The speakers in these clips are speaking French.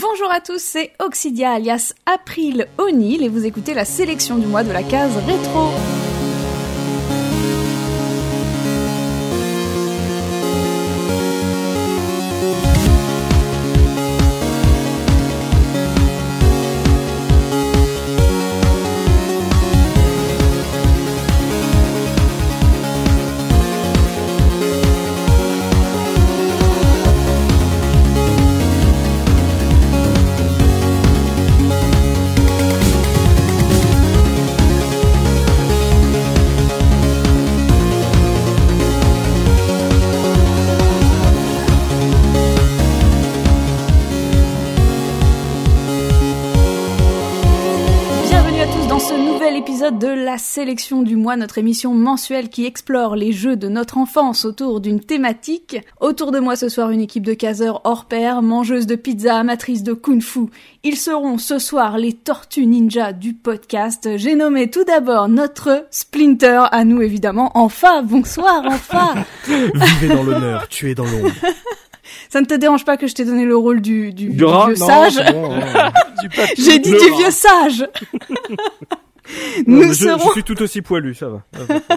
Bonjour à tous, c'est Oxidia alias April O'Neill et vous écoutez la sélection du mois de la case rétro. La sélection du mois, notre émission mensuelle qui explore les jeux de notre enfance autour d'une thématique. Autour de moi ce soir une équipe de caseurs hors pair, mangeuses de pizza, amatrices de kung-fu. Ils seront ce soir les tortues ninja du podcast. J'ai nommé tout d'abord notre Splinter, à nous évidemment. Enfin, bonsoir, enfin Vivez dans l'honneur, tuez dans l'ombre. Ça ne te dérange pas que je t'ai donné le rôle du, du, du Du rat vieux Non, sage bon. J'ai dit Le du rat. vieux sage Nous serons... je suis tout aussi poilu, ça va. Ah.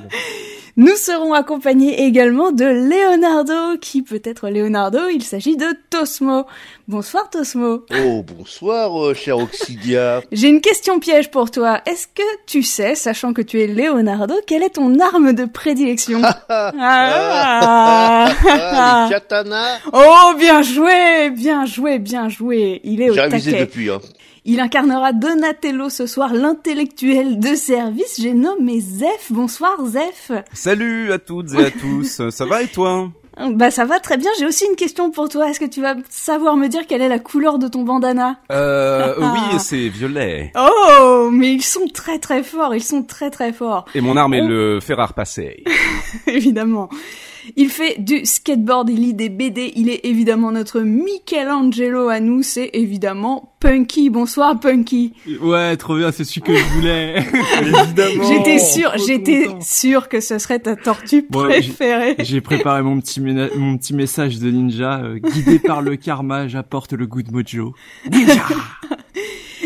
Nous serons accompagnés également de Leonardo, qui peut être Leonardo, il s'agit de Tosmo. Bonsoir Tosmo. Oh, bonsoir, euh, cher Oxidia. J'ai une question piège pour toi. Est-ce que tu sais, sachant que tu es Leonardo, quelle est ton arme de prédilection Ah. Ah, les katanas. Oh, bien joué, bien joué, bien joué. Il est au J'ai révisé taquet. depuis, hein. Il incarnera Donatello ce soir, l'intellectuel de service. J'ai nommé Zef. Bonsoir Zef. Salut à toutes et à tous, ça va et toi Bah ça va très bien, j'ai aussi une question pour toi. Est-ce que tu vas savoir me dire quelle est la couleur de ton bandana Euh, oui, c'est violet. Oh, mais ils sont très très forts, ils sont très très forts, Et mon arme est le fer à repasser. évidemment. Il fait du skateboard, il lit des BD, il est évidemment notre Michelangelo à nous, c'est évidemment Punky. Bonsoir Punky. Ouais, trop bien, c'est celui que je voulais. Évidemment. j'étais sûr, j'étais sûr que ce serait ta tortue Bon, préférée. J'ai préparé mon petit, ména- mon petit message de ninja. euh, guidé par le karma, j'apporte le good mojo.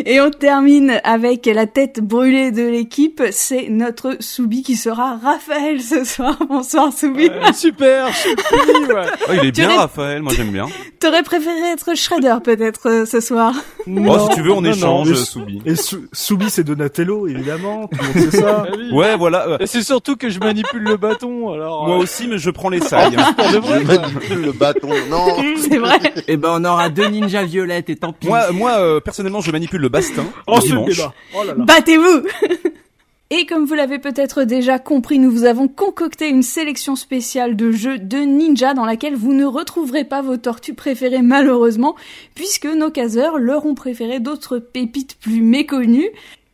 Et on termine avec la tête brûlée de l'équipe, c'est notre Soubi qui sera Raphaël ce soir. Bonsoir Soubi. Ouais, super, ouais. Oh, il est Tu bien Raphaël, moi j'aime bien. T'aurais préféré être Shredder peut-être euh, ce soir. Oh, si tu veux, on Non, non, échange, mais- Soubi. Et Sou- Soubi, c'est Donatello, évidemment. Tout le monde sait ça. Ouais, voilà. euh, Et c'est surtout que je manipule le bâton, alors. moi euh, aussi, mais je prends les sailles. hein. Je manipule le bâton. Non. C'est vrai. Eh ben, on aura deux ninjas violettes et tant pis. Moi, moi, euh, personnellement, je manipule le bastin. Oh, dimanche. Oh. Battez-vous Et comme vous l'avez peut-être déjà compris, nous vous avons concocté une sélection spéciale de jeux de ninja dans laquelle vous ne retrouverez pas vos tortues préférées malheureusement, puisque nos caseurs leur ont préféré d'autres pépites plus méconnues.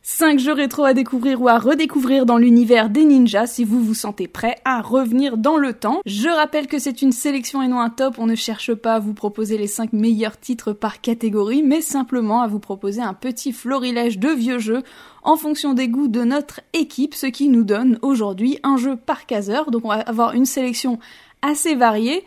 5 jeux rétro à découvrir ou à redécouvrir dans l'univers des ninjas si vous vous sentez prêt à revenir dans le temps. Je rappelle que c'est une sélection et non un top, on ne cherche pas à vous proposer les 5 meilleurs titres par catégorie, mais simplement à vous proposer un petit florilège de vieux jeux en fonction des goûts de notre équipe, ce qui nous donne aujourd'hui un jeu par caseur. Donc on va avoir une sélection assez variée.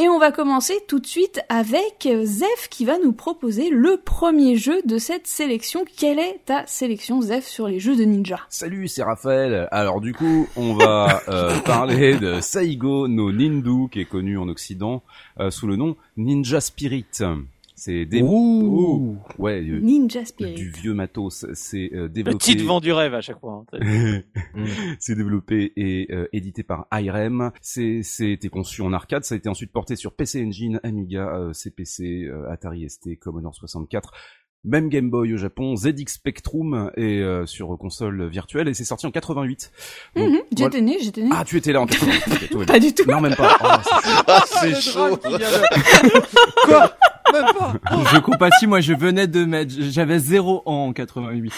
Et on va commencer tout de suite avec euh, Zef qui va nous proposer le premier jeu de cette sélection. Quelle est ta sélection Zef sur les jeux de ninja? Salut, c'est Raphaël. Alors du coup, on va euh, parler de Saigo no Nindu, qui est connu en Occident euh, sous le nom Ninja Spirit. C'est des Ouh. ouais euh, Ninja Spirit. du vieux matos. C'est euh, Le développé. titre vend du rêve à chaque fois. hein. c'est développé et euh, édité par IREM. C'est c'était conçu en arcade. Ça a été ensuite porté sur PC Engine, Amiga, euh, CPC, euh, Atari ST, Commodore 64. Même Game Boy au Japon, ZX Spectrum et euh, sur console virtuelle et c'est sorti en 88. Donc, Mhm, voilà. J'étais né, j'étais né. Ah, tu étais là en 88. Ok, tout va bien. Pas du tout. Non, même pas. Oh, c'est chaud. Ah, chaud. Quoi? Même pas Je compatis, moi je venais de mettre, j'avais 0 ans en 88.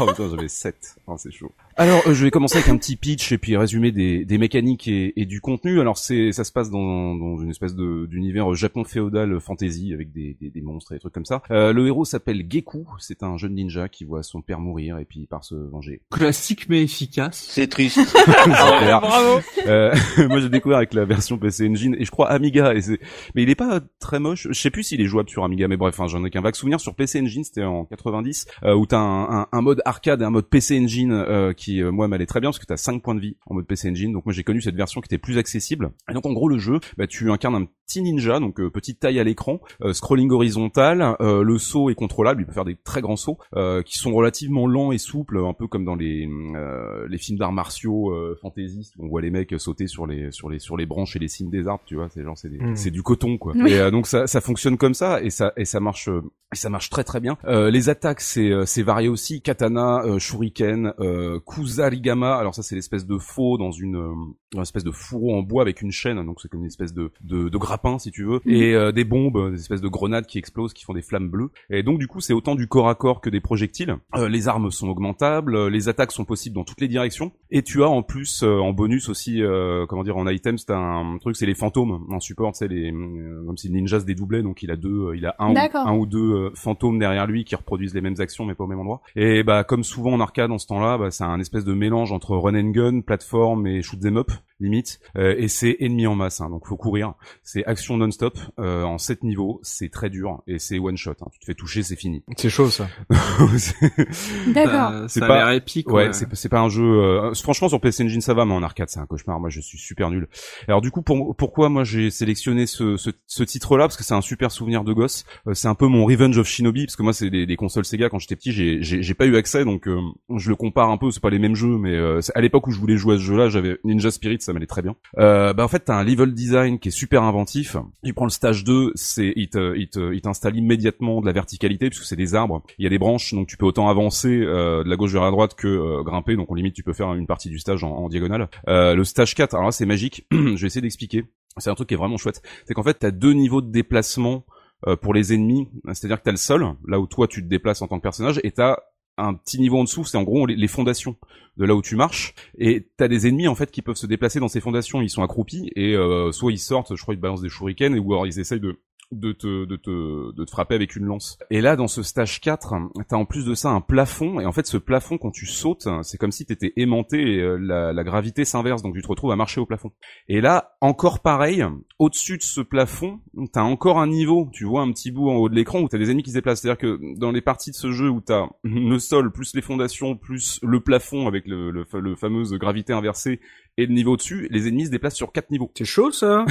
oh putain, j'avais 7. Oh, c'est chaud. Alors, euh, je vais commencer avec un petit pitch et puis résumer des, des mécaniques et, et du contenu. Alors, c'est ça se passe dans, dans une espèce de d'univers Japon féodal euh, fantasy avec des, des, des monstres et des trucs comme ça. Euh, le héros s'appelle Geku. C'est un jeune ninja qui voit son père mourir et puis il part se venger. Classique mais efficace. C'est triste. Clair. Bravo. Euh, moi, j'ai découvert avec la version PC Engine et je crois Amiga. Et c'est, mais il est pas très moche. Je sais plus s'il est jouable sur Amiga, mais bref, enfin, j'en ai qu'un vague souvenir sur PC Engine. C'était en 90 euh, où t'as un, un, un mode arcade et un mode PC Engine euh, qui euh, moi m'allait très bien parce que t'as 5 points de vie en mode PC Engine. Donc moi j'ai connu cette version qui était plus accessible. Et donc en gros le jeu, bah, tu incarnes un petit ninja, donc euh, petite taille à l'écran, euh, scrolling horizontal. euh, le saut est contrôlable, il peut faire des très grands sauts euh, qui sont relativement lents et souples, un peu comme dans les euh, les films d'arts martiaux euh, fantaisistes. où On voit les mecs sauter sur les sur les sur les branches et les cimes des arbres, tu vois. C'est genre c'est Mm. c'est du coton quoi. Oui. Et euh, donc ça ça fonctionne comme ça et ça et ça marche euh, et ça marche très très bien. Euh, les attaques c'est euh, c'est varié aussi, katana, euh, shuriken, euh, kusarigama. Alors ça c'est l'espèce de faux dans une euh, dans une espèce de fourreau en bois avec une chaîne, donc c'est comme une espèce de de, de grappin si tu veux, et euh, des bombes, des espèces de grenades qui explosent, qui font des flammes bleues. Et donc du coup c'est autant du corps à corps que des projectiles. Euh, les armes sont augmentables, euh, les attaques sont possibles dans toutes les directions, et tu as en plus euh, en bonus aussi, euh, comment dire, en items, t'as un truc, c'est les fantômes en support, c'est les euh, comme si le ninja se dédoublait, donc il a deux, euh, il a un, ou, un ou deux euh, fantômes derrière lui qui reproduisent les mêmes actions mais pas au même endroit. Et bah comme souvent en arcade en ce temps-là, bah, c'est un espèce de mélange entre run and gun, plateforme et shoot 'em up limite, Euh, et c'est ennemi en masse, hein, donc faut courir. C'est action non-stop euh, en 7 niveaux, c'est très dur et c'est one shot. hein. Tu te fais toucher, c'est fini. C'est chaud ça. D'accord. Euh, C'est pas- l'air épique. Ouais, c'est c'est pas un jeu. euh, franchement, sur PC Engine ça va, mais en arcade c'est un cauchemar. Moi, je suis super nul. Alors du coup, pour, pourquoi moi j'ai sélectionné ce, ce, ce titre-là? Parce que c'est un super souvenir de gosse. Euh, c'est un peu mon Revenge of Shinobi, parce que moi c'est des, des consoles Sega quand j'étais petit, j'ai j'ai j'ai pas eu accès, donc euh, je le compare un peu. C'est pas les mêmes jeux, mais euh, à l'époque où je voulais jouer à ce jeu-là, j'avais Ninja Spirit, ça m'allait très bien. Euh, bah en fait, t'as un level design qui est super inventif. Il prend le stage 2, c'est il t'installe immédiatement de la verticalité puisque c'est des arbres. Il y a des branches, donc tu peux autant avancer euh, de la gauche vers la droite que euh, grimper. Donc en limite, tu peux faire une partie du stage en, en diagonale. Euh, le stage 4, alors là c'est magique. je vais essayer d'expliquer. C'est un truc qui est vraiment chouette. C'est qu'en fait, t'as deux niveaux de déplacement euh, pour les ennemis. C'est-à-dire que t'as le sol, là où toi tu te déplaces en tant que personnage, et t'as un petit niveau en dessous, c'est en gros les fondations de là où tu marches. Et t'as des ennemis en fait qui peuvent se déplacer dans ces fondations. Ils sont accroupis et euh, soit ils sortent, je crois ils balancent des shurikens, ou alors ils essayent de de te, de te, de te frapper avec une lance. Et là, dans ce stage 4, t'as en plus de ça un plafond, et en fait, ce plafond, quand tu sautes, c'est comme si t'étais aimanté, et euh, la, la gravité s'inverse, donc tu te retrouves à marcher au plafond. Et là, encore pareil, au-dessus de ce plafond, t'as encore un niveau, tu vois un petit bout en haut de l'écran où t'as des ennemis qui se déplacent. C'est-à-dire que dans les parties de ce jeu où t'as le sol, plus les fondations, plus le plafond avec le, le, le fameuse gravité inversée, et le niveau au-dessus, les ennemis se déplacent sur quatre niveaux. C'est chaud ça.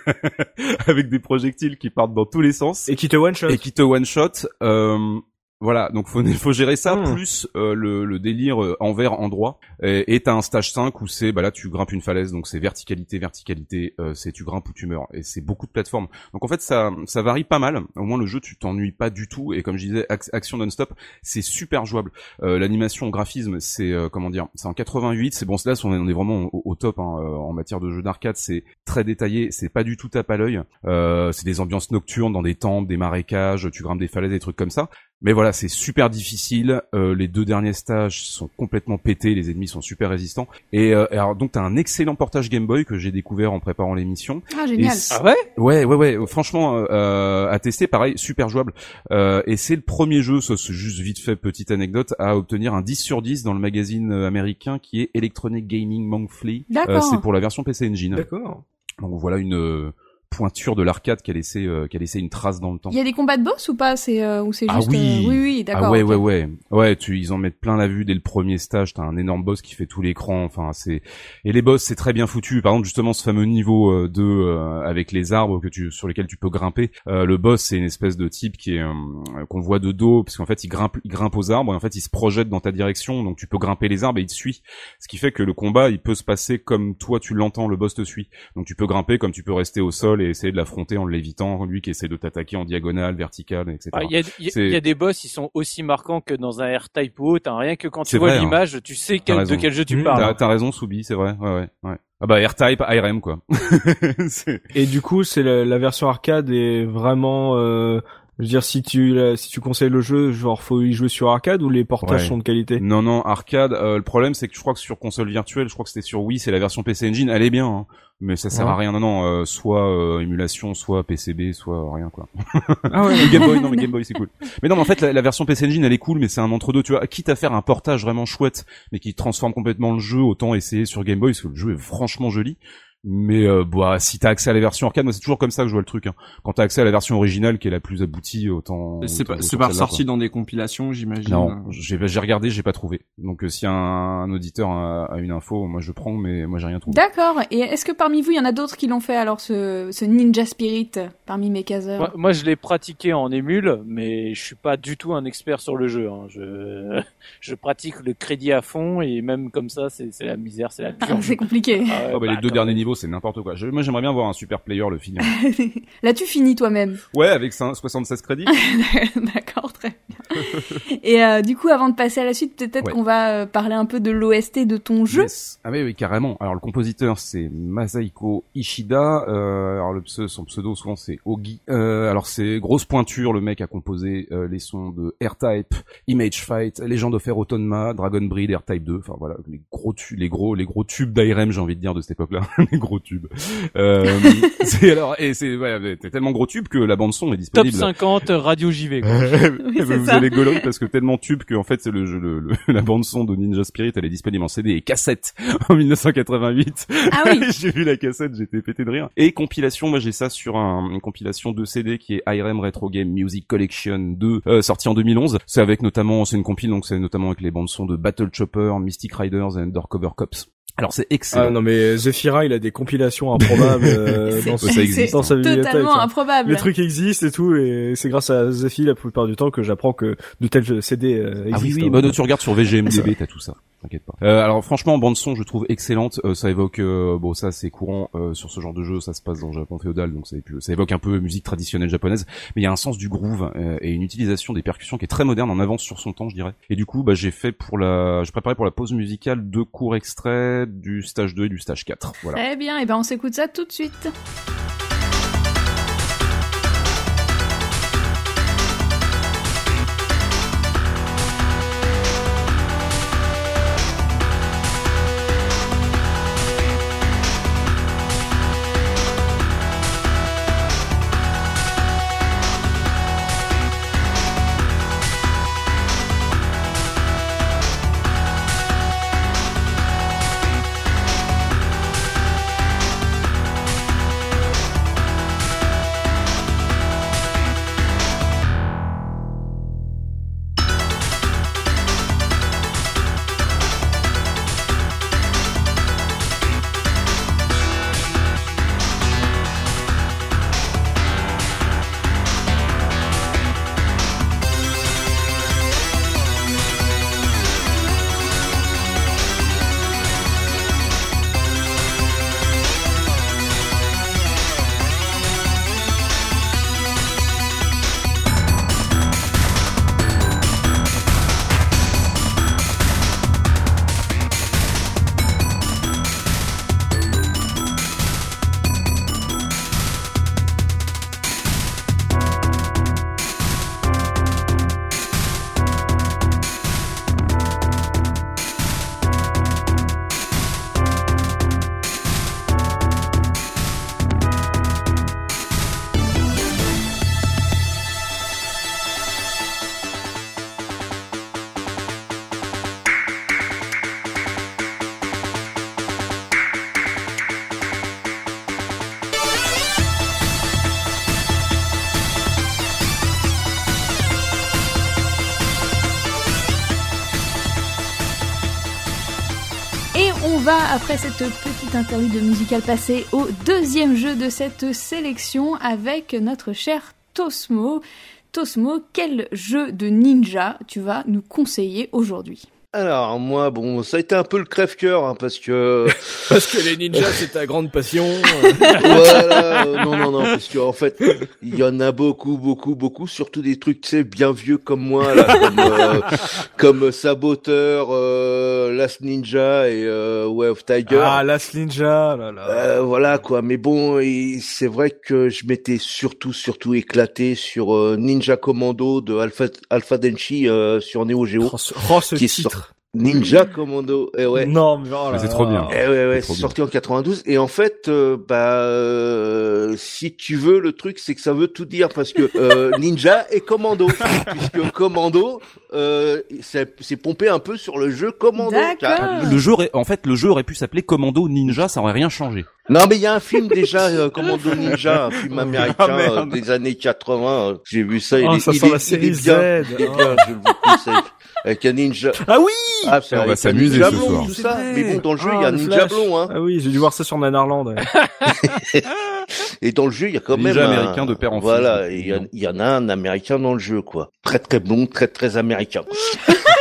avec des projectiles qui partent dans tous les sens Et qui te one shot. et qui te one shot. Euh, voilà, donc faut faut gérer ça Hmm. plus euh, le, le délire euh, envers endroit. Et et t'as un stage 5 où c'est bah là tu grimpes une falaise donc c'est verticalité verticalité euh, c'est tu grimpes ou tu meurs et c'est beaucoup de plateformes. Donc en fait ça ça varie pas mal. Au moins le jeu tu t'ennuies pas du tout et comme je disais ac- action non-stop c'est super jouable. Euh, L'animation graphisme c'est euh, comment dire c'est en 88 c'est bon là on est, on est vraiment au, au top hein, euh, en matière de jeu d'arcade c'est très détaillé c'est pas du tout tape à l'œil. Euh, c'est des ambiances nocturnes dans des temples des marécages tu grimpes des falaises des trucs comme ça. Mais voilà, c'est super difficile. Euh, les deux derniers stages sont complètement pétés, les ennemis sont super résistants. Et, euh, alors donc t'as un excellent portage Game Boy que j'ai découvert en préparant l'émission. Ah, génial. Et Ah ouais? Ouais, ouais, ouais. Franchement, euh, euh, à tester, pareil, super jouable. Euh, et c'est le premier jeu, ça c'est juste vite fait petite anecdote, à obtenir un 10 sur 10 dans le magazine euh, américain qui est Electronic Gaming Monthly. D'accord. Euh, c'est pour la version PC Engine. D'accord. Donc voilà une euh, pointure de l'arcade qui a laissé euh, qui a laissé une trace dans le temps. Il y a des combats de boss ou pas? C'est euh, ou c'est Ah juste oui. euh, oui. oui d'accord. Ah ouais ouais ouais. Ouais tu ils en mettent plein la vue dès le premier stage. T'as un énorme boss qui fait tout l'écran. Enfin c'est et les boss c'est très bien foutu. Par exemple justement ce fameux niveau euh, 2 euh, avec les arbres que tu sur lesquels tu peux grimper euh, le boss c'est une espèce de type qui est euh, qu'on voit de dos parce qu'en fait il grimpe il grimpe aux arbres et en fait il se projette dans ta direction. Donc tu peux grimper les arbres et il te suit. Ce qui fait que le combat il peut se passer comme toi tu l'entends le boss te suit. Donc tu peux grimper comme tu peux rester au sol et essayer de l'affronter en l'évitant lui qui essaie de t'attaquer en diagonale verticale etc Ah, Il y, a, y y des boss, ils sont aussi marquants que dans un R-Type ou autre. hein. Rien que quand tu vois hein. l'image, tu sais quel- de quel jeu tu Mmh, parles. T'as, t'as raison, Soubi, c'est vrai. Ouais, ouais, ouais. Ah bah R-Type, IRM quoi. Et du coup, c'est la, la version arcade est vraiment euh, Je veux dire, si tu la- si tu conseilles le jeu, genre faut y jouer sur arcade ou les portages Ouais. sont de qualité? Non, non, arcade. euh, le problème, c'est que je crois que sur console virtuelle, je crois que c'était sur Wii, c'est la version PC Engine. Elle est bien, hein, mais ça sert Ouais. à rien. Non, non, euh, soit euh, émulation, soit PCB, soit rien quoi. Ah ouais. Le Game Boy, non, mais Game Boy, c'est cool. Mais non, mais en fait, la, la version PC Engine, elle est cool, mais c'est un entre-deux, tu vois. Quitte à faire un portage vraiment chouette, mais qui transforme complètement le jeu, autant essayer sur Game Boy, parce que le jeu est franchement joli. Mais euh, bah, si t'as accès à la version arcade, moi c'est toujours comme ça que je vois le truc. Hein. Quand t'as accès à la version originale, qui est la plus aboutie, autant. C'est pas, c'est autant pas ressorti dans des compilations, j'imagine. Non, j'ai j'ai regardé, j'ai pas trouvé. Donc euh, si un, un auditeur a, a une info, moi je prends, mais moi j'ai rien trouvé. D'accord. Et est-ce que parmi vous, il y en a d'autres qui l'ont fait alors ce, ce Ninja Spirit parmi mes caseurs? Moi, moi, je l'ai pratiqué en émule, mais je suis pas du tout un expert sur le jeu. hein. Je, je pratique le crédit à fond et même comme ça, c'est c'est la misère, c'est la Ah. C'est compliqué. Ah ouais, Oh, bah, les bah, deux derniers niveaux, c'est n'importe quoi. Je- moi j'aimerais bien voir un super player le finir. Là, tu finis toi-même? ouais, avec cin- 76 crédits. D'accord, très bien. Et euh, du coup, avant de passer à la suite, peut-être Ouais. qu'on va euh, parler un peu de l'OST de ton jeu. Yes. Ah oui, oui, carrément. Alors le compositeur c'est Masahiko Ishida. Euh, alors le pseudo, son pseudo souvent c'est Ogi. Euh, alors c'est grosse pointure. Le mec a composé euh, les sons de R-Type, Image Fight, Legend of Erotonma, Dragon Breed, R-Type 2. Enfin voilà, les gros tubes, les gros, les gros tubes d'IRM, j'ai envie de dire de cette époque-là, les gros tubes. Euh, c'est alors et c'est ouais, tellement gros tubes que la bande son est Top disponible. 50 Radio JV. Quoi. Oui, c'est vous ça. Allez gaulerie parce que tellement tube que en fait c'est le jeu le, le- la bande son de Ninja Spirit elle est disponible en CD et cassette en 1988 Ah oui. j'ai vu la cassette j'étais pété de rire. Et compilation moi j'ai ça sur un, une compilation de CD qui est IRM Retro Game Music Collection 2 euh, sorti en 2011 c'est avec notamment c'est une compile donc c'est notamment avec les bandes son de Battle Chopper Mystic Riders et Undercover Cops alors c'est excellent Ah non mais Zephyra il a des compilations improbables euh, dans, ça existe, dans sa bibliothèque. totalement hein. improbable. Les trucs existent et tout et c'est grâce à Zephy la plupart du temps que j'apprends que de tels CD euh, existent. Ah oui, oui, hein. bah, tu regardes sur VGMDB, t'as tout ça. T'inquiète pas. Euh, alors franchement, bande son, je trouve excellente. Euh, ça évoque, euh, bon, ça c'est courant euh, sur ce genre de jeu. Ça se passe dans le Japon féodal, donc ça, évoque- ça évoque un peu musique traditionnelle japonaise. Mais il y a un sens du groove euh, et une utilisation des percussions qui est très moderne, en avance sur son temps, je dirais. Et du coup, bah, j'ai fait pour la, je préparais pour la pause musicale deux courts extraits du stage 2 et du stage 4. Voilà. Très bien. Et ben, on s'écoute ça tout de suite. Après cette petite interlude musicale, passer au deuxième jeu de cette sélection avec notre cher Tosmo. Tosmo, quel jeu de ninja tu vas nous conseiller aujourd'hui? Alors moi, bon, ça a été un peu le crève-cœur hein, parce que Parce que les ninjas, c'est ta grande passion. voilà, euh, non non non, parce que en fait, il y en a beaucoup, beaucoup, beaucoup, surtout des trucs, tu sais, bien vieux comme moi là, comme, euh, comme Saboteur, euh, Last Ninja et euh, Way of Tiger. ah, Last Ninja, là, là. Euh, voilà quoi, mais bon, c'est vrai que je m'étais surtout surtout éclaté sur euh, Ninja Commando de Alpha Alpha Denshi euh, sur Neo Geo. Oh, ce, oh, ce qui est titre. Ninja Commando, eh ouais. Non, mais oh Mais c'est trop bien. Eh ouais, ouais, C'est sorti en 92 et en fait, euh, bah, euh, si tu veux, le truc c'est que ça veut tout dire parce que euh, Ninja et Commando, puisque Commando, euh, c'est c'est pompé un peu sur le jeu Commando. D'accord. Le jeu, aurait- en fait, le jeu aurait pu s'appeler Commando Ninja, ça aurait rien changé. Non mais il y a un film déjà, euh, Commando Ninja, un film américain Ah, euh, des années 80. euh, J'ai vu ça, il Oh, est, ça il sent est- la il série est bien, Z. il est Oh. je vous conseille. Avec un ninja. Ah oui Ah, On va s'amuser ce soir. tout ça. Mais bon, dans le jeu, il y Ah, a un ninja blond, hein. Ah oui, j'ai dû voir ça sur Nanarland. ouais. Et dans le jeu, il y a quand Ninja même un- américain de père en fils, Voilà, il y, y en a un américain dans le jeu, quoi. Très très blond, très très américain.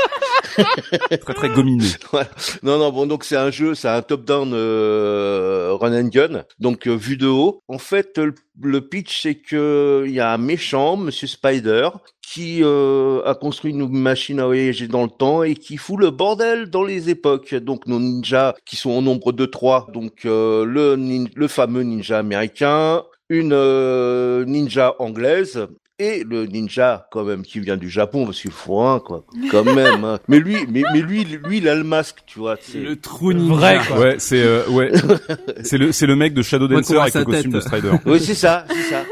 Très très gominé. Non, non, bon, donc c'est un jeu, c'est un top-down euh, run and gun, donc euh, vu de haut. En fait, le, pitch, c'est que il y a un méchant, Monsieur Spider, qui euh, a construit une machine à voyager dans le temps et qui fout le bordel dans les époques. Donc nos ninjas, qui sont au nombre de trois, donc le, le fameux ninja américain, une ninja anglaise et le ninja quand même qui vient du Japon parce qu'il faut un quoi quand même hein. mais lui mais, mais lui lui il a le masque tu vois c'est Le trou ninja. Vrai, quoi. Ouais, c'est euh, ouais, c'est le c'est le mec de Shadow Dancer avec le costume tête. de Strider. oui c'est ça c'est ça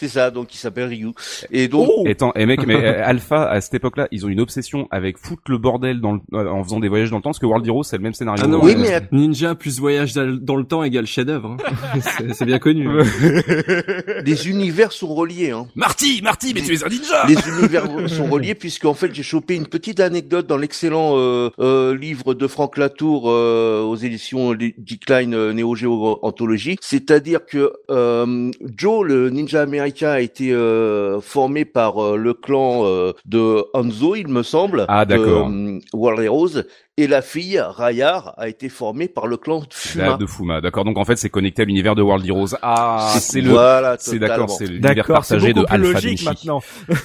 c'est ça donc il s'appelle Ryu et donc Oh Et mec, mais euh, Alpha à cette époque-là, ils ont une obsession avec foutre le bordel dans le, euh, en faisant des voyages dans le temps, parce que World Heroes c'est le même scénario. Ah non, Oui, euh, mais- Ninja plus voyage dans le temps égale chef-d'œuvre. hein. c'est bien connu. les univers sont reliés hein Marty, Marty, mais tu es un ninja. les univers sont reliés puisqu'en fait j'ai chopé une petite anecdote dans l'excellent euh, euh, livre de Franck Latour euh, aux éditions Decline euh, Neo Geo Anthologie, c'est-à-dire que euh, Joe le ninja américain a été euh, formé par euh, le clan euh, de Hanzo il me semble, Ah, d'accord. euh, World Heroes et la fille Rayar a été formée par le clan de Fuma. De Fuma, d'accord. Donc en fait, c'est connecté à l'univers de World Heroes. Ah, c'est le, voilà, c'est d'accord, c'est l'univers partagé de Alpha logique maintenant.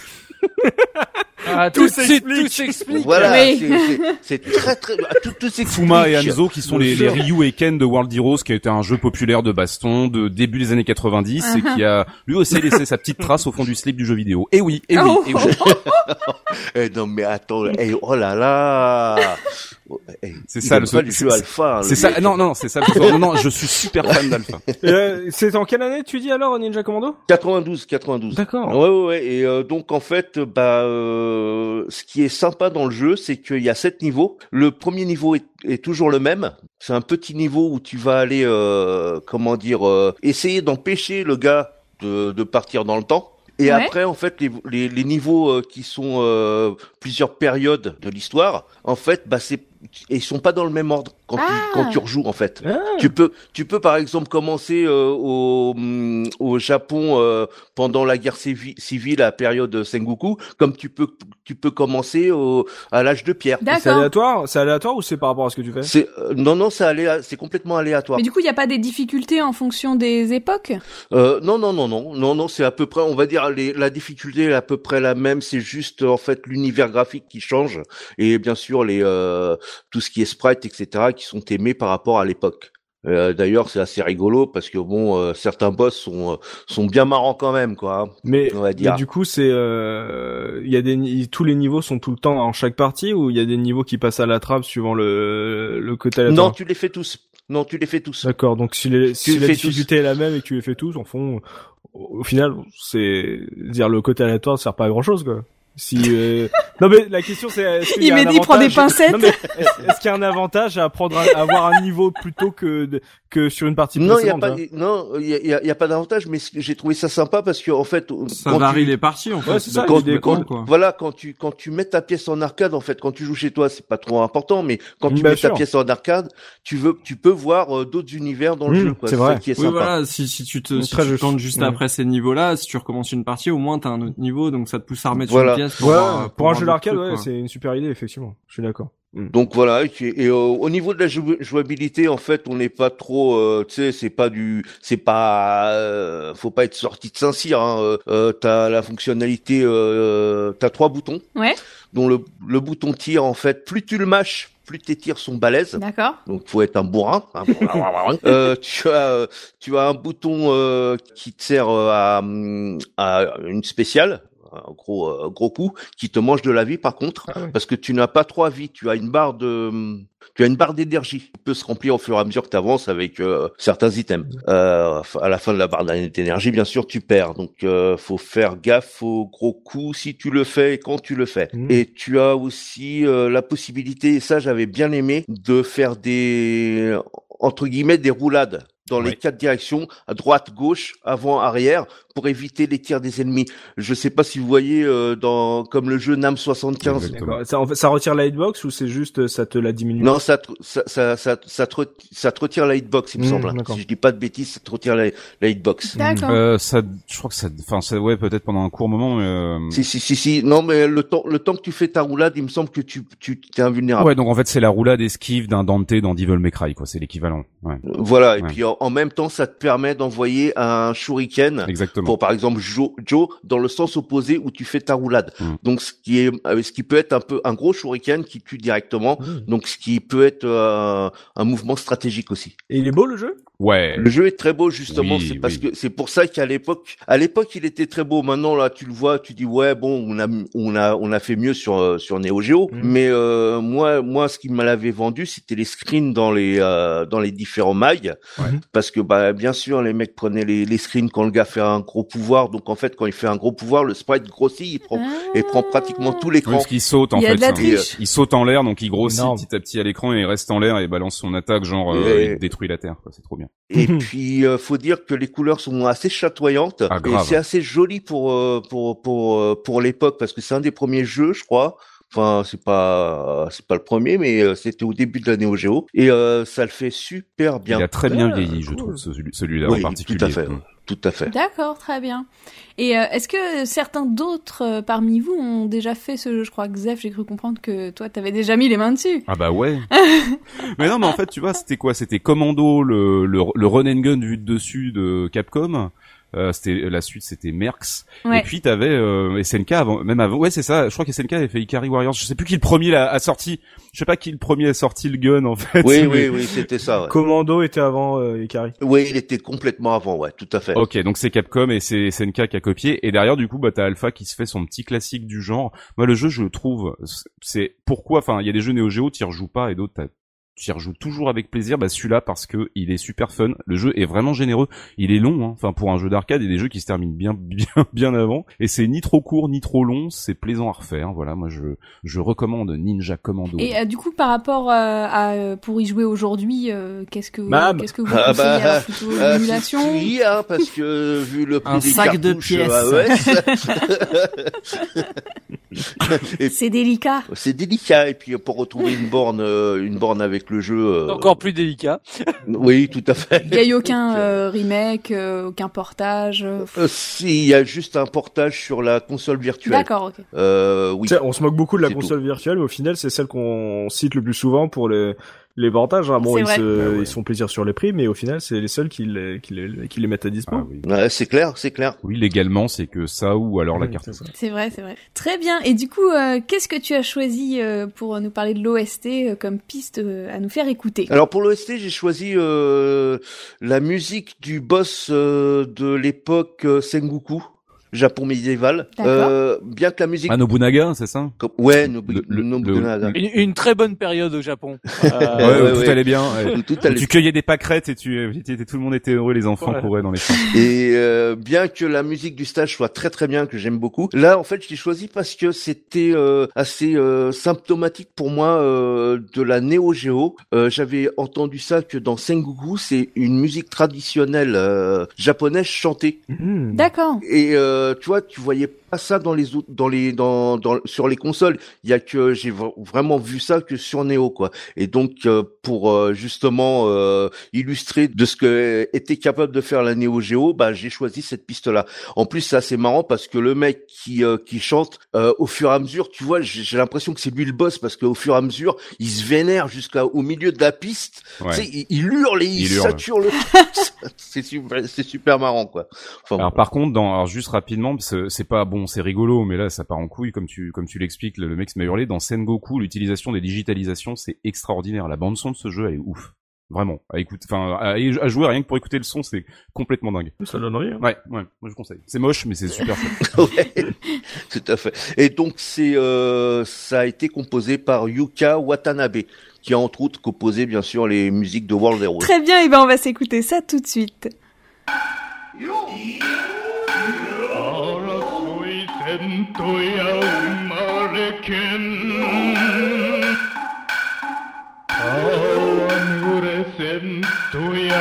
Ah, Tout tout, s'explique. Tout. Voilà, Oui. c'est- très très tout, tout s'explique. Fuma et Hanzo qui sont les. Ryu et Ken de World Heroes qui a été un jeu populaire de baston de début des années 90 et qui a lui aussi laissé sa petite trace au fond du slip du jeu vidéo. Et oui, et oui, Oh. et oui. Eh non mais attends, eh, oh là là. Eh, C'est ça, le- le c'est- jeu alpha. hein, C'est le ça, non, non, c'est ça. le. Non, non, je suis super fan d'Alpha. Euh, c'est en quelle année tu dis alors Ninja Commando? 92, 92. D'accord. Ouais, ouais, ouais. Et euh, donc en fait, bah, euh, ce qui est sympa dans le jeu, c'est qu'il y a sept niveaux. Le premier niveau est, est toujours le même. C'est un petit niveau où tu vas aller, euh, comment dire, euh, essayer d'empêcher le gars de, de partir dans le temps. Et Ouais. après, en fait, les, les, les niveaux euh, qui sont euh, plusieurs périodes de l'histoire, en fait, bah c'est ils sont pas dans le même ordre quand tu Ah. quand tu rejoues en fait. Ah. Tu peux tu peux par exemple commencer euh, au hum, au Japon euh, pendant la guerre civi- civile à la période Sengoku, comme tu peux tu peux commencer au à l'âge de pierre. C'est D'accord. aléatoire C'est aléatoire ou c'est par rapport à ce que tu fais? C'est euh, non non c'est aléa- c'est complètement aléatoire. Mais du coup, il n'y a pas des difficultés en fonction des époques? Euh, non non non non non non c'est à peu près on va dire les, la difficulté est à peu près la même c'est juste en fait l'univers graphique qui change et bien sûr les euh, tout ce qui est sprite etc qui sont aimés par rapport à l'époque. Euh, D'ailleurs c'est assez rigolo parce que bon euh, certains boss sont euh, sont bien marrants quand même quoi. hein, Mais, on va dire. mais du coup, c'est il y a des tous les niveaux sont tout le temps en chaque partie ou il y a des niveaux qui passent à la trappe suivant le le côté aléatoire Non tu les fais tous. Non tu les fais tous. D'accord. Donc si, les, si la difficulté est la même et que tu les fais tous, en fond, au, au final, c'est dire le côté aléatoire ne sert pas à grand chose quoi. Si euh... non mais la question c'est est-ce qu'il y Il a un prend des avantage- pincettes. Non, mais est-ce qu'il y a un avantage à prendre un- à avoir un niveau plutôt que de- que sur une partie Non, il y a pas, hein non, il y a, il y a- il y a pas d'avantage, mais j'ai trouvé ça sympa parce que en fait, Ça quand varie tu- les parties en fait. Ouais, c'est ça, Quand- il quand- cons, quoi. Voilà, quand tu quand tu mets ta pièce en arcade, en fait, quand tu joues chez toi, c'est pas trop important, mais quand tu Bien mets sûr. ta pièce en arcade, tu veux, tu peux voir euh, d'autres univers dans le Mmh, jeu. quoi. c'est ça vrai. qui est Oui, sympa. voilà, si, si tu te, si tu juste. tentes juste Ouais. après ces niveaux-là, si tu recommences une partie, au moins t'as un autre niveau, donc ça te pousse à remettre une pièce. Pour Ouais, voir- pour un jeu d'arcade, ouais, c'est une super idée effectivement. Je suis d'accord. Donc voilà, et, et, euh, au niveau de la jou- jouabilité, en fait, on n'est pas trop, euh, tu sais, c'est pas du, c'est pas, euh, faut pas être sorti de Saint-Cyr. Hein, euh, euh, t'as la fonctionnalité, euh, t'as trois boutons, Ouais, dont le, le bouton tir, en fait, plus tu le mâches, plus tes tirs sont balèzes. d'accord. Donc faut être un bourrin. hein. euh, tu as euh, tu as un bouton euh, qui te sert à, à une spéciale, un gros gros coup, qui te mange de la vie par contre, Ah parce que tu n'as pas trois vies. Tu as une barre de tu as une barre d'énergie qui peut se remplir au fur et à mesure que tu avances avec euh, certains items. Euh, à la fin de la barre d'énergie, bien sûr, tu perds. Donc, euh, faut faire gaffe aux gros coups si tu le fais et quand tu le fais. Mhm. Et tu as aussi la possibilité, et ça j'avais bien aimé, de faire des entre guillemets des roulades dans les quatre directions, à droite, gauche, avant, arrière, pour éviter les tirs des ennemis. Je sais pas si vous voyez euh, dans comme le jeu Nam 75. Exactement. D'accord. Ça, en fait, ça retire la hitbox ou c'est juste euh, ça te la diminue Non, ça te, ça, ça, ça, ça te, re- ça te retire la hitbox, il me Mmh, semble. hein. d'accord. Si je dis pas de bêtises, ça te retire la, la hitbox. D'accord. Euh, ça, je crois que ça, enfin, ça, ouais, peut-être pendant un court moment. mais, euh, Si, si, si, si. Non, mais le temps, le temps que tu fais ta roulade, il me semble que tu, tu, t'es invulnérable. Ouais, donc en fait, c'est la roulade esquive d'un Dante dans Devil May Cry, quoi. C'est l'équivalent. Ouais, Voilà. Et Ouais. puis, en, en même temps, ça te permet d'envoyer un shuriken. exactement. Pour par exemple Joe, Joe dans le sens opposé où tu fais ta roulade. Mm. Donc ce qui est euh, ce qui peut être un peu un gros shuriken qui tue directement. Mmh. Donc ce qui peut être euh, un mouvement stratégique aussi. Et il est beau le jeu? Ouais. Le jeu est très beau justement, Oui, c'est parce oui. que c'est pour ça qu'à l'époque, à l'époque il était très beau. Maintenant là, tu le vois, tu dis ouais bon, on a on a on a fait mieux sur euh, sur Neo Geo, Mhm. mais euh, moi moi ce qui me l'avait vendu, c'était les screens dans les euh, dans les différents mags, Ouais. parce que bah bien sûr les mecs prenaient les les screens quand le gars fait un gros pouvoir, donc en fait quand il fait un gros pouvoir, le sprite grossit, il prend il prend pratiquement tout Oui, l'écran. parce qu'il saute en Il y a fait. de la hein. triche. Il saute en l'air, donc il grossit petit à petit à l'écran et il reste en l'air et balance son attaque, genre euh, Et- il détruit la terre. C'est trop bien. Et puis euh, faut dire que les couleurs sont assez chatoyantes Ah, et c'est assez joli pour euh, pour pour euh, pour l'époque parce que c'est un des premiers jeux, je crois. Enfin, c'est pas c'est pas le premier, mais euh, c'était au début de la Neo Geo et euh, ça le fait super bien. Il a très bien Ah, vieilli, je trouve, celui- celui-là Oui, en particulier. tout à fait. Tout à fait. D'accord, très bien. Et euh, est-ce que certains d'autres euh, parmi vous ont déjà fait ce jeu Je crois que Zef, j'ai cru comprendre que toi, t'avais déjà mis les mains dessus. Ah bah ouais. mais non, mais en fait, tu vois, c'était quoi? C'était Commando, le, le, le run and gun vu de dessus de Capcom. Euh, c'était la suite, c'était Mercs. Ouais. Et puis t'avais euh, SNK avant, même avant. Ouais, c'est ça. Je crois que SNK avait fait Ikari Warriors. Je sais plus qui le premier a, a sorti. Je sais pas qui le premier a sorti le gun en fait. Oui, oui, oui, c'était ça. Ouais. Commando était avant euh, Ikari. Oui, il était complètement avant, ouais, tout à fait. Ok, donc c'est Capcom et c'est SNK qui a copié. Et derrière, du coup, bah t'as Alpha qui se fait son petit classique du genre. Moi, le jeu, je le trouve, c'est pourquoi. Enfin, il y a des jeux Neo Geo, t'y rejoues pas, et d'autres, t'as- t'y rejoues toujours avec plaisir. Bah celui-là, parce que il est super fun. Le jeu est vraiment généreux. Il est long. hein. Enfin, pour un jeu d'arcade, il y a des jeux qui se terminent bien, bien, bien avant. Et c'est ni trop court ni trop long. C'est plaisant à refaire. Voilà, moi, je, je recommande Ninja Commando. Et euh, du coup, par rapport euh, à euh, pour y jouer aujourd'hui, euh, qu'est-ce que Mam. qu'est-ce que vous Ah conseillez? Bah, Alors, plutôt Euh, l'émulation? c'est fouillis, hein, parce que vu le prix Un des sac de pièces. AES, C'est délicat. c'est délicat. Et puis pour retrouver une borne, une borne avec le jeu. euh, Encore plus délicat. Oui, tout à fait. Il n'y a eu aucun euh, remake, euh, aucun portage. si, il y a juste un portage sur la console virtuelle. D'accord, ok. Euh, oui. On se moque beaucoup de la console virtuelle, mais au final, c'est celle qu'on cite le plus souvent pour les les avantages. Hein. Bon, ils se, Bah ouais. ils se font plaisir sur les prix, mais au final, c'est les seuls qui les, qui les, qui les mettent à dispo. Ah oui. Ouais, c'est clair, c'est clair. Oui, légalement, c'est que ça ou alors la Oui, carte. c'est vrai, c'est vrai. Très bien. Et du coup, euh, qu'est-ce que tu as choisi euh, pour nous parler de l'OST euh, comme piste euh, à nous faire écouter? Alors pour l'OST, j'ai choisi euh, la musique du boss euh, de l'époque euh, Sengoku, Japon médiéval. D'accord. Euh, bien que la musique, Ah, Nobunaga, c'est ça? Comme- ouais, Nobu- le- le- Nobunaga. Une, une très bonne période au Japon. Euh, Ouais, ouais, tout ouais. allait bien. ouais. Tout allait tu cueillais des pâquerettes et tu, tout le monde était heureux, les enfants couraient dans les champs. Et euh, bien que la musique du stage soit très très bien, que j'aime beaucoup, là en fait je l'ai choisi parce que c'était euh, assez euh, symptomatique pour moi euh, de la Neo Geo. Euh, J'avais entendu ça que dans Sengoku c'est une musique traditionnelle euh, japonaise chantée. D'accord. Et euh, tu vois, tu voyais pas ça dans les autres, dans les, dans, dans, sur les consoles. Il y a que j'ai vraiment vu ça que sur Neo, quoi. Et donc euh, pour euh, justement euh, illustrer de ce que était capable de faire la Neo Geo, bah j'ai choisi cette piste-là. En plus, c'est assez marrant parce que le mec qui euh, qui chante euh, au fur et à mesure, tu vois, j'ai l'impression que c'est lui le boss parce qu'au fur et à mesure, il se vénère jusqu'au milieu de la piste. Ouais. Tu sais, il, il hurle et il, Il hurle. sature le. c'est super, c'est super marrant, quoi. Enfin, Alors par contre, dans, alors juste rapidement, c'est pas bon, c'est rigolo, mais là ça part en couille comme tu comme tu l'expliques. Le, le mec se m'a hurlé dans Sengoku, l'utilisation des digitalisations, c'est extraordinaire. La bande son de ce jeu, elle est ouf, vraiment. À écouter, enfin à, à jouer rien que pour écouter le son, c'est complètement dingue. Ça donne rien. Ouais, ouais, moi je conseille. C'est moche, mais c'est super. ouais, tout à fait. Et donc c'est euh, ça a été composé par Yuka Watanabe, qui a entre autres composé bien sûr les musiques de World Heroes. Très bien, et ben on va s'écouter ça tout de suite. 争いせんとや生まれけん戯れせんとや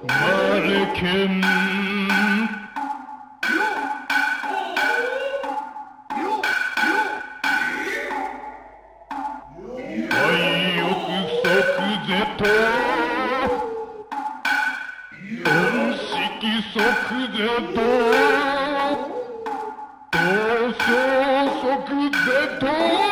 生まれけん愛欲即是と恩識即是と Bye.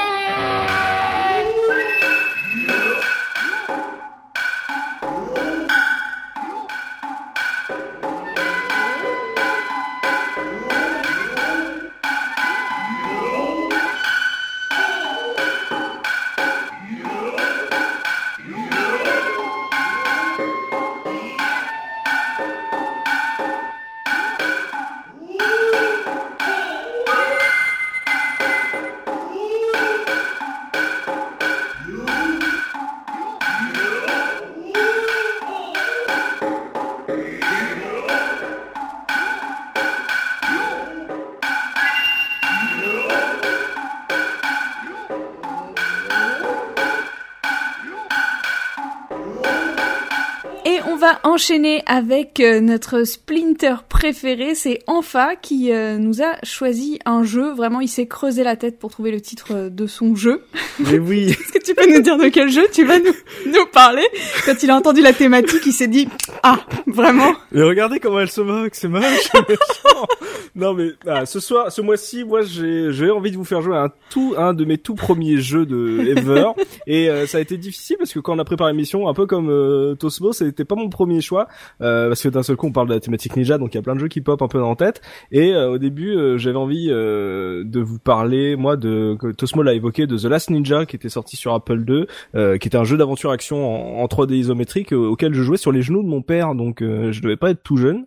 Enchaîner avec euh, notre Splinter préféré, c'est Enfa qui euh, nous a choisi un jeu. Vraiment, il s'est creusé la tête pour trouver le titre euh, de son jeu. Mais oui. Est-ce que tu peux nous dire de quel jeu tu vas nous, nous parler? Quand il a entendu la thématique, il s'est dit Ah, vraiment Mais regardez comment elle se moque, c'est moche. non mais ah, ce soir, ce mois-ci, moi j'ai j'ai envie de vous faire jouer à un tout un de mes tout premiers jeux de ever et euh, ça a été difficile parce que quand on a préparé l'émission, un peu comme euh, Tosmo, c'était pas mon premier choix euh, parce que d'un seul coup on parle de la thématique ninja donc il y a plein de jeux qui pop un peu dans la tête. Et euh, au début euh, j'avais envie euh, de vous parler moi de que Tosmo l'a évoqué de The Last Ninja qui était sorti sur Apple II euh, qui était un jeu d'aventure action en, en 3D isométrique euh, auquel je jouais sur les genoux de mon père. Donc euh, je devais pas être tout jeune.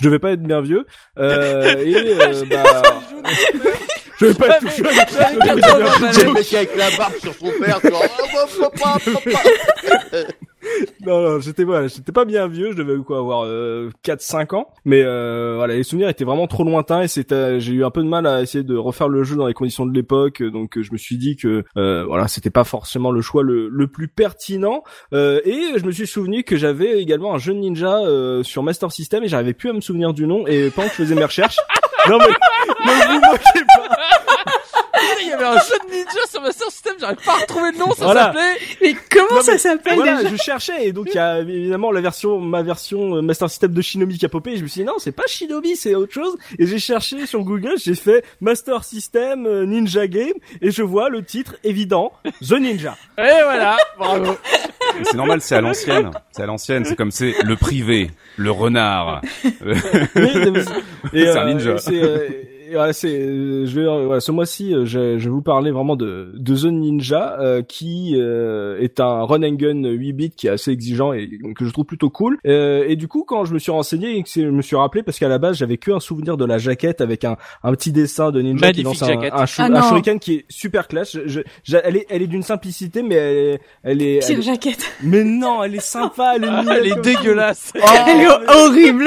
Je devais pas être bien vieux. Euh, et euh, bah je devais pas être tout jeune. Le mec avec la barbe sur son père, genre. Non, non, j'étais voilà, j'étais pas bien vieux, je devais quoi avoir euh, 4 5 ans, mais euh, voilà, les souvenirs étaient vraiment trop lointains et c'était j'ai eu un peu de mal à essayer de refaire le jeu dans les conditions de l'époque, donc je me suis dit que euh, voilà, c'était pas forcément le choix le, le plus pertinent. Euh, et je me suis souvenu que j'avais également un jeu de ninja euh, sur Master System et j'arrivais plus à me souvenir du nom et pendant que je faisais mes recherches. Non mais, ne vous moquez pas. Il y avait un jeu de ninja sur Master System, j'arrive pas à retrouver le nom, ça Voilà. s'appelait Mais comment Non, ça s'appelle Voilà, déjà je cherchais et donc il y a évidemment la version, ma version euh, Master System de Shinobi qui a popé. Et je me suis dit non, c'est pas Shinobi, c'est autre chose. Et j'ai cherché sur Google, j'ai fait Master System euh, Ninja Game et je vois le titre évident, The Ninja. Et voilà, bravo. C'est normal, c'est à l'ancienne. C'est à l'ancienne. C'est comme c'est le privé, le renard. Euh, C'est un ninja. et voilà, c'est, euh, je vais, euh, voilà, ce mois-ci, euh, je, je vais vous parler vraiment de, de The Ninja, euh, qui euh, est un run and gun 8 bits qui est assez exigeant et que je trouve plutôt cool. Euh, et du coup, quand je me suis renseigné et que c'est- je me suis rappelé, parce qu'à la base, j'avais que un souvenir de la jaquette avec un, un petit dessin de ninja qui Magnifique lance un, un, shou- Ah un shuriken qui est super classe. Je, je- je- elle est, elle est d'une simplicité, mais elle est, elle est, elle Pire est- jaquette. mais non, elle est sympa, elle est, Ah, elle est dégueulasse. Oh, Elle est horrible.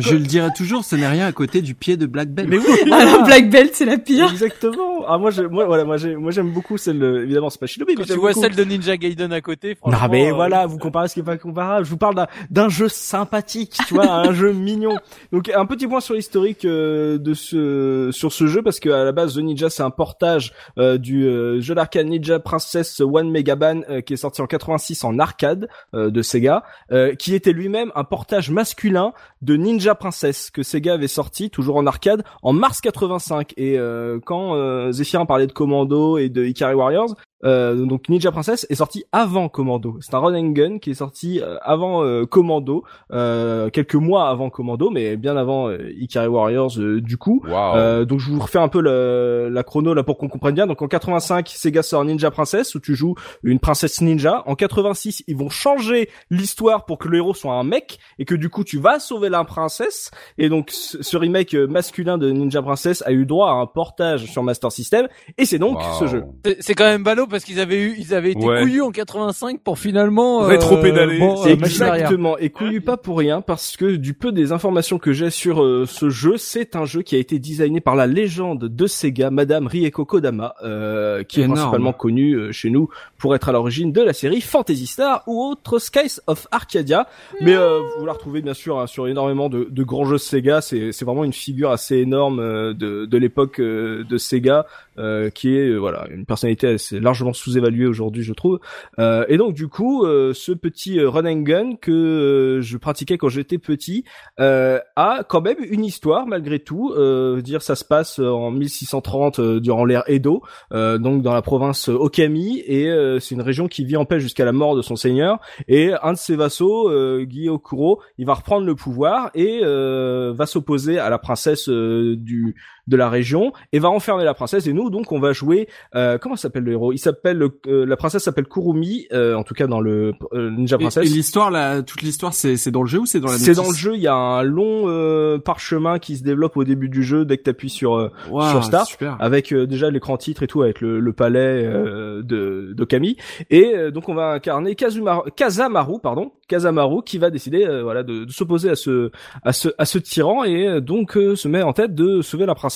je le dirai toujours, ce n'est rien à côté du pied de Black Belt. Mais oui, Ah, la Black Belt, c'est la pire. Exactement. ah moi, je, moi, voilà, moi, j'ai, moi, j'aime beaucoup celle, évidemment, c'est pas Shinobi, mais tu vois beaucoup- celle de Ninja Gaiden à côté, franchement. Non mais euh, voilà, vous comparez ce qui est pas comparable. Je vous parle d'un, d'un jeu sympathique, tu vois, un jeu mignon. Donc un petit point sur l'historique euh, de ce sur ce jeu parce que à la base The Ninja c'est un portage euh, du euh, jeu d'arcade Ninja Princess One Megaban euh, qui est sorti en 86 en arcade euh, de Sega, euh, qui était lui-même un portage masculin de Ninja Princess que Sega avait sorti toujours en arcade en mars 85 et euh, quand euh, Zephyrin parlait de Commando et de Ikari Warriors euh, donc Ninja Princess est sorti avant Commando. C'est un run and gun qui est sorti euh, avant euh, Commando, euh, quelques mois avant Commando, mais bien avant euh, Ikari Warriors euh, du coup. Euh, donc je vous refais un peu le- la chrono là pour qu'on comprenne bien. Donc en 85, Sega sort Ninja Princess où tu joues une princesse ninja. En 86, ils vont changer l'histoire pour que le héros soit un mec et que du coup tu vas sauver la princesse. Et donc ce, remake masculin de Ninja Princess a eu droit à un portage sur Master System et c'est donc ce jeu. C'est c'est quand même ballot parce qu'ils avaient eu, ils avaient été Ouais. couillus en 85 pour finalement. Rétro-pédaler. bon, euh, machine arrière. Exactement, et couillu pas pour rien, parce que du peu des informations que j'ai sur euh, ce jeu, c'est un jeu qui a été designé par la légende de Sega, Madame Rieko Kodama, euh, qui est principalement connue euh, chez nous pour être à l'origine de la série Fantasy Star ou autre Skies of Arcadia. Mais euh, vous la retrouvez bien sûr hein, sur énormément de, de grands jeux Sega. C'est c'est vraiment une figure assez énorme euh, de, de l'époque euh, de Sega, euh, qui est euh, voilà une personnalité assez largement sous-évaluée aujourd'hui, je trouve. Euh, et donc du coup, euh, ce petit run and gun que je pratiquais quand j'étais petit a quand même une histoire malgré tout. Dire ça se passe en 1630 euh, durant l'ère Edo, donc dans la province Okami, et c'est une région qui vit en paix jusqu'à la mort de son seigneur. Et un de ses vassaux, euh, Gyokuro, il va reprendre le pouvoir et va s'opposer à la princesse du de la région et va enfermer la princesse. Et nous, donc, on va jouer. Euh, comment s'appelle le héros? Il s'appelle euh, la princesse s'appelle Kurumi, euh, en tout cas dans le euh, Ninja Princess. et l'histoire, là, toute l'histoire, c'est c'est dans le jeu ou c'est dans la C'est dans le jeu, il y a un long euh, parchemin qui se développe au début du jeu dès que t'appuies sur euh, Waouh, sur Start, super. avec euh, déjà l'écran titre et tout, avec le, le palais euh, de d'Okami. Et euh, donc on va incarner Kazuma, Kazamaru, pardon, Kazamaru, qui va décider euh, voilà de, de s'opposer à ce à ce à ce tyran et donc se met en tête de sauver la princesse.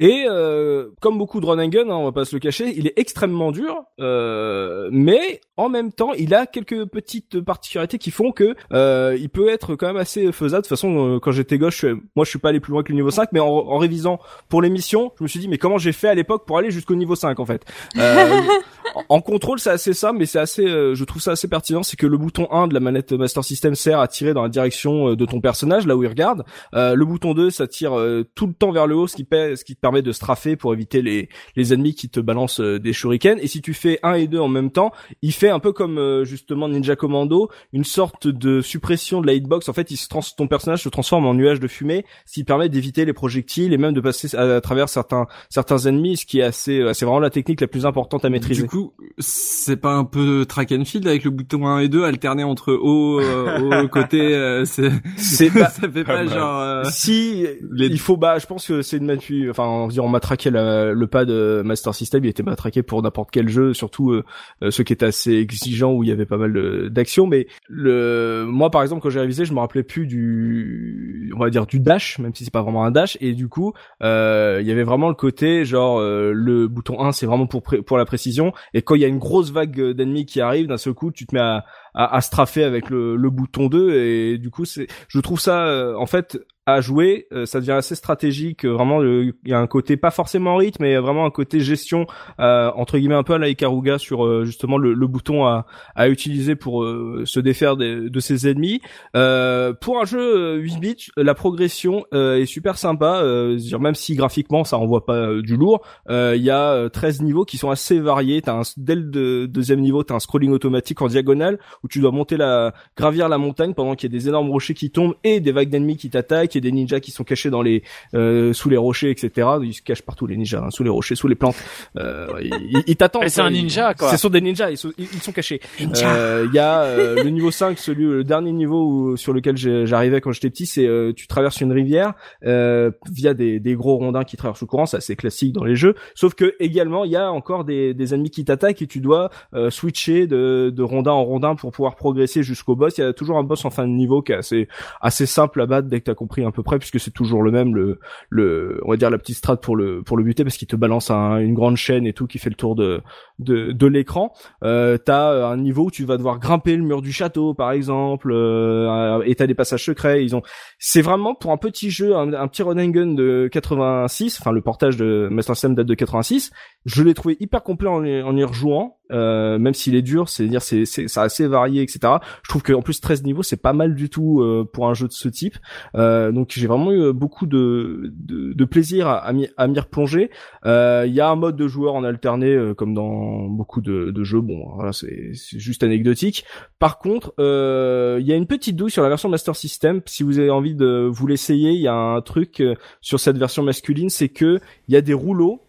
Et euh, comme beaucoup de run and gun, hein, on va pas se le cacher, il est extrêmement dur, euh, mais en même temps, il a quelques petites particularités qui font que euh, il peut être quand même assez faisable. De toute façon, euh, quand j'étais gauche, je- moi je suis pas allé plus loin que le niveau 5, mais en, en révisant pour l'émission, je me suis dit mais comment j'ai fait à l'époque pour aller jusqu'au niveau 5 en fait. Euh, en- contrôle, c'est assez simple, mais c'est assez, euh, je trouve ça assez pertinent, c'est que le bouton 1 de la manette Master System sert à tirer dans la direction euh, de ton personnage, là où il regarde. Euh, le bouton 2, ça tire euh, tout le temps vers le haut, ce qui, paie- ce qui te permet de strafer pour éviter les, les ennemis qui te balancent euh, des shurikens. Et si tu fais 1 et 2 en même temps, il fait un peu comme euh, justement Ninja Commando, une sorte de suppression de la hitbox. En fait, il se trans ton personnage se transforme en nuage de fumée, ce qui permet d'éviter les projectiles et même de passer à, à travers certains certains ennemis, ce qui est assez, euh, c'est vraiment la technique la plus importante à maîtriser. Du coup, c'est pas un peu track and field avec le bouton 1 et 2 alterné entre haut, euh, haut côté, euh, c'est, C'est pas, ça fait pas pas mal. genre, euh, si les- il faut bah je pense que c'est une mapu enfin on dire on matraquait la- le pad Master System il était matraqué pour n'importe quel jeu surtout euh, euh, ceux qui étaient assez exigeants où il y avait pas mal d'actions mais le moi par exemple quand j'ai révisé je me rappelais plus du on va dire du dash même si c'est pas vraiment un dash. Et du coup euh, il y avait vraiment le côté genre le bouton 1 c'est vraiment pour pour la précision. Et quand il y a une grosse vague d'ennemis qui arrive d'un seul coup tu te mets à à, straffer avec le, le bouton 2 et du coup c'est je trouve ça en fait à jouer euh, ça devient assez stratégique euh, vraiment il y a un côté pas forcément rythme mais vraiment un côté gestion euh, entre guillemets un peu à la Ikaruga sur euh, justement le, le bouton à, à utiliser pour euh, se défaire des- de ses ennemis. Euh, pour un jeu euh, 8 bits la progression est super sympa c'est-à-dire même si graphiquement ça envoie pas du lourd il y a euh, 13 niveaux qui sont assez variés. T'as un, dès le deux- deuxième niveau t'as un scrolling automatique en diagonale où tu dois monter la gravir la montagne pendant qu'il y a des énormes rochers qui tombent et des vagues d'ennemis qui t'attaquent et des ninjas qui sont cachés dans les euh, sous les rochers etc ils se cachent partout les ninjas hein, sous les rochers sous les plantes. Euh, ils, ils- t'attendent Mais c'est un ninja, quoi. ce sont des ninjas ils sont, ils, sont cachés. Euh, il y a euh, le niveau 5 celui le dernier niveau où- sur lequel j'arrivais quand j'étais petit c'est euh, tu traverses une rivière euh, via des, des gros rondins qui traversent le courant c'est assez classique dans les jeux. Sauf que également il y a encore des, des ennemis qui t'attaquent et tu dois euh, switcher de, de rondin en rondin pour pouvoir progresser jusqu'au boss. Il y a toujours un boss en fin de niveau qui est assez assez simple à battre dès que t'as compris à peu près puisque c'est toujours le même le le on va dire la petite strat pour le pour le buter parce qu'il te balance un- une grande chaîne et tout qui fait le tour de de, de l'écran. Euh, t'as un niveau où tu vas devoir grimper le mur du château par exemple euh, et t'as des passages secrets. Ils ont c'est vraiment pour un petit jeu un, un petit run and gun de 86 enfin le portage de Master System date de 86 je l'ai trouvé hyper complet en, y- rejouant euh, même s'il est dur c'est à dire c'est c'est assez varié etc je trouve qu'en plus 13 niveaux c'est pas mal du tout euh, pour un jeu de ce type. Euh, donc j'ai vraiment eu beaucoup de de, de plaisir à, à m'y replonger. Euh, il y a un mode de joueur en alterné euh, comme dans beaucoup de, de jeux. Bon voilà c'est juste anecdotique. Par contre euh, il y a une petite douille sur la version Master System. Si vous avez envie de vous l'essayer il y a un truc sur cette version masculine c'est que il y a des rouleaux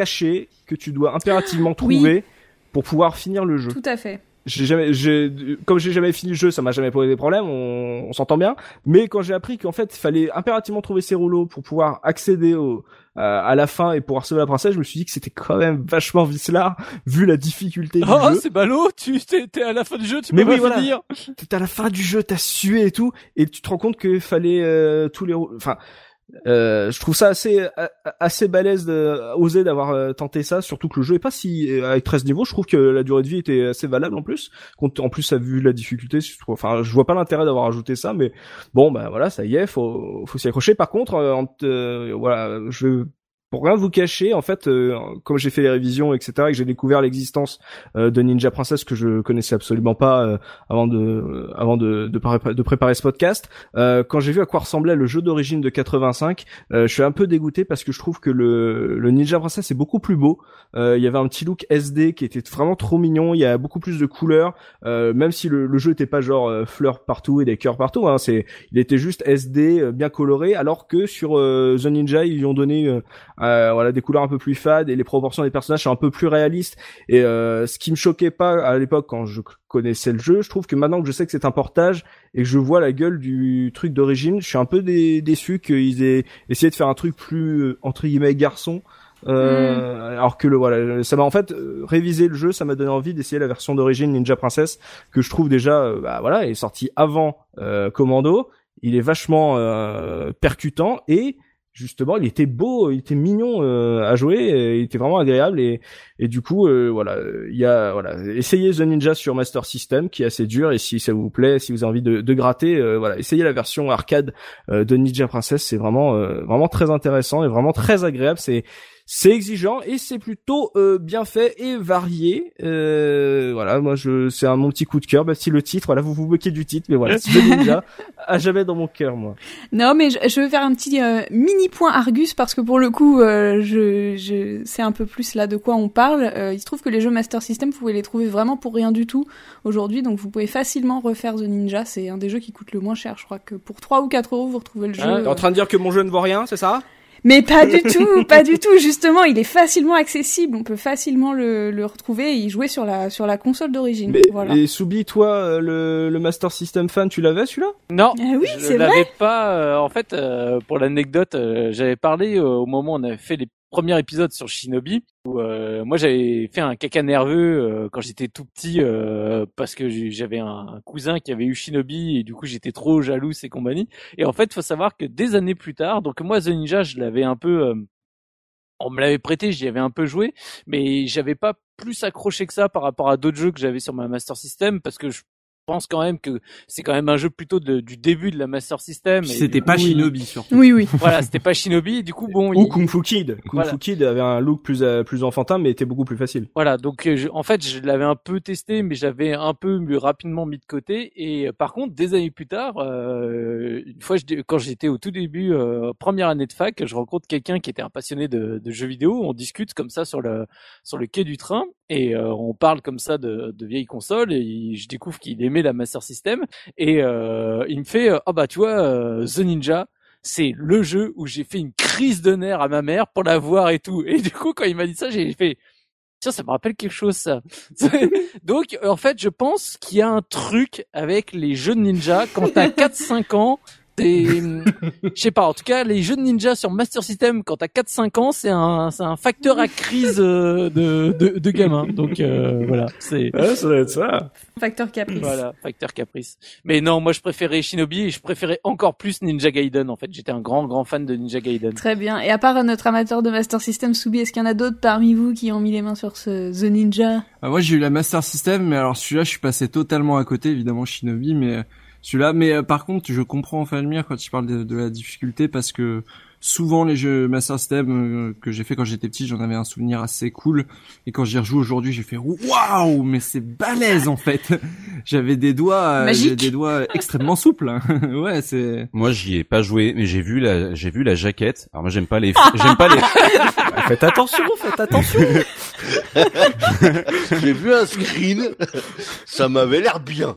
cachés que tu dois impérativement Oui. trouver pour pouvoir finir le jeu Tout à fait. j'ai jamais j'ai comme j'ai jamais fini le jeu ça m'a jamais posé des problèmes on, on s'entend bien mais quand j'ai appris qu'en fait il fallait impérativement trouver ces rouleaux pour pouvoir accéder au à à la fin et pouvoir sauver la princesse je me suis dit que c'était quand même vachement vicelard vu la difficulté du Oh, jeu c'est ballot, tu t'es t'es à la fin du jeu, tu Mais peux oui, pas voilà. finir. t'es à la fin du jeu t'as sué et tout et tu te rends compte qu'il fallait euh, tous les rou- enfin euh, je trouve ça assez assez balèze de d'avoir euh, tenté ça surtout que le jeu est pas si euh, avec 13 niveaux. Je trouve que la durée de vie était assez valable en plus en plus a vu la difficulté je trouve enfin je vois pas l'intérêt d'avoir ajouté ça mais bon bah voilà ça y est faut faut s'y accrocher. Par contre euh, voilà je vais pour rien vous cacher, en fait, euh, comme j'ai fait les révisions, etc., et que j'ai découvert l'existence euh, de Ninja Princess que je connaissais absolument pas euh, avant de euh, avant de de, de préparer ce podcast, euh, quand j'ai vu à quoi ressemblait le jeu d'origine de 85, euh, je suis un peu dégoûté parce que je trouve que le, le Ninja Princess est beaucoup plus beau. Il y avait un petit look SD qui était vraiment trop mignon. Il y a beaucoup plus de couleurs, même si le, le jeu était pas genre fleurs partout et des cœurs partout. Hein, c'est il était juste SD bien coloré, alors que sur The Ninja ils lui ont donné euh, voilà des couleurs un peu plus fades et les proportions des personnages sont un peu plus réalistes. Et euh, ce qui me choquait pas à l'époque quand je connaissais le jeu, je trouve que maintenant que je sais que c'est un portage et que je vois la gueule du truc d'origine, je suis un peu dé- déçu qu'ils aient essayé de faire un truc plus euh, entre guillemets garçon. Euh, alors que le voilà ça m'a en fait euh, révisé le jeu ça m'a donné envie d'essayer la version d'origine Ninja Princess que je trouve déjà euh, bah voilà est sorti avant euh, Commando il est vachement euh, percutant et justement il était beau il était mignon euh, à jouer il était vraiment agréable et du coup euh, voilà il y a voilà essayez The Ninja sur Master System qui est assez dur et si ça vous plaît si vous avez envie de, gratter euh, voilà essayez la version arcade de Ninja Princess c'est vraiment vraiment très intéressant et vraiment très agréable c'est c'est exigeant et c'est plutôt euh, bien fait et varié. Euh, voilà, moi je c'est un mon petit coup de cœur. Bah, si le titre, voilà, vous vous moquez du titre, mais voilà, c'est The Ninja à jamais dans mon cœur, moi. Non, mais je, je vais faire un petit euh, mini point Argus parce que pour le coup, euh, je, je c'est un peu plus là de quoi on parle. Euh, il se trouve que les jeux Master System, vous pouvez les trouver vraiment pour rien du tout aujourd'hui, donc vous pouvez facilement refaire The Ninja. C'est un des jeux qui coûte le moins cher. Je crois que pour 3 ou 4 euros, vous retrouvez le jeu. T'es en train de dire que mon jeu ne vaut rien, c'est ça? Mais pas du tout, pas du tout. Justement, il est facilement accessible. On peut facilement le, le retrouver et y jouer sur la sur la console d'origine. Mais Voilà. et Soubi, toi, euh, le, le Master System fan, tu l'avais celui-là? Non, Ah oui, je c'est l'avais pas. euh, en fait, euh, pour l'anecdote, euh, j'avais parlé euh, au moment où on avait fait les premiers épisodes sur Shinobi. Où, euh, moi, j'avais fait un caca nerveux euh, quand j'étais tout petit euh, parce que j'avais un, cousin qui avait eu Shinobi et du coup j'étais trop jaloux et compagnie. Et en fait, faut savoir que des années plus tard, donc moi The Ninja, je l'avais un peu on me l'avait prêté, j'y avais un peu joué, mais j'avais pas plus accroché que ça par rapport à d'autres jeux que j'avais sur ma Master System parce que je pense quand même que c'est quand même un jeu plutôt de- du début de la Master System. C'était pas coup, Shinobi surtout. Oui, oui. Voilà, c'était pas Shinobi. et Du coup, bon, Ou il- Kung Fu Kid. Kung Voilà. Fu Kid avait un look plus euh, plus enfantin, mais était beaucoup plus facile. Voilà, donc euh, je- en fait, je l'avais un peu testé, mais j'avais un peu mis- rapidement mis de côté. Et euh, par contre, des années plus tard, euh, une fois, je- quand j'étais au tout début, euh, première année de fac, je rencontre quelqu'un qui était un passionné de, de jeux vidéo. On discute comme ça sur le sur le quai du train et euh, on parle comme ça de, de vieilles consoles. Et il- je découvre qu'il aimait la Master System et euh, il me fait, ah bah tu vois, euh, The Ninja c'est le jeu où j'ai fait une crise de nerfs à ma mère pour la voir et tout. Et du coup, quand il m'a dit ça, j'ai fait, tiens, ça me rappelle quelque chose, ça. Donc, en fait, je pense qu'il y a un truc avec les jeux de ninja. Quand t'as 4-5 ans, je sais pas. En tout cas, les jeux de ninja sur Master System, quand t'as 4-5 ans, c'est un, c'est un facteur à crise euh, de, de, de gamin. Donc euh, voilà, c'est Ouais, ça doit être ça. Facteur caprice. voilà, facteur caprice. Mais non, moi je préférais Shinobi et je préférais encore plus Ninja Gaiden. En fait, j'étais un grand grand fan de Ninja Gaiden. Très bien. Et à part notre amateur de Master System, Soubi, est-ce qu'il y en a d'autres parmi vous qui ont mis les mains sur ce The Ninja? Ah, moi j'ai eu la Master System, mais alors celui-là je suis passé totalement à côté, évidemment Shinobi, mais euh, celui-là. Mais euh, par contre, je comprends Falmir quand il parle de, de la difficulté parce que souvent les jeux Master System euh, que j'ai fait quand j'étais petit, j'en avais un souvenir assez cool. Et quand j'y rejoue aujourd'hui, j'ai fait waouh, mais c'est balèze en fait. J'avais des doigts, euh, des doigts extrêmement souples. hein. ouais, c'est. Moi, j'y ai pas joué, mais j'ai vu la, j'ai vu la jaquette. Alors moi, j'aime pas les, j'aime pas les. Faites attention, faites attention. J'ai vu un screen, ça m'avait l'air bien.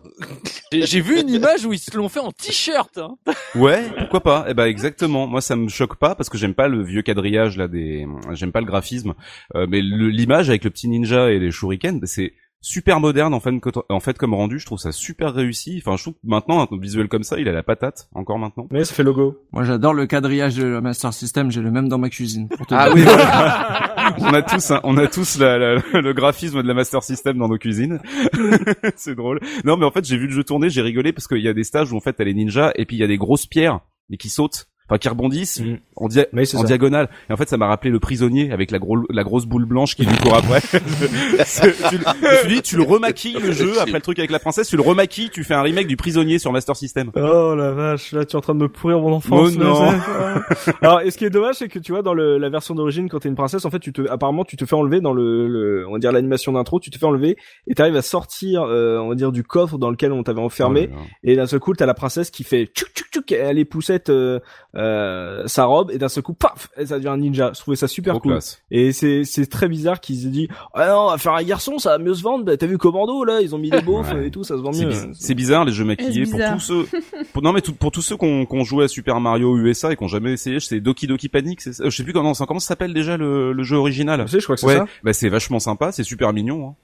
J'ai vu une image où ils se l'ont fait en t-shirt. Hein. Ouais, pourquoi pas? Eh ben exactement. Moi, ça me choque pas parce que j'aime pas le vieux quadrillage là des, j'aime pas le graphisme, Euh, mais l'image avec le petit ninja et les shurikens, bah, c'est super moderne en fait, co- en fait comme rendu. Je trouve ça super réussi. Enfin, je trouve que maintenant un visuel comme ça, il a la patate encore maintenant. Mais ça fait logo. Moi j'adore le quadrillage de la Master System, j'ai le même dans ma cuisine. Pour te Ah dire. oui, voilà. on a tous, un- on a tous la- la- le graphisme de la Master System dans nos cuisines. c'est drôle. Non, mais en fait, j'ai vu le jeu tourner, j'ai rigolé parce qu'il y a des stages où en fait, t'as les ninjas et puis il y a des grosses pierres mais qui sautent, enfin qui rebondissent Mhm. en, dia- diagonale. Et en fait, ça m'a rappelé le prisonnier avec la, gros, la grosse boule blanche qui lui court après. Tu, le- je dit, tu le remaquilles le jeu après le truc avec la princesse, tu le remaquilles, tu fais un remake du prisonnier sur Master System. Oh la vache, là tu es en train de me pourrir mon enfance. Oh non. Alors, et ce qui est dommage, c'est que tu vois dans le, la version d'origine, quand t'es une princesse, en fait, tu te, apparemment, tu te fais enlever dans le, le on va dire l'animation d'intro, tu te fais enlever et t'arrives à sortir, euh, on va dire du coffre dans lequel on t'avait enfermé. Oh. Et d'un seul coup, t'as la princesse qui fait tchouk tchouk tchouk, elle les poussette euh, euh, sa robe et d'un seul coup, paf, et ça devient un ninja. Je trouvais ça super Trop cool. classe. Et c'est c'est très bizarre qu'ils aient dit ah non, on va faire un garçon, ça va mieux se vendre. Bah, T'as vu Commando là, ils ont mis des beaufs Ouais. et tout, ça se vend C'est mieux. C'est bizarre les jeux maquillés pour tous ceux pour, non mais tout- pour tous ceux qu'on qu'on joué à Super Mario USA et qu'on jamais essayé c'est Doki Doki Panic c'est ça? Je sais plus comment ça comment ça s'appelle déjà le, le jeu original Tu sais, je crois que c'est ouais ça. bah c'est vachement sympa c'est super mignon hein.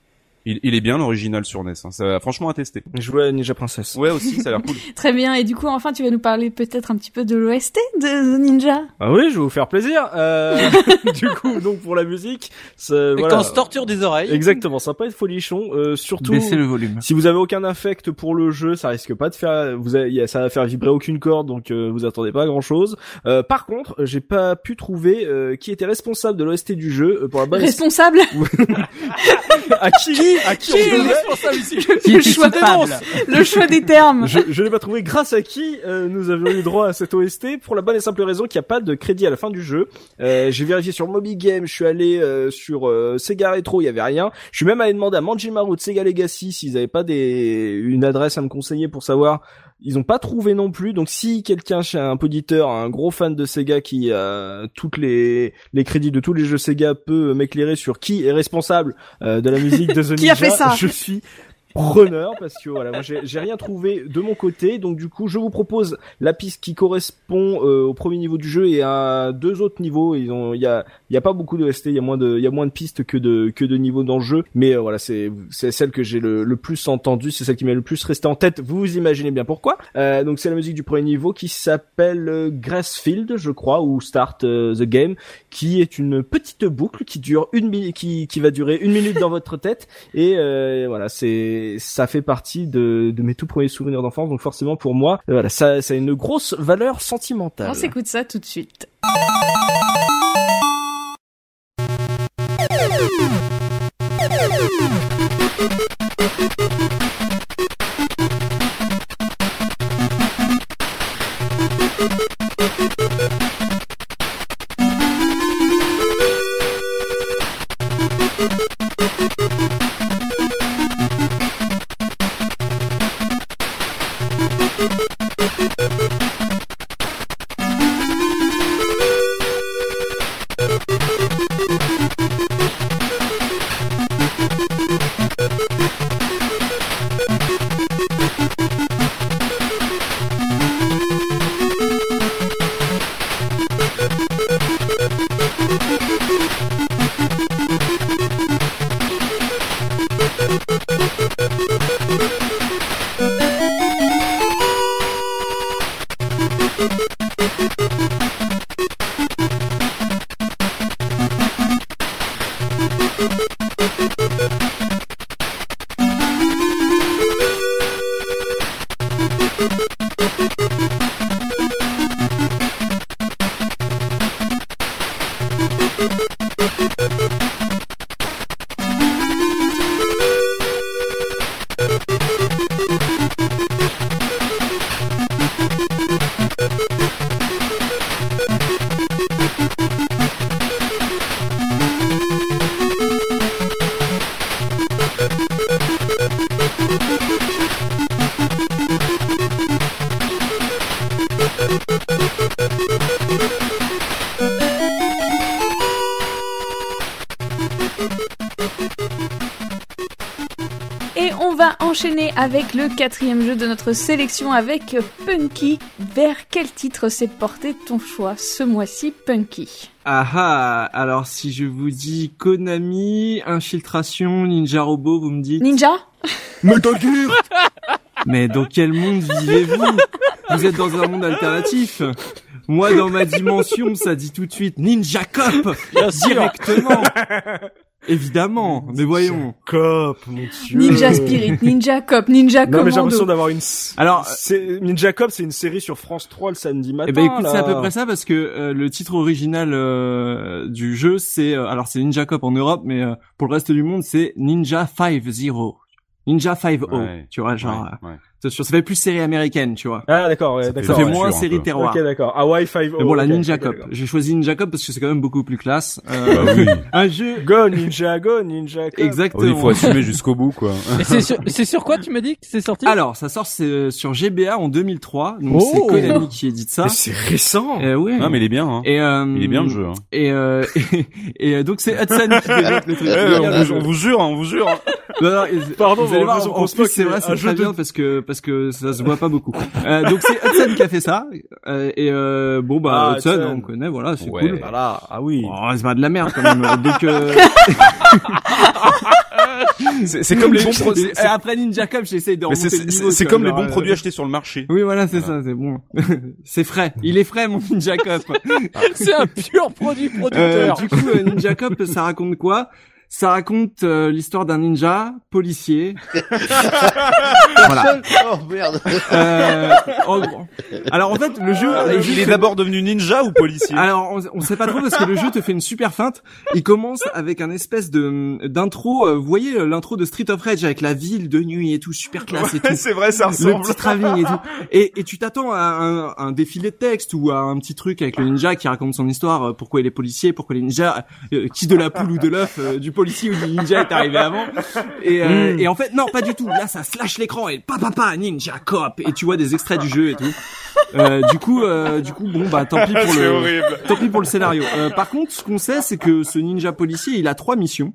Il, il est bien l'original sur NES hein. ça franchement à tester Je jouais à Ninja Princess. ouais aussi ça a l'air cool Très bien. Et du coup, enfin, tu vas nous parler peut-être un petit peu de l'OST de The Ninja. Ah oui, je vais vous faire plaisir. Euh, du coup, donc pour la musique, voilà. Quand on se torture des oreilles. Exactement, ça va pas être folichon. Euh, surtout, Baissez le volume. si vous avez aucun affect pour le jeu, ça risque pas de faire, vous avez- ça va faire vibrer aucune corde, donc euh, vous attendez pas à grand chose. Euh, par contre, j'ai pas pu trouver euh, qui était responsable de l'OST du jeu euh, pour la bonne. Responsable. à qui À qui, on le devait le choix le choix des termes. je, je l'ai pas trouvé grâce à qui euh, nous avions eu droit à cette OST pour la bonne et simple raison qu'il n'y a pas de crédit à la fin du jeu. Euh, j'ai vérifié sur Moby Game, je suis allé euh, sur euh, Sega Retro, il y avait rien. Je suis même allé demander à Manjimaru de Sega Legacy s'ils avaient pas des une adresse à me conseiller pour savoir. Ils ont pas trouvé non plus. Donc si quelqu'un chez un poditeur, un gros fan de Sega qui a toutes les les crédits de tous les jeux Sega peut m'éclairer sur qui est responsable euh, de la musique de The Qui a fait ça je suis preneur parce que voilà moi j'ai rien trouvé de mon côté. Donc du coup je vous propose la piste qui correspond euh, au premier niveau du jeu et à deux autres niveaux. Ils ont il y a il y a pas beaucoup de ST il y a moins de il y a moins de pistes que de que de niveaux dans le jeu. Mais euh, voilà c'est c'est celle que j'ai le, le plus entendue. C'est celle qui m'est le plus resté en tête. Vous vous imaginez bien pourquoi. Euh, donc c'est la musique du premier niveau qui s'appelle euh, Grassfield je crois ou Start euh, the Game qui est une petite boucle qui dure une qui qui va durer une minute dans votre tête. Et euh, voilà c'est ça fait partie de, mes tout premiers souvenirs d'enfance. Donc forcément pour moi, euh, voilà, ça, ça a une grosse valeur sentimentale. On s'écoute ça tout de suite. Avec le quatrième jeu de notre sélection avec Punky. Vers quel titre s'est porté ton choix ce mois-ci, Punky? Ah ah, alors si je vous dis Konami, Infiltration, Ninja Robot, vous me dites Ninja? Metal Gear! Mais dans quel monde vivez-vous? Vous êtes dans un monde alternatif. Moi, dans ma dimension, ça dit tout de suite Ninja Cop Directement Évidemment, mais voyons. Cop, mon dieu. Ninja Spirit, Ninja Cop, Ninja Non mais j'ai l'impression Commando. d'avoir une. Alors, c'est Ninja Cop, c'est une série sur France 3 le samedi matin. Eh ben écoute, c'est à peu près ça parce que euh, le titre original euh, du jeu, c'est euh, alors c'est Ninja Cop en Europe, mais euh, pour le reste du monde, c'est Ninja 5-0. Ninja 5-0, Ouais. tu vois, genre, Ouais, ouais. euh, ça fait plus série américaine, tu vois. Ah d'accord, d'accord. Ça fait moins série terroir. Ok d'accord. Hawaii 5 Mais bon, la Ninja Cop. J'ai choisi Ninja Cop parce que c'est quand même beaucoup plus classe. Euh, Bah oui. un jeu. Go Ninja, go Ninja Cop. Exactement. Oh, il faut assumer jusqu'au bout, quoi. Et c'est sur, quoi tu m'as dit que c'est sorti? Alors, ça sort c'est sur GBA en 2003. Donc Oh. c'est Konami qui édite ça. Mais c'est récent. Euh, ouais. Non, mais il est bien, hein. Et, euh, Il est bien le jeu. Hein. Et, euh, et, euh, donc c'est Hudson qui développe le truc. On, vous, jeu. on vous jure, hein, on vous jure. Non, non, Pardon, vous allez voir, en pense plus c'est vrai, c'est très bien parce que parce que ça se voit pas beaucoup. Euh, donc c'est Hudson qui a fait ça. Euh, et euh, bon bah Ah, Hudson, Hudson. on connaît, voilà, c'est Ouais. cool. Voilà, ah oui. Oh, c'est pas de la merde quand même. donc euh, C'est comme les bons pro- c'est- et après Ninja Cop, j'essaye de remonter c'est comme les bons euh, produits achetés sur le marché. Oui, voilà, c'est ça, c'est bon. c'est frais. Il est frais, mon Ninja Cop. C'est un pur produit Euh, producteur. du coup, euh, Ninja Cop, ça raconte quoi? Ça raconte euh, l'histoire d'un ninja policier. voilà. Oh merde. Euh, en gros. Alors en fait, le jeu, le jeu Il est fait- d'abord devenu ninja ou policier? Alors, on, on sait pas trop parce que le jeu te fait une super feinte. Il commence avec un espèce de d'intro. euh, vous voyez euh, l'intro de Street of Rage avec la ville de nuit et tout, super classe et tout. C'est vrai, ça le ressemble. petit travelling et tout. Et, et tu t'attends à un, un défilé de texte ou à un petit truc avec le ninja qui raconte son histoire, euh, pourquoi il est policier, pourquoi les ninjas, euh, qui de la poule ou de l'œuf, euh, du policier ou du ninja est arrivé avant. Et, euh, et en fait, non, pas du tout. Là, ça flash l'écran et papa, papa, ninja cop. Et tu vois des extraits du jeu et tout. Euh, du coup, euh, du coup, bon, bah, tant pis pour C'est le, horrible. tant pis pour le scénario. Euh, par contre, ce qu'on sait, c'est que ce ninja policier, il a trois missions.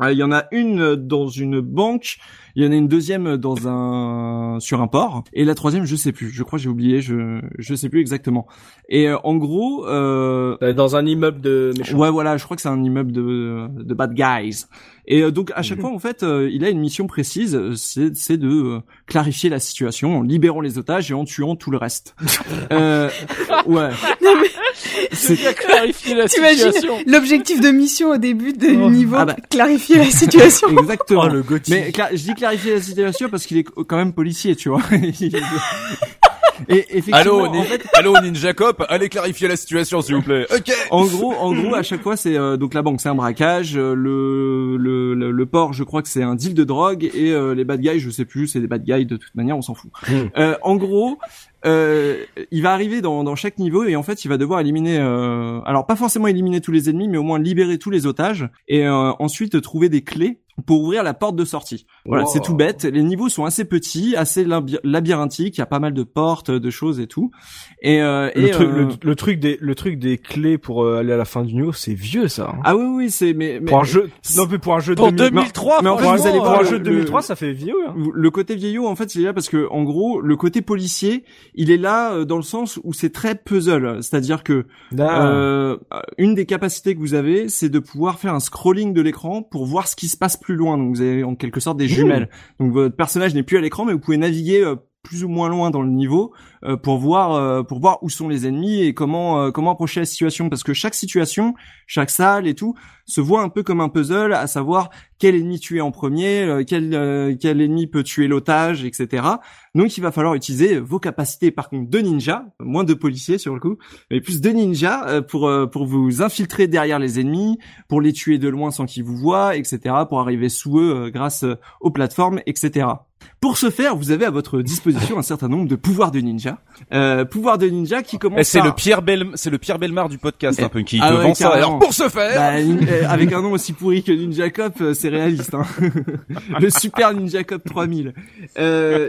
Euh, Il y en a une dans une banque, il y en a une deuxième dans un sur un port, et la troisième, je sais plus. Je crois j'ai oublié, je je sais plus exactement. Et euh, en gros, euh, Euh, Dans un immeuble de méchants. ouais, voilà, je crois que c'est un immeuble de de bad guys. Et euh, donc à chaque fois, en fait, euh, il a une mission précise, euh, c'est c'est de euh, clarifier la situation en libérant les otages et en tuant tout le reste. euh, ouais. C'est clarifier la T'imagines situation. l'objectif de mission au début du Oh. niveau, Ah bah. clarifier la situation. Exactement. Oh le. Mais cla- je dis clarifier la situation parce qu'il est quand même policier, tu vois. Et effectivement, Allô, en fait, allô, Ninja Cop, allez clarifier la situation, s'il vous plaît. Ok. en gros, en gros, à chaque fois, c'est euh, donc la banque, c'est un braquage, euh, le, le le le port, je crois que c'est un deal de drogue et euh, les bad guys, je sais plus, c'est des bad guys de toute manière, on s'en fout. Euh, en gros, euh, il va arriver dans dans chaque niveau et en fait, il va devoir éliminer, euh, alors pas forcément éliminer tous les ennemis, mais au moins libérer tous les otages et euh, ensuite trouver des clés pour ouvrir la porte de sortie. Voilà, Wow. c'est tout bête. Les niveaux sont assez petits, assez laby- labyrinthiques. Il y a pas mal de portes, de choses et tout. Et, euh, le, et, truc, euh, le, le truc des le truc des clés pour euh, aller à la fin du niveau, c'est vieux ça. hein. ah oui oui c'est mais, mais pour un jeu, non mais pour un jeu de Pour 2000 2003, mais en fait, pour allez pour un le- jeu de le- 2003, ça fait vieux. Hein. le côté vieillot en fait il est là parce que en gros le côté policier il est là euh, dans le sens où c'est très puzzle c'est-à-dire que Ah. euh, une des capacités que vous avez c'est de pouvoir faire un scrolling de l'écran pour voir ce qui se passe plus loin donc vous avez en quelque sorte des jumelles. Donc votre personnage n'est plus à l'écran mais vous pouvez naviguer euh, plus ou moins loin dans le niveau euh, pour voir euh, pour voir où sont les ennemis et comment euh, comment approcher la situation parce que chaque situation, chaque salle et tout se voit un peu comme un puzzle, à savoir quel ennemi tuer en premier, euh, quel euh, quel ennemi peut tuer l'otage, etc. Donc il va falloir utiliser vos capacités par contre de ninja, moins de policiers sur le coup, mais plus de ninja euh, pour pour vous infiltrer derrière les ennemis, pour les tuer de loin sans qu'ils vous voient, etc. Pour arriver sous eux grâce aux plateformes, etc. Pour ce faire, vous avez à votre disposition un certain nombre de pouvoirs de ninja. Euh, pouvoirs de ninja qui Eh, commencent c'est par... le Pierre Bel, c'est le Pierre Belmar du podcast, Eh, un peu qui ah te ouais, vend ça. carrément. Alors pour ce faire, Bah, euh, avec un nom aussi pourri que Ninja Cop, euh, c'est réaliste. Hein. le Super Ninja Cop 3000. Euh,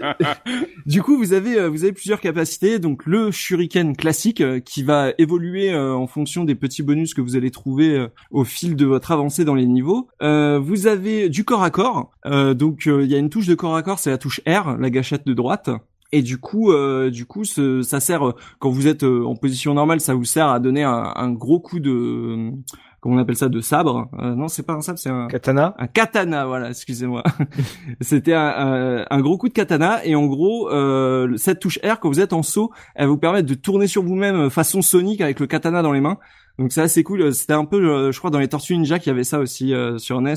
du coup, vous avez euh, vous avez plusieurs capacités. Donc le Shuriken classique qui va évoluer en fonction des petits bonus que vous allez trouver au fil de votre avancée dans les niveaux. Euh, vous avez du corps à corps. Euh, donc il y a une touche de corps à corps, c'est la touche R, la gâchette de droite. Et du coup, euh, du coup, ce- ça sert euh, quand vous êtes euh, en position normale, ça vous sert à donner un, un gros coup de, comment on appelle ça, de sabre. Euh, non, c'est pas un sabre, c'est un, Katana. un katana, voilà, excusez-moi. C'était un, un- un gros coup de katana et en gros, euh, cette touche R quand vous êtes en saut, elle vous permet de tourner sur vous-même euh, façon Sonic avec le katana dans les mains. Donc c'est assez cool. C'était un peu, euh, je crois, dans les Tortues Ninja qu'il y avait ça aussi euh, sur NES,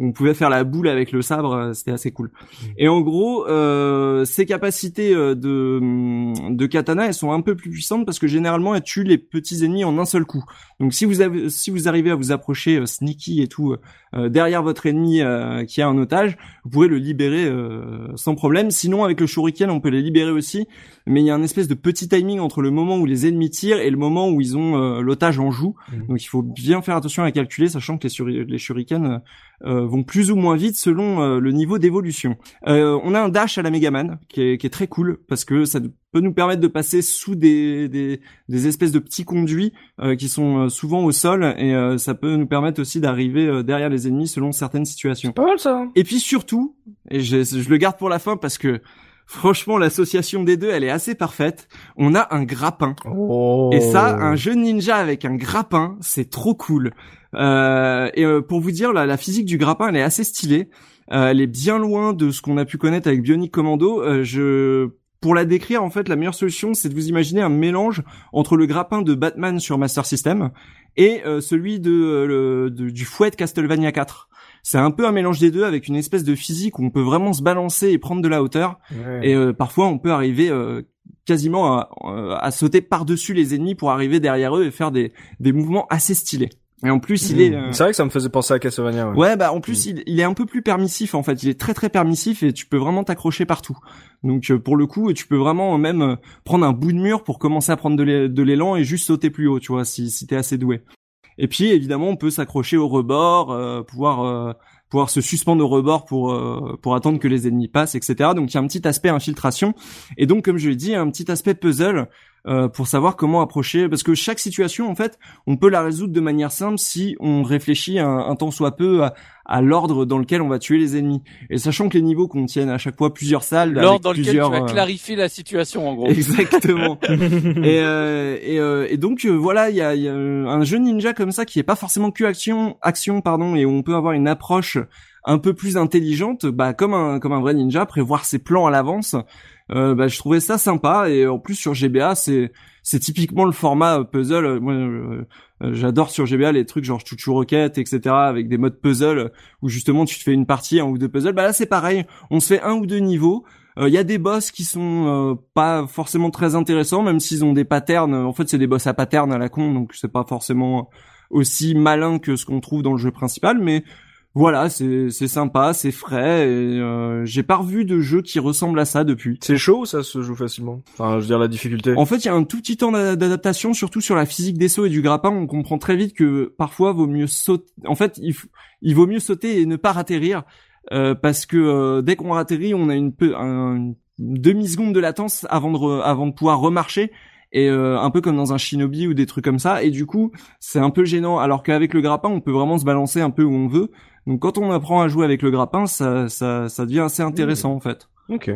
où on pouvait faire la boule avec le sabre. euh, C'était assez cool. Et en gros, euh, ces capacités euh, de, hum, de katana, elles sont un peu plus puissantes parce que généralement, elles tuent les petits ennemis en un seul coup. Donc si vous avez, si vous arrivez à vous approcher euh, sneaky et tout euh, derrière votre ennemi euh, qui a un otage, vous pourrez le libérer euh, sans problème. Sinon, avec le shuriken, on peut les libérer aussi, mais il y a un espèce de petit timing entre le moment où les ennemis tirent et le moment où ils ont euh, l'otage en joue. Mhm. Donc il faut bien faire attention à calculer, sachant que les, shuri- les shurikens euh, vont plus ou moins vite selon euh, le niveau d'évolution. Euh, on a un dash à la Megaman qui est, qui est très cool parce que ça peut nous permettre de passer sous des, des, des espèces de petits conduits euh, qui sont euh, souvent au sol et euh, ça peut nous permettre aussi d'arriver euh, derrière les ennemis selon certaines situations. Pas mal ça. Et puis surtout, et je, je le garde pour la fin parce que franchement l'association des deux elle est assez parfaite, on a un grappin. Oh. Et ça, un jeu ninja avec un grappin, c'est trop cool. Euh, et euh, pour vous dire, la, la physique du grappin, elle est assez stylée. Euh, elle est bien loin de ce qu'on a pu connaître avec Bionic Commando. Euh, je, pour la décrire, en fait, la meilleure solution, c'est de vous imaginer un mélange entre le grappin de Batman sur Master System et celui de, le- de- du fouet de Castlevania 4. C'est un peu un mélange des deux avec une espèce de physique où on peut vraiment se balancer et prendre de la hauteur. Ouais. Et euh, parfois, on peut arriver euh, quasiment à, euh, à sauter par-dessus les ennemis pour arriver derrière eux et faire des, des mouvements assez stylés. Et en plus, il est... euh, C'est vrai que ça me faisait penser à Castlevania. Ouais. Ouais, bah en plus il, il est un peu plus permissif en fait. Il est très très permissif et tu peux vraiment t'accrocher partout. Donc euh, pour le coup, tu peux vraiment même euh, prendre un bout de mur pour commencer à prendre de l'élan et juste sauter plus haut, tu vois, si si t'es assez doué. Et puis évidemment, on peut s'accrocher au rebord, euh, pouvoir euh, pouvoir se suspendre au rebord pour euh, pour attendre que les ennemis passent, etc. Donc il y a un petit aspect infiltration et donc comme je l'ai dit, un petit aspect puzzle. Euh, pour savoir comment approcher, parce que chaque situation, en fait, on peut la résoudre de manière simple si on réfléchit un, un temps soit peu à, à l'ordre dans lequel on va tuer les ennemis. Et sachant que les niveaux contiennent à chaque fois plusieurs salles, L'ordre dans lequel tu vas euh, clarifier la situation, en gros. Exactement. et, euh, et, euh, et donc euh, voilà, il y a, il y a un jeu ninja comme ça qui est pas forcément que action, action pardon, et où on peut avoir une approche un peu plus intelligente, bah comme un comme un vrai ninja, prévoir ses plans à l'avance. Euh, bah, je trouvais ça sympa et en plus sur GBA c'est c'est typiquement le format euh, puzzle. Euh, Moi, euh, euh, j'adore sur GBA les trucs genre Chuchu Rocket, etc. avec des modes puzzle où justement tu te fais une partie un ou deux puzzles. Bah là c'est pareil, on se fait un ou deux niveaux. Il y a des boss qui sont euh, pas forcément très intéressants, même s'ils ont des patterns. En fait, c'est des boss à patterns à la con, donc c'est pas forcément aussi malin que ce qu'on trouve dans le jeu principal. Mais voilà, c'est c'est sympa, c'est frais. Et euh, j'ai pas revu de jeu qui ressemble à ça depuis. C'est chaud ça se joue facilement? Enfin, je veux dire la difficulté. En fait, il y a un tout petit temps d'a- d'adaptation, surtout sur la physique des sauts et du grappin. On comprend très vite que parfois, vaut mieux sauter. En fait, il, il vaut mieux sauter et ne pas ratterrir, euh, parce que euh, dès qu'on ratterrit, on a une, peu, un- une demi seconde de latence avant de re- avant de pouvoir remarcher. Et euh, un peu comme dans un shinobi ou des trucs comme ça. Et du coup, c'est un peu gênant. Alors qu'avec le grappin, on peut vraiment se balancer un peu où on veut. Donc quand on apprend à jouer avec le grappin, ça, ça, ça devient assez intéressant en fait. Ok.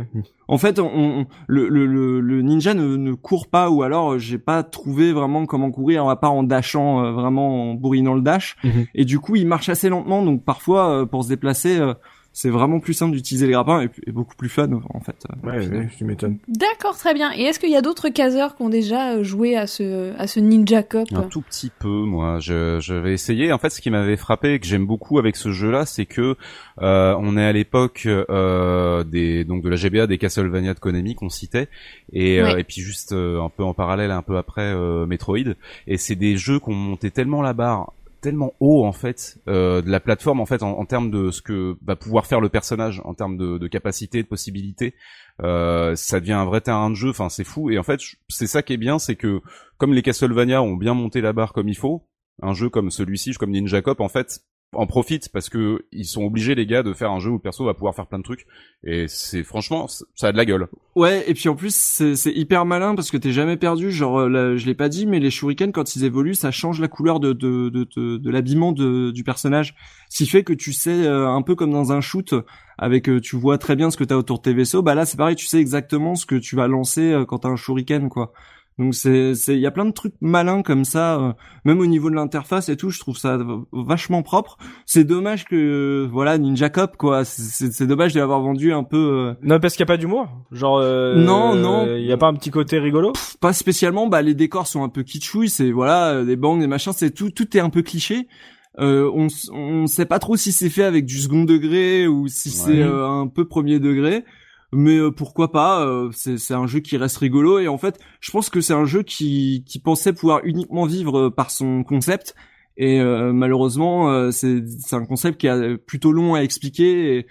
En fait, on, on- le, le, le, le ninja ne, ne court pas ou alors euh, j'ai pas trouvé vraiment comment courir à part en dashant, euh, vraiment en bourrinant le dash. Mhm. Et du coup, il marche assez lentement, donc parfois euh, pour se déplacer, euh, c'est vraiment plus simple d'utiliser les grappins et, et beaucoup plus fun en fait. Ouais, ouais, tu m'étonnes. D'accord, très bien. Et est-ce qu'il y a d'autres caseurs qui ont déjà euh, joué à ce à ce Ninja Cop Un tout petit peu, moi. Je, j'avais essayé. En fait, ce qui m'avait frappé et que j'aime beaucoup avec ce jeu-là, c'est que euh, on est à l'époque euh, des donc de la GBA, des Castlevania de Konami qu'on citait, et, euh, et puis juste euh, un peu en parallèle, un peu après euh, Metroid. Et c'est des jeux qui ont monté tellement la barre tellement haut en fait euh, de la plateforme en fait en, en termes de ce que va pouvoir faire le personnage en termes de, de capacité de possibilités euh, ça devient un vrai terrain de jeu enfin c'est fou. Et en fait c'est ça qui est bien c'est que comme les Castlevania ont bien monté la barre comme il faut un jeu comme celui-ci comme Ninja Cop en fait en profite parce que ils sont obligés les gars de faire un jeu où le perso va pouvoir faire plein de trucs et c'est franchement ça a de la gueule Ouais, et puis en plus c'est hyper malin parce que t'es jamais perdu. Genre, euh, là, je l'ai pas dit, mais les shurikens quand ils évoluent, ça change la couleur de de de, de, de l'habillement du personnage, ce qui fait que tu sais euh, un peu comme dans un shoot avec euh, tu vois très bien ce que t'as autour de tes vaisseaux. Bah là c'est pareil, tu sais exactement ce que tu vas lancer quand t'as un shuriken quoi. Donc c'est c'est il y a plein de trucs malins comme ça, euh, même au niveau de l'interface et tout. Je trouve ça vachement propre. C'est dommage que euh, voilà Ninja Cop quoi. C'est- dommage de l'avoir vendu un peu. euh, Non, parce qu'il y a pas d'humour. Genre. Euh, Non, non. Il y a pas un petit côté rigolo. pas spécialement bah les décors sont un peu kitschouilles c'est voilà des bangs des machins c'est tout tout est un peu cliché euh, on on sait pas trop si c'est fait avec du second degré ou si c'est euh, un peu premier degré mais euh, pourquoi pas euh, c'est un jeu qui reste rigolo et en fait je pense que c'est un jeu qui qui pensait pouvoir uniquement vivre euh, par son concept et euh, malheureusement euh, c'est un concept qui est plutôt long à expliquer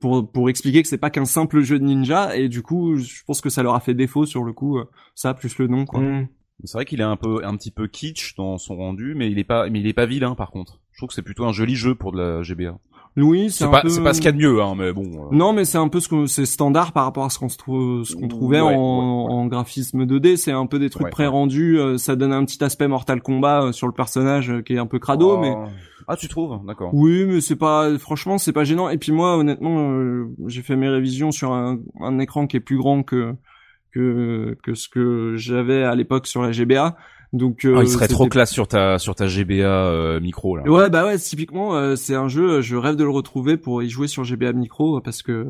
pour pour expliquer que c'est pas qu'un simple jeu de ninja et du coup je pense que ça leur a fait défaut sur le coup ça plus le nom quoi. Mm. C'est vrai qu'il est un peu un petit peu kitsch dans son rendu, mais il est pas mais il est pas vilain par contre. Je trouve que c'est plutôt un joli jeu pour de la GBA. Oui, c'est pas peu... c'est pas ce qu'il y a de mieux hein, mais bon. euh, Non, mais c'est un peu ce que c'est standard par rapport à ce qu'on se trouve, ce qu'on trouvait Ouais, en, ouais, ouais. en graphisme 2D. C'est un peu des trucs pré-rendus. euh, ça donne un petit aspect Mortal Kombat euh, sur le personnage euh, qui est un peu crado, oh. mais Ah, tu trouves? D'accord. oui, mais c'est pas, franchement, c'est pas gênant. Et puis moi, honnêtement, j'ai fait mes révisions sur un, un écran qui est plus grand que que que ce que j'avais à l'époque sur la GBA. Donc, euh, Ah, il serait trop classe sur ta sur ta GBA euh, micro là. Ouais, bah ouais, typiquement, euh, c'est un jeu, euh, je rêve de le retrouver pour y jouer sur GBA Micro euh, parce que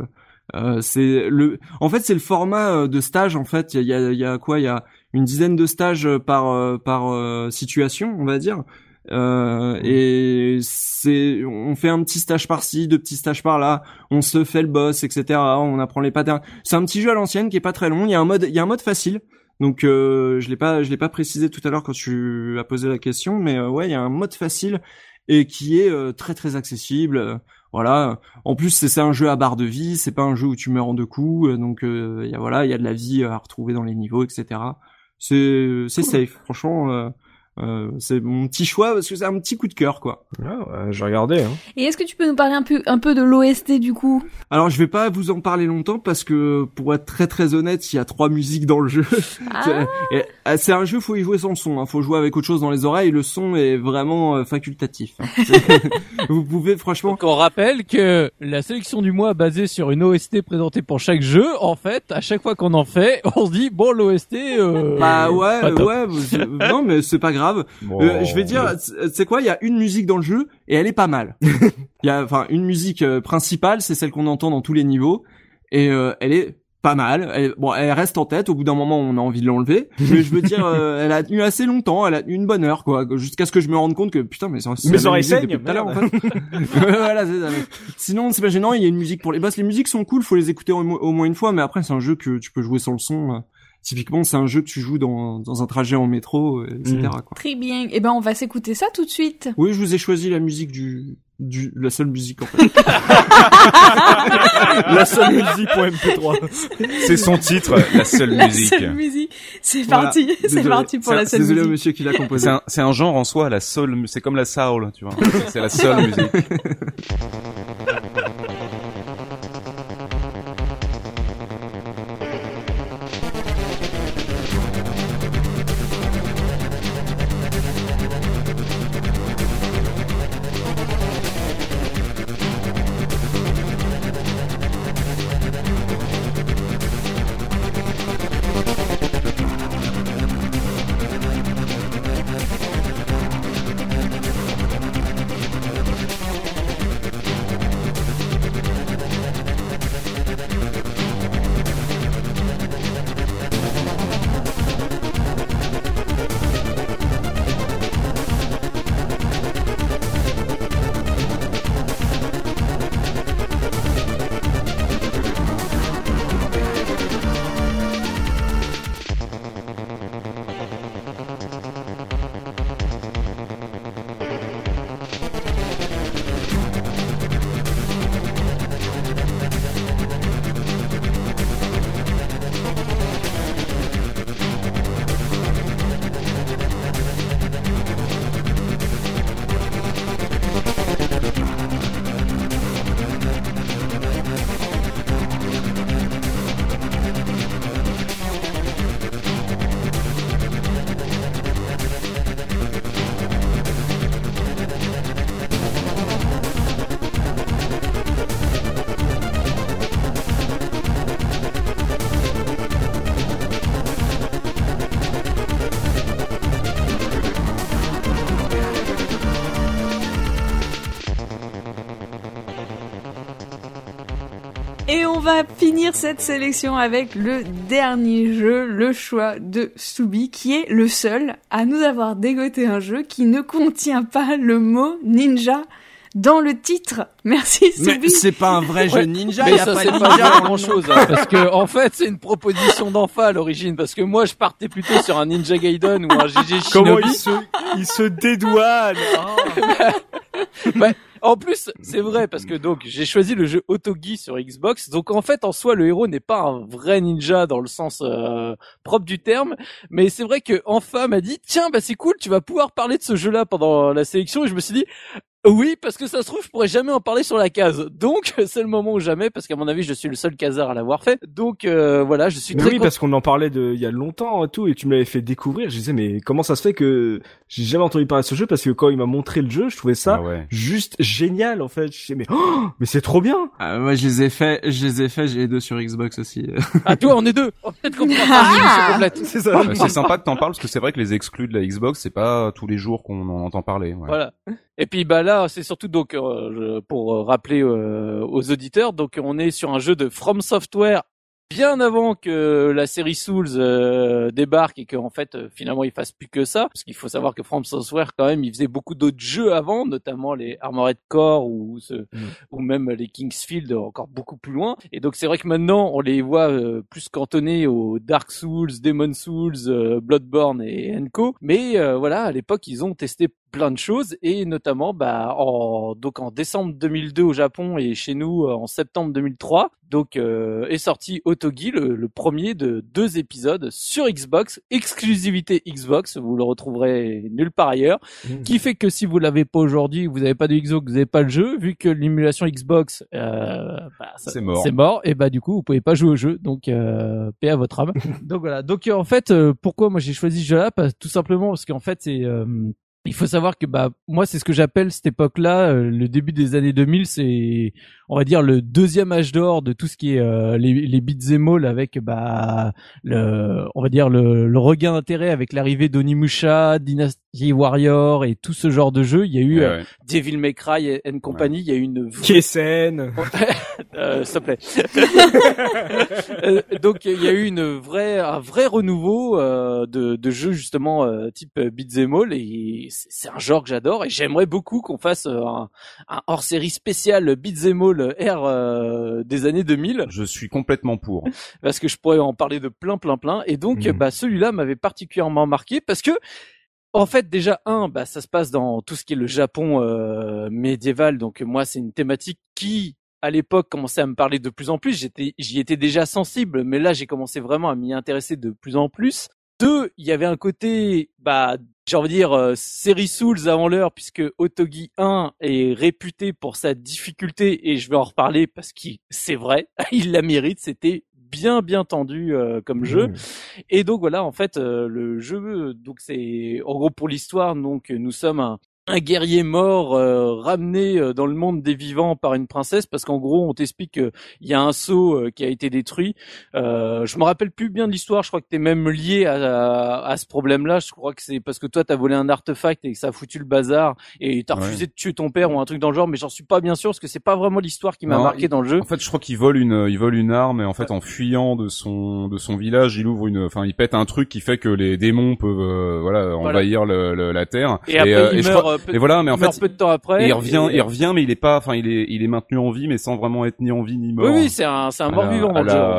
euh, c'est le, en fait, c'est le format euh, de stage. En fait, il y a, il y, a, il y a quoi? Il y a une dizaine de stages euh, par euh, par euh, situation, on va dire. Euh, et c'est, on fait un petit stage par-ci, deux petits stages par-là, on se fait le boss, etc. On apprend les patterns. C'est un petit jeu à l'ancienne qui est pas très long. Il y a un mode, il y a un mode facile. Donc euh, je l'ai pas, je l'ai pas précisé tout à l'heure quand tu as posé la question, mais euh, ouais, il y a un mode facile et qui est euh, très très accessible. voilà. En plus, c'est c'est un jeu à barre de vie, c'est pas un jeu où tu meurs en deux coups, euh, donc euh, il y a voilà, il y a de la vie à retrouver dans les niveaux, etc. C'est c'est safe, franchement. Euh, c'est mon petit choix parce que c'est un petit coup de cœur quoi. Ah, ouais, j'ai regardé. Hein. Et est-ce que tu peux nous parler un peu, un peu de l'OST du coup? Alors je vais pas vous en parler longtemps parce que pour être très très honnête, il y a trois musiques dans le jeu. Ah, euh, c'est un jeu, faut y jouer sans le son. Hein. Faut jouer avec autre chose dans les oreilles. Le son est vraiment euh, facultatif. hein. vous pouvez franchement. Donc on rappelle que la sélection du mois basée sur une OST présentée pour chaque jeu, en fait, à chaque fois qu'on en fait, on se dit bon l'OST. Euh, Bah ouais, ouais. non mais c'est pas grave. Bon. Euh, je vais dire, c'est quoi Il y a une musique dans le jeu et elle est pas mal. Il y a, enfin, une musique euh, principale, c'est celle qu'on entend dans tous les niveaux et euh, elle est pas mal. Elle, bon, elle reste en tête. Au bout d'un moment, on a envie de l'enlever. Mais je veux dire, euh, elle a tenu assez longtemps. Elle a tenu une bonne heure, quoi, jusqu'à ce que je me rende compte que putain, mais c'est Mes oreilles saignent, tout à l'heure, en fait. voilà, c'est ça. mais Sinon, c'est pas gênant. Il y a une musique pour les boss. Les musiques sont cool. Faut les écouter au, mo- au moins une fois. Mais après, c'est un jeu que tu peux jouer sans le son. Typiquement, c'est un jeu que tu joues dans, dans un trajet en métro, euh, etc. Mhm. Quoi. très bien. Eh ben, on va s'écouter ça tout de suite. Oui, je vous ai choisi la musique du, du, la seule musique en fait. La seule musique pour MP3. C'est son titre, la seule La musique. seule musique. C'est Voilà. parti. C'est Désolé. parti pour la seule Désolé au musique. monsieur qui l'a composé. C'est un, un genre en soi, la soul, c'est comme la soul, tu vois. C'est la seule musique. Va finir cette sélection avec le dernier jeu, le choix de Soubi, qui est le seul à nous avoir dégoté un jeu qui ne contient pas le mot ninja dans le titre. Merci Mais Soubi. c'est pas un vrai jeu ninja, Mais y a ça pas c'est de pas ninja. grand chose parce que en fait c'est une proposition d'enfant à l'origine parce que moi je partais plutôt sur un Ninja Gaiden ou un GG Comment Shinobi. il se, il se dédouane Bah, en plus, c'est vrai parce que donc j'ai choisi le jeu Otogi sur Xbox. Donc en fait, en soi, le héros n'est pas un vrai ninja dans le sens euh, propre du terme, mais c'est vrai que enfin m'a dit tiens bah c'est cool, tu vas pouvoir parler de ce jeu-là pendant la sélection. Et je me suis dit oui parce que ça se trouve je pourrais jamais en parler sur la case. Donc c'est le moment ou jamais parce qu'à mon avis je suis le seul casard à l'avoir fait. Donc euh, voilà, je suis Mais très oui, content. parce qu'on en parlait de, il y a longtemps et tout, et tu me l'avais fait découvrir. Je disais, mais comment ça se fait que j'ai jamais entendu parler de ce jeu? Parce que quand il m'a montré le jeu, je trouvais ça Ah ouais. juste génial en fait. Je disais, mais, oh, mais c'est trop bien. Ah, moi, je les ai fait, je les ai fait, j'ai les deux sur Xbox aussi. Ah toi on est deux. Qu'on complète. C'est ça. C'est sympa que t'en parles parce que c'est vrai que les exclus de la Xbox, c'est pas tous les jours qu'on en entend parler. ouais. Voilà. Et puis bah là, c'est surtout donc euh, pour euh, rappeler euh, aux auditeurs, donc on est sur un jeu de From Software. Bien avant que la série Souls euh, débarque et qu'en fait euh, finalement ils fassent plus que ça parce qu'il faut savoir que From Software quand même ils faisaient beaucoup d'autres jeux avant notamment les Armored Core ou ce, ou même les Kingsfield encore beaucoup plus loin. Et donc c'est vrai que maintenant on les voit euh, plus cantonnés aux Dark Souls, Demon Souls, euh, Bloodborne et Co mais euh, voilà à l'époque ils ont testé plein de choses et notamment bah en donc en décembre 2002 au Japon et chez nous euh, en septembre 2003 donc euh, est sorti Otogi le, le premier de deux épisodes sur Xbox exclusivité Xbox vous le retrouverez nulle part ailleurs qui fait que si vous l'avez pas aujourd'hui vous n'avez pas de Xbox vous n'avez pas le jeu vu que l'émulation Xbox euh, bah, C'est mort. c'est mort et bah du coup vous pouvez pas jouer au jeu donc euh, paix à votre âme. Donc voilà. Donc euh, en fait euh, pourquoi moi j'ai choisi ce jeu-là? Parce- tout simplement parce qu'en fait c'est euh, il faut savoir que bah moi c'est ce que j'appelle cette époque-là, euh, le début des années 2000, c'est on va dire le deuxième âge d'or de tout ce qui est euh, les, les beats all avec bah le on va dire le, le regain d'intérêt avec l'arrivée d'Onimusha, Dynasty Warrior et tout ce genre de jeux. Il y a eu Ouais, euh, ouais. Devil May Cry et, and compagnie. Il y a eu une vraie Kessen. euh, s'il te plaît. Euh, donc il y a eu une vraie, un vrai renouveau euh, de, de jeux justement euh, type euh, beat'em all et c'est un genre que j'adore et j'aimerais beaucoup qu'on fasse euh, un, un hors-série spécial beat'em all R euh, des années 2000 Je suis complètement pour. parce que je pourrais en parler de plein plein plein. Et donc Mhm. bah celui-là m'avait particulièrement marqué parce que en fait déjà un bah ça se passe dans tout ce qui est le Japon euh, médiéval. Donc moi c'est une thématique qui à l'époque commençait à me parler de plus en plus. J'étais j'y étais déjà sensible mais là j'ai commencé vraiment à m'y intéresser de plus en plus deux il y avait un côté bah j'ai envie de dire euh, série Souls avant l'heure puisque Otogi 1 est réputé pour sa difficulté et je vais en reparler parce que c'est vrai il la mérite c'était bien bien tendu euh, comme jeu. Et donc voilà, en fait, euh, le jeu, donc c'est en gros pour l'histoire, donc nous sommes un, un guerrier mort euh, ramené euh, dans le monde des vivants par une princesse, parce qu'en gros, on t'explique qu'il y a un sceau euh, qui a été détruit. Euh, je me rappelle plus bien de l'histoire. Je crois que t'es même lié à, à, à ce problème-là. Je crois que c'est parce que toi t'as volé un artefact et que ça a foutu le bazar et t'as Ouais. refusé de tuer ton père ou un truc dans le genre. Mais j'en suis pas bien sûr parce que c'est pas vraiment l'histoire qui m'a marqué dans le jeu. En fait, je crois qu'il vole une, il vole une arme et en fait, en fuyant de son, de son village, il ouvre une, enfin, il pète un truc qui fait que les démons peuvent, euh, voilà, envahir le, le- la terre. Et après euh, il je meurt. crois- euh, peu- voilà, mais en fait, peu de temps après. et il revient, et- il revient, mais il est pas, enfin, il est, il est maintenu en vie, mais sans vraiment être ni en vie ni mort. Oui, oui, c'est un, c'est un mort vivant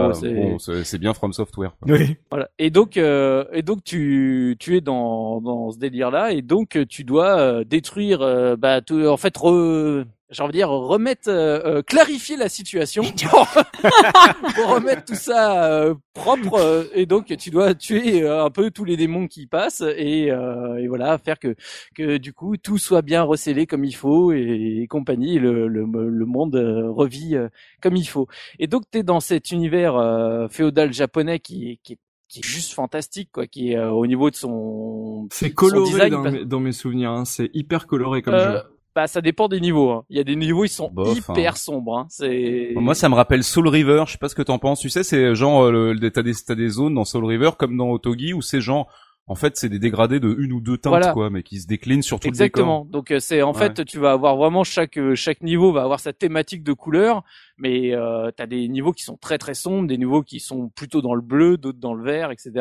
la- c'est- bon, bien From Software. quoi. Oui. Voilà. Et donc, euh, et donc tu, tu es dans, dans ce délire-là, et donc tu dois euh, détruire, euh, bah, tout- en fait, re, j'ai envie de dire remettre, euh, euh, clarifier la situation pour, pour remettre tout ça euh, propre. euh, et donc tu dois tuer euh, un peu tous les démons qui passent, et, euh, et voilà, faire que, que du coup tout soit bien recellé comme il faut et, et compagnie, le, le, le monde euh, revit euh, comme il faut. Et donc tu es dans cet univers euh, féodal japonais qui, est- qui est qui est juste fantastique quoi qui est euh, au niveau de son C'est son coloré design, dans, parce- mes, dans mes souvenirs, hein. c'est hyper coloré comme Euh, jeu. Bah ça dépend des niveaux hein. il y a des niveaux ils sont Bof, hyper hein. sombres hein. c'est Moi, ça me rappelle Soul River. Je sais pas ce que t'en penses. Tu sais, c'est genre, euh, le, le- t'as des, t'as des zones dans Soul River comme dans Otogi où c'est genre En fait, c'est des dégradés de une ou deux teintes, Voilà. quoi, mais qui se déclinent sur tout Exactement. Donc euh, c'est en Ouais. fait tu vas avoir vraiment chaque euh, chaque niveau va avoir sa thématique de couleur, mais euh, tu as des niveaux qui sont très très sombres, des niveaux qui sont plutôt dans le bleu, d'autres dans le vert, etc.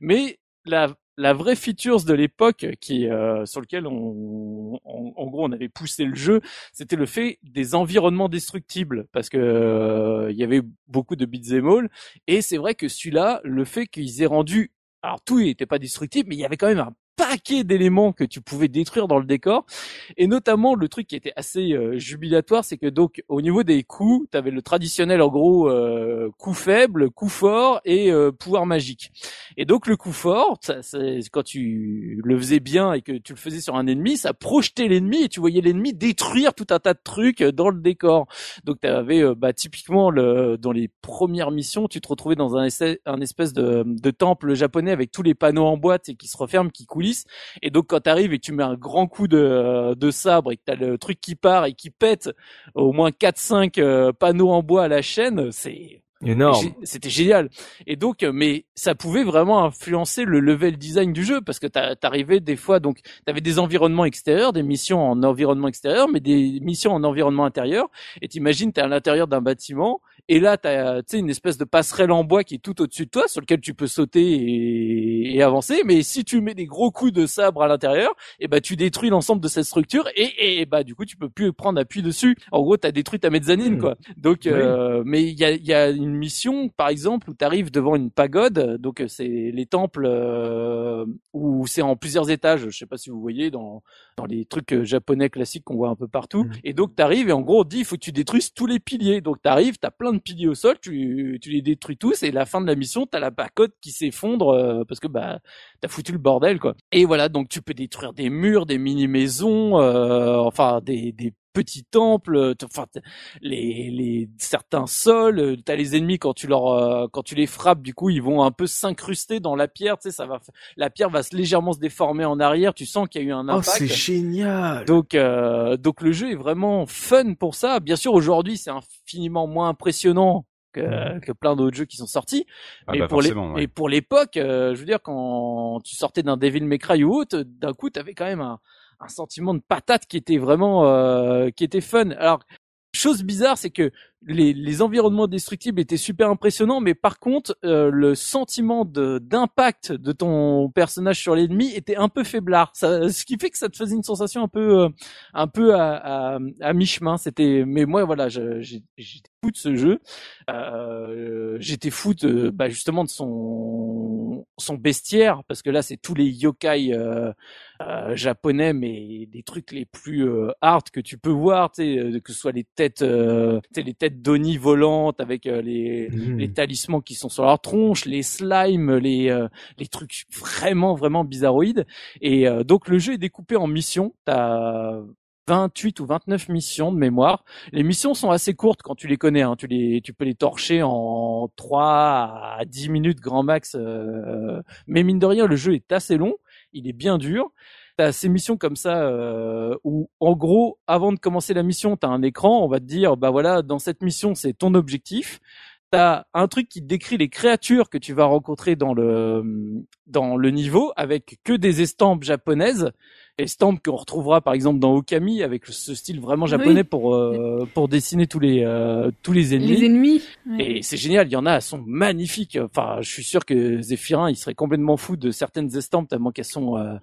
Mais la la vraie features de l'époque qui euh, sur lequel on, en- en gros on avait poussé le jeu, c'était le fait des environnements destructibles. Parce que euh, il y avait beaucoup de beat'em all. Et c'est vrai que celui-là, le fait qu'ils aient rendu alors tout n'était pas destructible, mais il y avait quand même un paquet d'éléments que tu pouvais détruire dans le décor. Et notamment le truc qui était assez euh, jubilatoire c'est que donc au niveau des coups tu avais le traditionnel en gros euh, coup faible coup fort et euh, pouvoir magique. Et donc le coup fort c'est- quand tu le faisais bien et que tu le faisais sur un ennemi ça projetait l'ennemi et tu voyais l'ennemi détruire tout un tas de trucs dans le décor. Donc tu avais bah, typiquement le, dans les premières missions tu te retrouvais dans un, essai- un espèce de, de temple japonais avec tous les panneaux en boîte et qui se referment qui coulissent et donc quand t'arrives et que tu mets un grand coup de, de sabre et que t'as le truc qui part et qui pète au moins 4-5 euh, panneaux en bois à la chaîne, c'est Énorme. C'était génial. Et donc, euh, mais ça pouvait vraiment influencer le level design du jeu parce que t'a- t'arrivais des fois, donc t'avais des environnements extérieurs, des missions en environnement extérieur, mais des missions en environnement intérieur. Et t'imagines, t'es à l'intérieur d'un bâtiment et là t'as, tu sais, une espèce de passerelle en bois qui est tout au-dessus de toi, sur lequel tu peux sauter et, et avancer. Mais si tu mets des gros coups de sabre à l'intérieur, et bah tu détruis l'ensemble de cette structure et, et bah du coup tu peux plus prendre appui dessus. En gros, t'as détruit ta mezzanine Hmm. quoi. Donc, Oui. euh, mais il y a, il y a une mission, par exemple, où tu arrives devant une pagode. Donc, euh, c'est les temples euh, où c'est en plusieurs étages. Je sais pas si vous voyez dans dans les trucs euh, japonais classiques qu'on voit un peu partout. Mhm. Et donc, tu arrives et en gros, on dit il faut que tu détruises tous les piliers. Donc, tu arrives, tu as plein de piliers au sol, tu, les détruis tous et la fin de la mission, tu as la pagode qui s'effondre euh, parce que bah t'as foutu le bordel quoi. Et voilà, donc tu peux détruire des murs, des mini maisons, euh, enfin des petits temples, euh, enfin les les certains sols, euh, t'as les ennemis quand tu leur euh, quand tu les frappes, du coup ils vont un peu s'incruster dans la pierre, tu sais ça va la pierre va se légèrement se déformer en arrière, tu sens qu'il y a eu un Oh, impact. c'est génial. Donc, euh, donc le jeu est vraiment fun pour ça. Bien sûr, aujourd'hui, c'est infiniment moins impressionnant que, que plein d'autres jeux qui sont sortis. Ah mais, bah pour les- ouais. mais pour l'époque, euh, je veux dire, quand tu sortais d'un Devil May Cry ou autre, d'un coup, t'avais quand même un, un sentiment de patate qui était vraiment, euh, qui était fun. Alors, chose bizarre, c'est que les, les environnements destructibles étaient super impressionnants, mais par contre, euh, le sentiment d'impact de ton personnage sur l'ennemi était un peu faiblard. Ça, ce qui fait que ça te faisait une sensation un peu, euh, un peu à, à, à mi-chemin. C'était, mais moi, voilà, j'étais fou de ce jeu. Euh, j'étais fou de, bah, justement de son, son bestiaire, parce que là, c'est tous les yokai. Euh, euh, japonais, mais des trucs les plus euh, hard que tu peux voir, que ce soit les têtes, les têtes d'oni volantes avec euh, les, Mhm. les talismans qui sont sur leur tronche, les slimes, les euh, les trucs vraiment vraiment bizarroïdes. Et euh, donc le jeu est découpé en missions. T'as 28 ou 29 missions de mémoire. Les missions sont assez courtes quand tu les connais. Hein. Tu les, tu peux les torcher en 3 à 10 minutes grand max. euh, mais mine de rien, le jeu est assez long. Il est bien dur. T'as ces missions comme ça euh, où, en gros, avant de commencer la mission, t'as un écran. On va te dire, bah voilà, dans cette mission, c'est ton objectif. T'as un truc qui décrit les créatures que tu vas rencontrer dans le dans le niveau avec que des estampes japonaises, estampes qu'on retrouvera par exemple dans Okami avec ce style vraiment japonais Oui. pour euh, pour dessiner tous les euh, tous les ennemis. Les ennemis. ouais. Et c'est génial, il y en a, elles sont magnifiques. Enfin, je suis sûr que Zéphirin, il serait complètement fou de certaines estampes tellement qu'elles sont euh,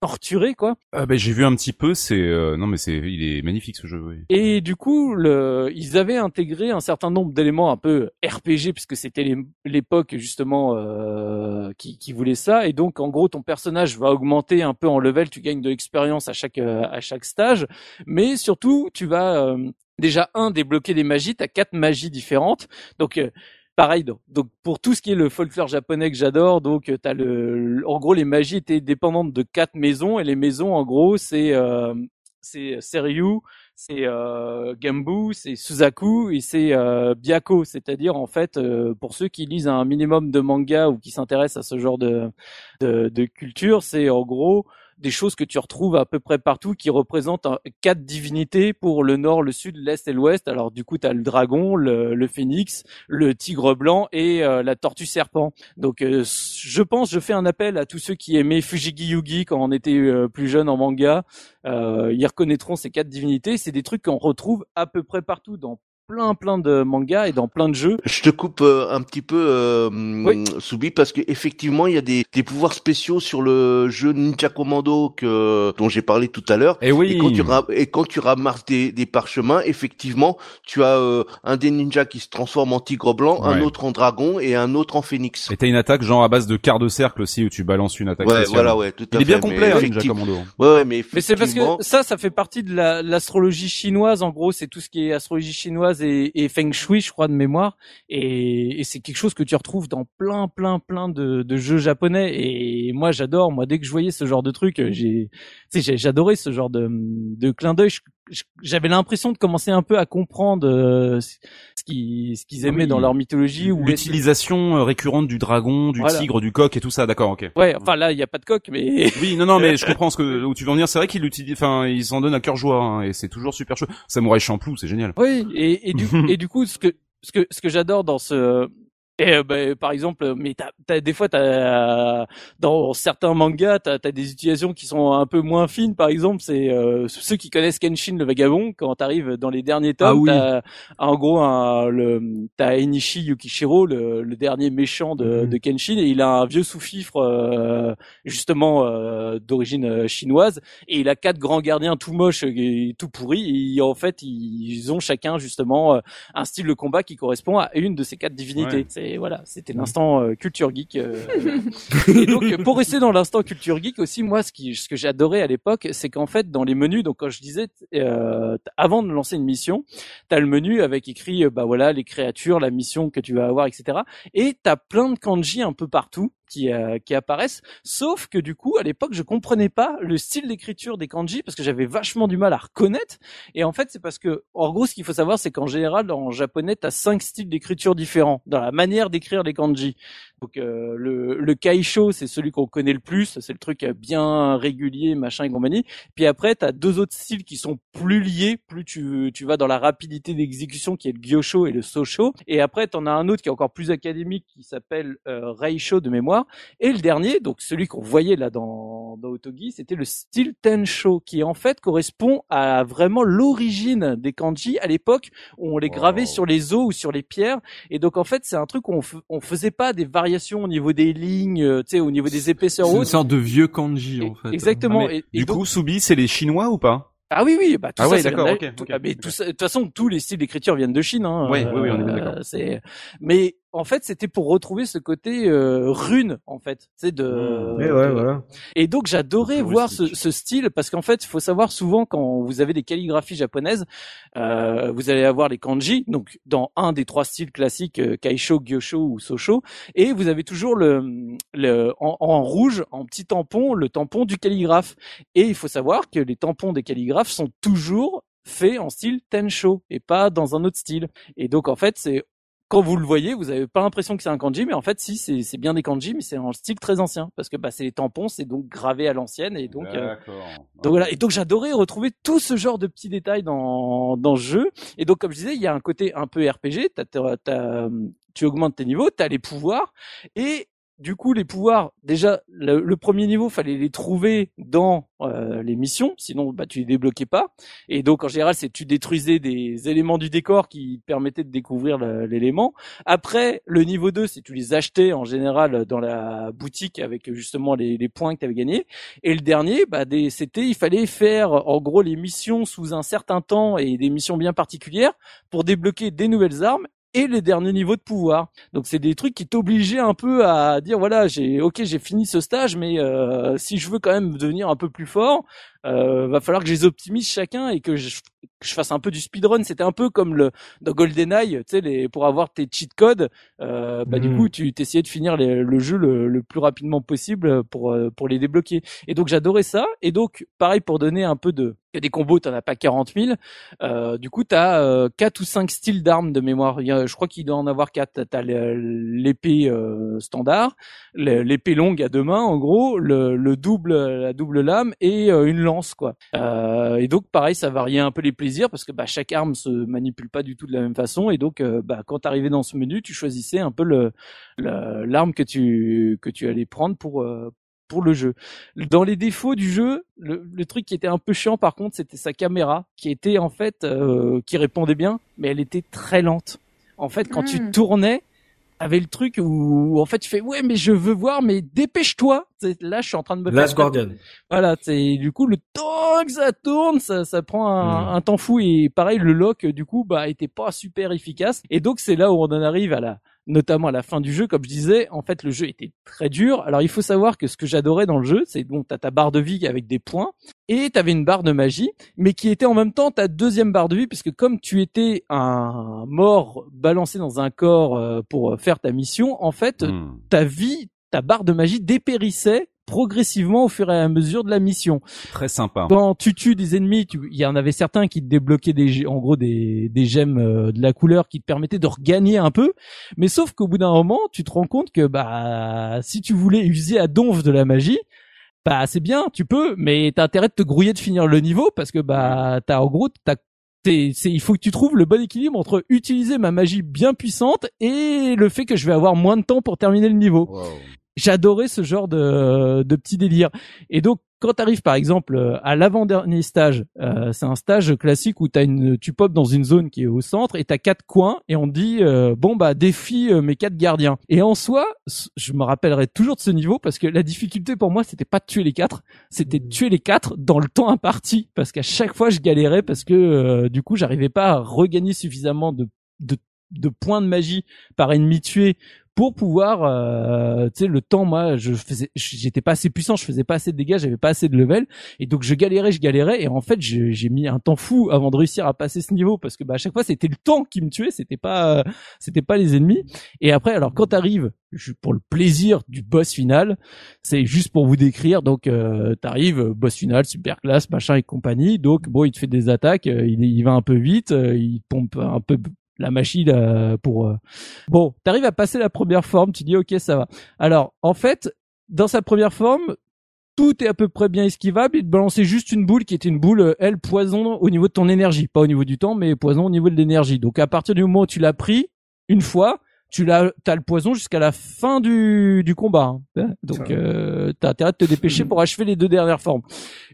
torturées, quoi. Ah bah, j'ai vu un petit peu, c'est euh, non mais c'est il est magnifique ce jeu. Oui. Et du coup, le, ils avaient intégré un certain nombre d'éléments un peu RPG puisque c'était l'époque justement euh, qui, qui voulait ça. Et donc, en gros, ton personnage va augmenter un peu en level. Tu gagnes de l'expérience à chaque euh, à chaque stage, mais surtout, tu vas euh, déjà un débloquer des magies. T'as quatre magies différentes. Donc euh, Pareil, donc, pour tout ce qui est le folklore japonais que j'adore, donc euh, t'as le, en gros les magies étaient dépendantes de quatre maisons et les maisons en gros c'est euh, c'est Seryu, c'est euh, Gambu, c'est Suzaku et c'est euh, Byako, c'est-à-dire en fait euh, pour ceux qui lisent un minimum de manga ou qui s'intéressent à ce genre de de, de culture, c'est en gros des choses que tu retrouves à peu près partout qui représentent un- quatre divinités pour le nord, le sud, l'est et l'ouest. Alors du coup, tu as le dragon, le, le phénix, le tigre blanc et euh, la tortue serpent. Donc euh, je pense, je fais un appel à tous ceux qui aimaient Fujigi Yugi quand on était euh, plus jeune en manga. Euh, ils reconnaîtront ces quatre divinités. C'est des trucs qu'on retrouve à peu près partout dans plein plein de mangas et dans plein de jeux. Je te coupe euh, un petit peu, euh, Oui. Soubi, parce que effectivement, il y a des, des pouvoirs spéciaux sur le jeu Ninja Commando que dont j'ai parlé tout à l'heure. Et oui. Et quand tu et quand tu ramasses des, des parchemins, effectivement, tu as euh, un des ninjas qui se transforme en tigre blanc, un autre en dragon et un autre en phénix. Et t'as une attaque genre à base de quart de cercle aussi où tu balances une attaque Ouais, spéciale. voilà, ouais, tout à Il est bien complet, hein, Ninja effectivement- Commando. Ouais, ouais, mais Mais c'est parce effectivement- que ça, ça fait partie de la- l'astrologie chinoise. En gros, c'est tout ce qui est astrologie chinoise et, feng shui, je crois, de mémoire. Et, c'est quelque chose que tu retrouves dans plein, plein, plein de, jeux japonais. Et moi, j'adore. Moi, dès que je voyais ce genre de truc, j'ai, j'adorais ce genre de, de clin d'œil. J'avais l'impression de commencer un peu à comprendre euh, ce qu'ils, ce qu'ils aimaient Oui. dans leur mythologie. Ou L'utilisation euh, récurrente du dragon, du Voilà. tigre, du coq et tout ça, d'accord, ok. Ouais, enfin là, il y a pas de coq, mais Oui, non, non, mais je comprends ce que où tu veux en venir. C'est vrai qu'il utilise, enfin, ils s'en donnent à cœur joie, hein, et c'est toujours super chaud. Samouraï Champloo, c'est génial. Oui, et, et du et du coup, ce que ce que ce que j'adore dans ce et euh, ben, par exemple, mais t'as, t'as des fois t'as dans certains mangas t'as as des utilisations qui sont un peu moins fines. Par exemple, c'est euh, ceux qui connaissent Kenshin le vagabond. Quand t'arrives dans les derniers tomes, Ah oui. t'as en gros un, le t'as Enishi Yukishiro, le, le dernier méchant de, Mhm. de Kenshin, et il a un vieux sous-fifre euh, justement euh, d'origine euh, chinoise, et il a quatre grands gardiens tout moches et tout pourris. Et en fait, ils ont chacun justement euh, un style de combat qui correspond à une de ces quatre divinités. Ouais. C'est voilà, c'était l'instant euh, culture geek. euh. et donc euh, pour rester dans l'instant culture geek aussi, moi ce qui ce que j'ai adoré à l'époque, c'est qu'en fait dans les menus, donc quand je disais euh, avant de lancer une mission, t'as le menu avec écrit euh, bah voilà les créatures, la mission que tu vas avoir, etc. Et t'as plein de kanji un peu partout qui euh, qui apparaissent. Sauf que du coup à l'époque je comprenais pas le style d'écriture des kanji parce que j'avais vachement du mal à reconnaître. Et en fait c'est parce que en gros ce qu'il faut savoir c'est qu'en général en japonais t'as cinq styles d'écriture différents dans la manière d'écrire les kanji. Donc euh, le, le kaisho, c'est celui qu'on connaît le plus, c'est le truc euh, bien régulier, machin et compagnie. Puis après, tu as deux autres styles qui sont plus liés, plus tu, tu vas dans la rapidité d'exécution qui est le gyosho et le sosho. Et après, tu en as un autre qui est encore plus académique qui s'appelle euh, reisho de mémoire. Et le dernier, donc celui qu'on voyait là dans, dans Otogi, c'était le style tensho qui en fait correspond à vraiment l'origine des kanji à l'époque où on les gravait Wow. sur les os ou sur les pierres. Et donc en fait, c'est un truc où on, on faisait pas des variations au niveau des lignes, euh, tu sais, au niveau des épaisseurs C'est une sorte de vieux kanji en fait. Exactement. Ah, Et- et du donc- coup, Subi, c'est les Chinois ou pas? Ah oui, oui, bah tout Ah ouais, ça d'accord, vient ok, de- tout- ok, ah, mais ok. tout de toute façon, tous les styles d'écriture viennent de Chine. Hein, Oui, oui, oui, on est bien d'accord. C'est, mais en fait, c'était pour retrouver ce côté euh, rune, en fait, c'est de. Mmh. Mais ouais, de- voilà. Et donc j'adorais voir ce, ce style parce qu'en fait, il faut savoir souvent quand vous avez des calligraphies japonaises, euh, vous allez avoir les kanji, donc dans un des trois styles classiques, euh, kaisho, gyosho ou sosho, et vous avez toujours le, le en, en rouge, en petit tampon, le tampon du calligraphe. Et il faut savoir que les tampons des calligraphes sont toujours faits en style tensho et pas dans un autre style. Et donc en fait, c'est quand vous le voyez, vous avez pas l'impression que c'est un kanji, mais en fait, si, c'est bien des kanji, mais c'est en style très ancien, parce que bah, c'est les tampons, c'est donc gravé à l'ancienne, et donc, euh, donc voilà. Et donc j'adorais retrouver tout ce genre de petits détails dans dans ce jeu. Et donc comme je disais, il y a un côté un peu RPG. T'as- t'as- tu augmentes tes niveaux, t'as les pouvoirs, et du coup, les pouvoirs, déjà, le, premier niveau, fallait les trouver dans euh, les missions, sinon bah, tu les débloquais pas. Et donc, en général, c'est tu détruisais des éléments du décor qui permettaient de découvrir l'élément. Après, le niveau 2, c'est tu les achetais en général dans la boutique avec justement les, les points que tu avais gagnés. Et le dernier, bah, c'était il fallait faire en gros les missions sous un certain temps et des missions bien particulières pour débloquer des nouvelles armes et les derniers niveaux de pouvoir. Donc c'est des trucs qui t'obligeaient un peu à dire voilà j'ai ok j'ai fini ce stage mais euh, si je veux quand même devenir un peu plus fort euh, va falloir que je les optimise chacun et que je, que je fasse un peu du speedrun. C'était un peu comme le dans GoldenEye, tu sais, les, pour avoir tes cheat codes, euh, bah du Mhm. coup tu t'essayais de finir les- le jeu le, le plus rapidement possible pour euh, pour les débloquer. Et donc j'adorais ça. Et donc pareil pour donner un peu de il y a des combos, t'en as pas 40 000. Euh, du coup, t'as euh, quatre ou cinq styles d'armes de mémoire. Il y a- je crois qu'il doit en avoir quatre. T'as le- l'épée euh, standard, l'épée longue à deux mains, en gros, le, le double, la double lame et euh, une lance, quoi. Euh, et donc, pareil, ça variait un peu les plaisirs parce que bah, chaque arme se manipule pas du tout de la même façon. Et donc, euh, bah, quand t'arrivais dans ce menu, tu choisissais un peu le l'arme que tu que tu allais prendre pour euh, pour le jeu. Dans les défauts du jeu, le, le truc qui était un peu chiant par contre, c'était sa caméra, qui était en fait, euh, qui répondait bien, mais elle était très lente. En fait, quand tu Mm. tournais, avait le truc où, en fait tu fais ouais mais je veux voir mais dépêche-toi là je suis en train de me Last Guardian. voilà, c'est du coup le temps que ça tourne, ça, ça prend un, Mm. un temps fou et pareil le lock du coup bah était pas super efficace et donc c'est là où on en arrive à la notamment à la fin du jeu comme je disais en fait le jeu était très dur alors il faut savoir que ce que j'adorais dans le jeu c'est donc t'as ta barre de vie avec des points et t'avais une barre de magie mais qui était en même temps ta deuxième barre de vie puisque comme tu étais un mort balancé dans un corps euh, pour euh, faire ta mission en fait Hmm. ta vie, ta barre de magie dépérissait progressivement au fur et à mesure de la mission. Très sympa. Quand tu tues des ennemis, tu- il y en avait certains qui te débloquaient des, en gros des, des gemmes euh, de la couleur qui te permettaient de regagner un peu. Mais sauf qu'au bout d'un moment, tu te rends compte que bah si tu voulais user à donf de la magie, bah c'est bien, tu peux, mais t'as intérêt de te grouiller de finir le niveau parce que bah t'as en gros t'as c'est, il faut que tu trouves le bon équilibre entre utiliser ma magie bien puissante et le fait que je vais avoir moins de temps pour terminer le niveau Wow. J'adorais ce genre de, de petit délire. Et donc, quand tu arrives par exemple euh, à l'avant-dernier stage, euh, c'est un stage classique où t'as une, tu popes dans une zone qui est au centre et t'as quatre coins et on dit euh, bon bah défie euh, mes quatre gardiens. Et en soi, je me rappellerai toujours de ce niveau parce que la difficulté pour moi c'était pas de tuer les quatre, c'était de tuer les quatre dans le temps imparti parce qu'à chaque fois je galérais parce que euh, du coup j'arrivais pas à regagner suffisamment de, de de points de magie par ennemi tué pour pouvoir euh, tu sais le temps moi je faisais j'étais pas assez puissant je faisais pas assez de dégâts j'avais pas assez de level. Et donc je galérais je galérais. Et en fait j'ai mis un temps fou avant de réussir à passer ce niveau parce que bah à chaque fois c'était le temps qui me tuait c'était pas euh, c'était pas les ennemis. Et après alors quand t'arrives pour le plaisir du boss final c'est juste pour vous décrire. Donc euh, t'arrives euh, boss final super classe machin et compagnie. Donc bon il te fait des attaques euh, il, il va un peu vite euh, il pompe un peu la machine euh, pour euh, bon t'arrives à passer la première forme tu dis ok ça va alors en fait dans sa première forme tout est à peu près bien esquivable. Il te balançait juste une boule qui était une boule, euh, elle, poison au niveau de ton énergie. Pas au niveau du temps, mais poison au niveau de l'énergie. Donc à partir du moment où tu l'as pris, une fois, tu l'as, t'as le poison jusqu'à la fin du, du combat. hein. Donc euh, t'as intérêt de te dépêcher pour achever les deux dernières formes.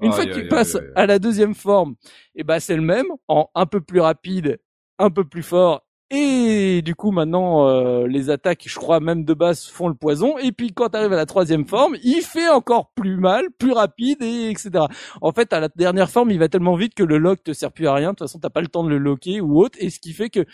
Une fois que tu passes à la deuxième forme, et ben c'est le même, en un peu plus rapide, un peu plus fort. Et du coup maintenant euh, les attaques, je crois même de base font le poison. Et puis quand tu à la troisième forme, il fait encore plus mal, plus rapide et etc. En fait à la dernière forme, il va tellement vite que le lock te sert plus à rien. De toute façon, t'as pas le temps de le locker ou autre. Et ce qui fait que,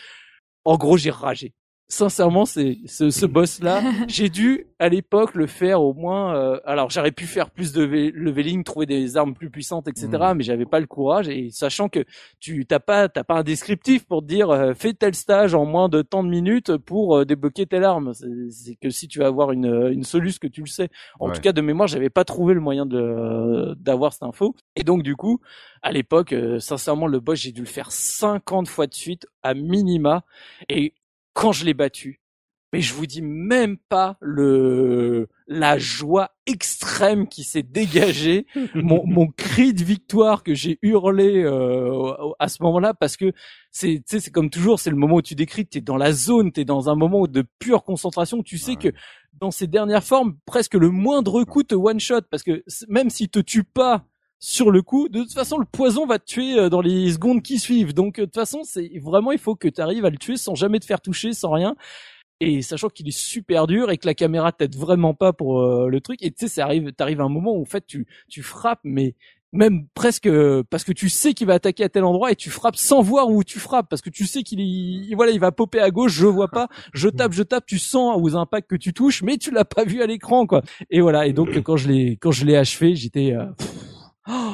en gros, j'ai ragé. Sincèrement, c'est ce, ce boss là, j'ai dû à l'époque le faire au moins. euh, alors j'aurais pu faire plus de leveling, trouver des armes plus puissantes, etc. Mm. Mais j'avais pas le courage et sachant que tu t'as pas t'as pas un descriptif pour te dire euh, fais tel stage en moins de tant de minutes pour euh, débloquer telle arme. C'est que si tu vas avoir une une soluce que tu le sais. En Ouais. tout cas de mémoire, j'avais pas trouvé le moyen de d'avoir cette info. Et donc du coup, à l'époque, euh, sincèrement, le boss j'ai dû le faire 50 fois de suite à minima. Et quand je l'ai battu, mais je vous dis même pas le la joie extrême qui s'est dégagée, mon, mon cri de victoire que j'ai hurlé euh, à ce moment-là, parce que c'est tu sais, c'est comme toujours, c'est le moment où tu décris, t'es dans la zone, t'es dans un moment de pure concentration, tu sais Ouais. que dans ces dernières formes, presque le moindre coup te one shot, parce que même s'il te tue pas sur le coup, de toute façon, le poison va te tuer euh, dans les secondes qui suivent. Donc, euh, de toute façon, c'est vraiment, il faut que tu arrives à le tuer sans jamais te faire toucher, sans rien. Et sachant qu'il est super dur et que la caméra t'aide vraiment pas pour euh, le truc. Et tu sais, ça arrive, t'arrives à un moment où en fait tu tu frappes, mais même presque euh, parce que tu sais qu'il va attaquer à tel endroit et tu frappes sans voir où tu frappes parce que tu sais qu'il est il- voilà il va popper à gauche je vois pas je tape je tape tu sens aux impacts que tu touches mais tu l'as pas vu à l'écran quoi et voilà et donc quand je l'ai quand je l'ai achevé j'étais euh, Oh,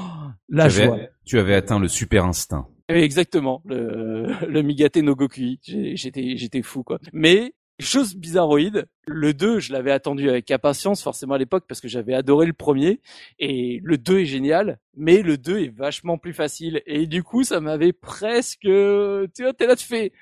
la tu, avais, joie. tu avais atteint le super instinct. Exactement, le, le Migate no Gokui. J'étais, j'étais fou, quoi. Mais, chose bizarroïde, le 2, je l'avais attendu avec impatience, forcément à l'époque, parce que j'avais adoré le premier. Et le 2 est génial, mais le 2 est vachement plus facile. Et du coup, ça m'avait presque, tu vois, t'es là, tu fais,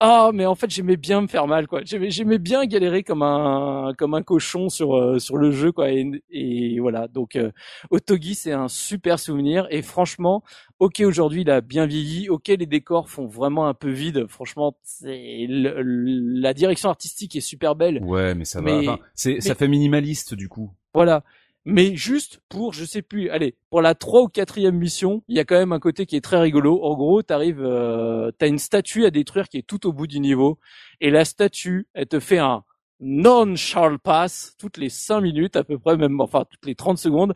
ah, mais en fait, j'aimais bien me faire mal, quoi. J'aimais, j'aimais bien galérer comme un, comme un cochon sur, euh, sur le jeu, quoi. Et, et voilà. Donc, euh, Otogi, c'est un super souvenir. Et franchement, ok, aujourd'hui, il a bien vieilli. Ok, les décors font vraiment un peu vide. Franchement, c'est, la direction artistique est super belle. Ouais, mais ça Mais- va. Enfin, c'est, ça mais- fait minimaliste du coup. Voilà. Mais juste pour, je sais plus, allez, pour la trois ou quatrième mission, il y a quand même un côté qui est très rigolo. En gros, t'arrives, euh, t'as une statue à détruire qui est tout au bout du niveau, et la statue, elle te fait un non-Charles Pass toutes les cinq minutes à peu près, même, enfin, toutes les 30 secondes.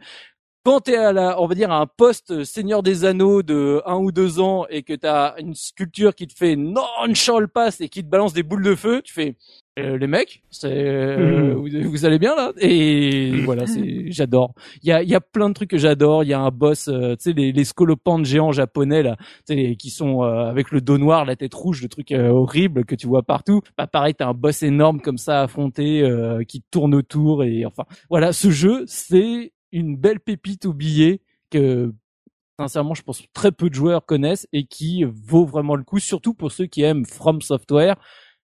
Quand t'es à la, on va dire, à un poste Seigneur des Anneaux de un ou deux ans et que t'as une sculpture qui te fait non-Charles Pass et qui te balance des boules de feu, tu fais, euh, les mecs, c'est, euh, vous, vous allez bien là? Et voilà, c'est, j'adore. Il y a, y a plein de trucs que j'adore. Il y a un boss, euh, tu sais, les, les scolopantes géants japonais là, tu sais, les- qui sont euh, avec le dos noir, la tête rouge, le truc euh, horrible que tu vois partout. Bah pareil, t'as un boss énorme comme ça à affronter euh, qui tourne autour et enfin, voilà, ce jeu, c'est une belle pépite oubliée que sincèrement, je pense très peu de joueurs connaissent et qui vaut vraiment le coup, surtout pour ceux qui aiment From Software.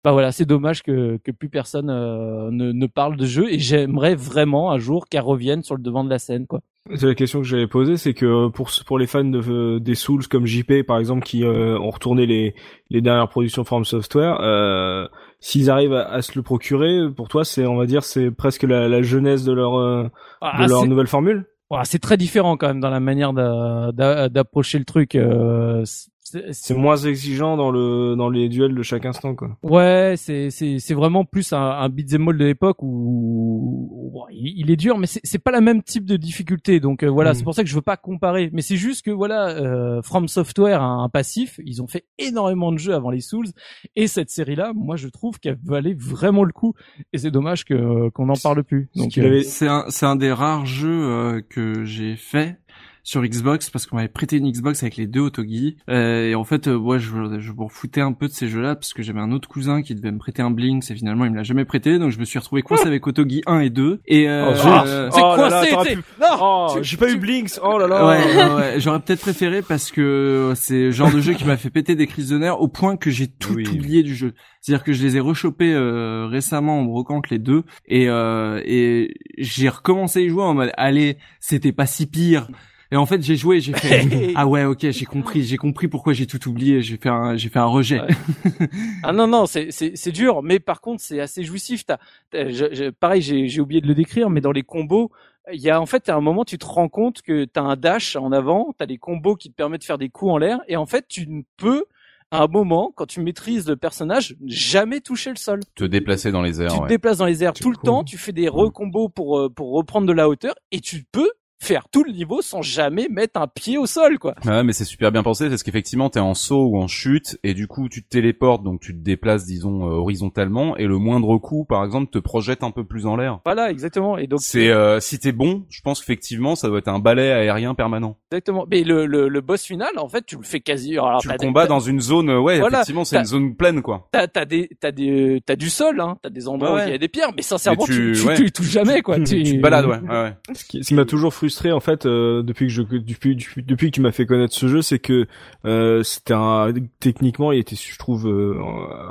Bah voilà, c'est dommage que, que plus personne euh, ne, ne parle de jeu et j'aimerais vraiment un jour qu'elle revienne sur le devant de la scène, quoi. C'est la question que j'avais posée, c'est que pour pour les fans de, euh, des Souls comme JP par exemple qui euh, ont retourné les les dernières productions From Software, euh, s'ils arrivent à, à se le procurer, pour toi c'est on va dire c'est presque la, la jeunesse de leur euh, Ah, de leur nouvelle formule? voilà, c'est très différent quand même dans la manière d'a- d'a- d'approcher le truc. euh, c'est- moins exigeant dans le dans les duels de chaque instant quoi. Ouais, c'est c'est c'est vraiment plus un, un beat'em all de l'époque où, il, est dur, mais c'est c'est pas la même type de difficulté. Donc euh, voilà, Mm. c'est pour ça que je veux pas comparer. Mais c'est juste que voilà, euh, From Software a un passif. Ils ont fait énormément de jeux avant les Souls et cette série-là, moi je trouve qu'elle valait vraiment le coup. Et c'est dommage que qu'on n'en parle plus. Donc euh, C'est un, c'est un des rares jeux euh, que j'ai fait sur Xbox parce qu'on m'avait prêté une Xbox avec les deux Otogi euh, et en fait euh, ouais je, je m'en foutais un peu de ces jeux-là parce que j'avais un autre cousin qui devait me prêter un Blinks et finalement il me l'a jamais prêté donc je me suis retrouvé coincé avec Otogi 1 et 2 et euh, Oh, euh, c'est Oh là là, coincé, pu- Non, Oh, tu- j'ai pas tu- eu Blinks. Oh là là. Ouais, ouais, ouais. j'aurais peut-être préféré parce que c'est le genre de jeu qui m'a fait péter des crises de nerfs au point que j'ai tout Oui. oublié du jeu. C'est-à-dire que je les ai rechopés euh, récemment en brocante les deux et euh, et j'ai recommencé à y jouer en mode allez, c'était pas si pire. Et en fait, j'ai joué, j'ai fait ah ouais, OK, j'ai compris, j'ai compris pourquoi j'ai tout oublié, j'ai fait un j'ai fait un rejet. Ouais. Ah non non, c'est c'est c'est dur, mais par contre c'est assez jouissif. T'as, t'as- je- je- pareil, j'ai j'ai oublié de le décrire, mais dans les combos, il y a en fait à un moment tu te rends compte que t'as un dash en avant, t'as des combos qui te permettent de faire des coups en l'air, et en fait tu ne peux à un moment quand tu maîtrises le personnage jamais toucher le sol. Te déplacer dans les airs. tu te ouais. déplaces dans les airs tout le temps, tu fais des recombos pour euh, pour reprendre de la hauteur, et tu peux faire tout le niveau sans jamais mettre un pied au sol quoi. Ouais, mais c'est super bien pensé parce qu'effectivement t'es en saut ou en chute et du coup tu te téléportes donc tu te déplaces disons euh, horizontalement et le moindre coup par exemple te projette un peu plus en l'air. Voilà exactement. Et donc C'est euh, si t'es bon, je pense qu'effectivement ça doit être un balai aérien permanent. exactement. Mais le, le le boss final en fait tu le fais quasi. Alors, tu le combats dans une zone, euh, ouais, Voilà, effectivement c'est une zone pleine quoi. T'as, t'as des, t'as des, t'as du sol, hein. T'as des endroits Ouais, où il y a des pierres, mais sincèrement, Mais tu- tu, tu, ouais. tu, touches jamais, quoi. tu, Tu te balades, ouais. ouais, ouais. Ce qui, ce qui m'a toujours frustré en fait euh, depuis que je depuis, depuis depuis que tu m'as fait connaître ce jeu, c'est que euh, c'était un techniquement il était je trouve euh,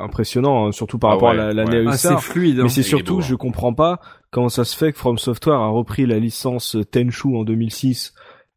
impressionnant hein, surtout par Ah rapport ouais, à la, la ouais. Ah, fluide. hein. Mais c'est surtout beau, hein. je comprends pas comment ça se fait que From Software a repris la licence Tenchu en 2006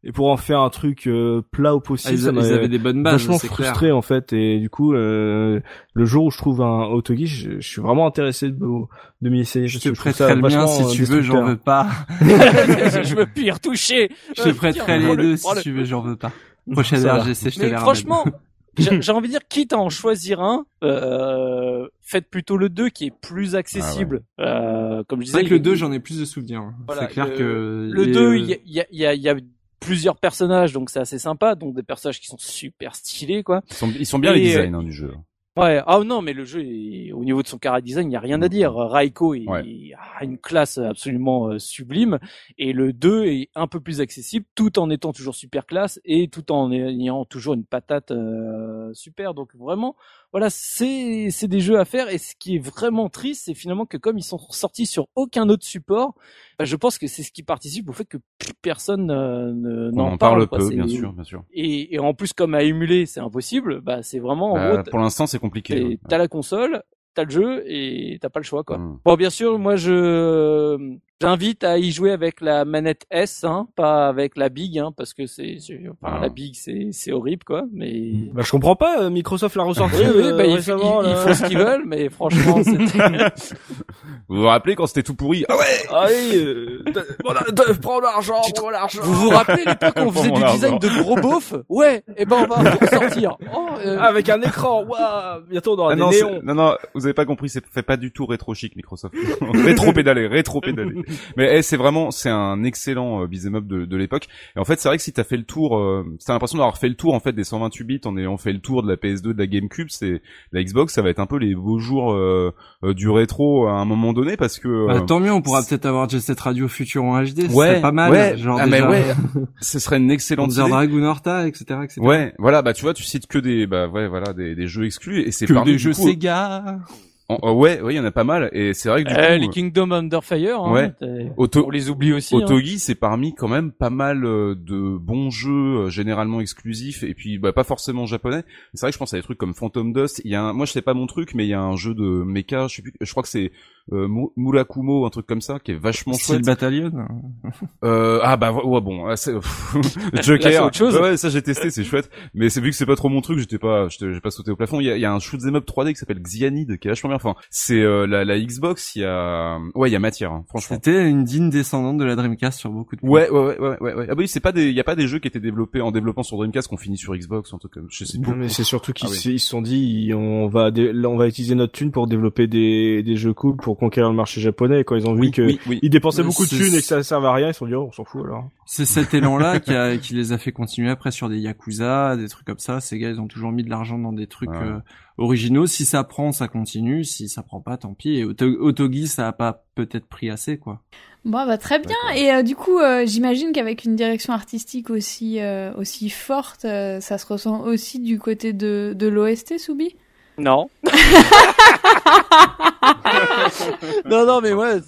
et pour en faire un truc euh, plat au Ah, possible. ils, ça ils m'a avaient des bonnes bases, vachement c'est clair. frustré en fait et du coup euh, le jour où je trouve un Autogi je, je suis vraiment intéressé de, de m'y essayer Je te ça prêterai le mien si euh, tu veux, j'en veux pas. je veux plus y retoucher. Je te prêterai les deux si tu veux, j'en veux pas. Prochaine Ça. RGC, je te Mais les franchement, j'ai envie de dire, quitte à en choisir un, euh, faites plutôt le 2 qui est plus accessible. Euh, comme je c'est disais, vrai que le il- 2, j'en ai plus de souvenirs. Voilà, c'est clair le- que Le les- 2, il y a, il y, a, il y, a, il y a plusieurs personnages, donc c'est assez sympa, donc des personnages qui sont super stylés, quoi. Ils sont, ils sont bien Et, les designs hein, du jeu. Ouais, ah non, mais le jeu, est- au niveau de son chara design, il n'y a rien à dire. Raiko il, Ouais. il a une classe absolument euh, sublime, et le 2 est un peu plus accessible, tout en étant toujours super classe, et tout en ayant toujours une patate euh, super. Donc vraiment, voilà, c'est c'est des jeux à faire, et ce qui est vraiment triste, c'est finalement que comme ils sont sortis sur aucun autre support, bah, je pense que c'est ce qui participe au fait que plus personne euh, ne- On n'en en parle peu, bien sûr, bien sûr. Et, et en plus, comme à émuler, c'est impossible, bah c'est vraiment en gros, pour l'instant, c'est compliqué. Ouais. T'as la console, t'as le jeu et t'as pas le choix quoi. Mm. Bon bien sûr, moi je j'invite à y jouer avec la manette S, hein, pas avec la Big, hein, parce que c'est c'est- enfin, Ah. la Big c'est c'est horrible quoi. Mais Bah, je comprends pas, euh, Microsoft l'a ressorti oui, oui, euh, bah, ils, ils- font ce qu'ils veulent, mais franchement c'était Vous vous rappelez quand c'était tout pourri? Ah ouais Ah oui, euh, de- voilà, de- prends l'argent, prends l'argent. Vous vous rappelez l'époque où on faisait du design argent. de gros beaufs? Ouais, et ben on va en sortir. Oh, euh, Avec un écran, waouh, bientôt on aura Ah des non, néons. non, non, vous avez pas compris, c'est fait pas du tout rétro chic Microsoft. rétro pédalé, rétro pédalé. Mais eh, c'est vraiment, c'est un excellent euh, beat'em up de, de l'époque. Et en fait, c'est vrai que si t'as fait le tour, euh, si t'as l'impression d'avoir fait le tour en fait des 128 bits en ayant fait le tour de la PS2, de la GameCube, c'est la Xbox, ça va être un peu les beaux jours euh, euh, du rétro à un moment donné parce que. Bah, euh, tant mieux, on pourra peut-être avoir Jet Set Radio Future en HD, ouais, serait pas mal. ouais, genre ah, mais ouais, ce serait une excellente idée. Dragoon Horta, etc., etc. Ouais, voilà, bah tu vois, tu cites que des, bah ouais, voilà, des, des jeux exclus et c'est Que parmi des jeux coup, Sega. En- oh, ouais, ouais, il y en a pas mal et c'est vrai que du eh, coup, les Kingdom Under Fire, hein, Ouais. Auto- on les oublie aussi. hein. Otogi, c'est parmi quand même pas mal euh, de bons jeux euh, généralement exclusifs et puis bah, pas forcément japonais. C'est vrai que je pense à des trucs comme Phantom Dust. Il y a un, moi je sais pas mon truc, mais il y a un jeu de mecha, je sais plus, je crois que c'est euh, Mu- Murakumo, un truc comme ça, qui est vachement Style chouette. Battalion. Euh, ah bah ouais bon, ah, c'est Joker. autre chose. Ouais, ça j'ai testé, c'est chouette. Mais c'est vu que c'est pas trop mon truc, j'étais pas, j'étais- j'ai pas sauté au plafond. Il y a, il y a un shoot'em up 3D qui s'appelle Xianid, qui est vachement bien. Enfin, c'est euh, la, la Xbox. Il y a, ouais, il y a matière, hein, franchement. C'était une digne descendante de la Dreamcast sur beaucoup de points. Ouais, ouais, ouais, ouais, ouais. Ah bah oui, c'est pas des, il y a pas des jeux qui étaient développés en développant sur Dreamcast qu'on finit sur Xbox un truc comme, je sais pas. Non, mais c'est surtout qu'ils Ah oui. se- ils se sont dit, on va, là, on va utiliser notre thune pour développer des, des jeux cool pour conquérir le marché japonais. Quand ils ont vu Oui, que oui, oui. ils dépensaient beaucoup de c'est- thunes et que ça servait à rien, ils se sont dit, oh, on s'en fout alors. C'est cet élan-là qui, a, qui les a fait continuer après sur des Yakuza, des trucs comme ça. Ces gars, ils ont toujours mis de l'argent dans des trucs Ouais. euh, originaux. Si ça prend, ça continue. Si ça prend pas, tant pis. Et Otogi, ça a pas peut-être pris assez, quoi. Bon, bah très bien. Et euh, du coup, euh, j'imagine qu'avec une direction artistique aussi euh, aussi forte, euh, ça se ressent aussi du côté de, de l'OST, Soubi? Non. non, non, mais ouais,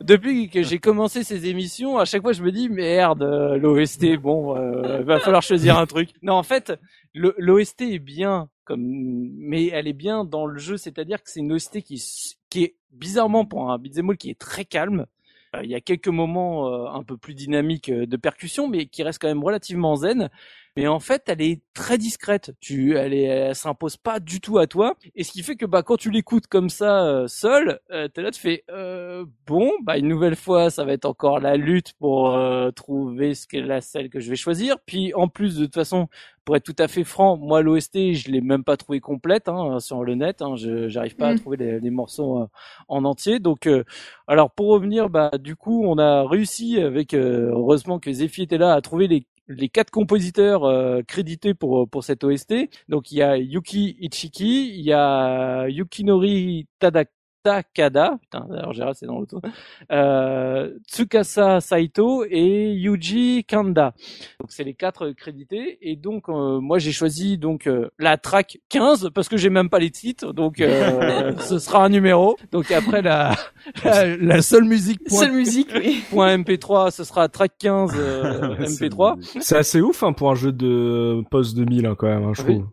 depuis que j'ai commencé ces émissions, à chaque fois je me dis merde, euh, l'OST, bon, euh, va falloir choisir un truc. Non, en fait, l'OST est bien, comme, mais elle est bien dans le jeu, c'est-à-dire que c'est une OST qui, qui est bizarrement pour un beat'em qui est très calme. Euh, Il y a quelques moments euh, un peu plus dynamiques de percussion, mais qui restent quand même relativement zen. Mais en fait, elle est très discrète. Tu, elle est, elle s'impose pas du tout à toi. Et ce qui fait que bah quand tu l'écoutes comme ça euh, seul, euh, t'es là, tu fais euh, bon, bah une nouvelle fois, ça va être encore la lutte pour euh, trouver ce qu'est la celle que je vais choisir. Puis en plus, de toute façon, pour être tout à fait franc, moi l'OST, je l'ai même pas trouvé complète hein, sur le net. Hein, je j'arrive pas à Mm. trouver les, les morceaux euh, en entier. Donc euh, alors pour revenir, bah du coup, on a réussi avec euh, heureusement que Zephy était là à trouver les les quatre compositeurs euh, crédités pour pour cette OST. Donc il y a Yuki Ichiki, il y a Yukinori Tadaka Takada, putain, alors Gérald c'est dans l'autre, euh, Tsukasa Saito et Yuji Kanda. Donc c'est les quatre crédités et donc euh, moi j'ai choisi donc euh, la track 15 parce que j'ai même pas les titres donc euh, ce sera un numéro. Donc après la la, la seule musique point, Seule musique, oui. point MP3 ce sera track 15 euh, C'est MP3. C'est assez ouf, hein, pour un jeu de post 2000, hein, quand même, hein, je Oui. trouve.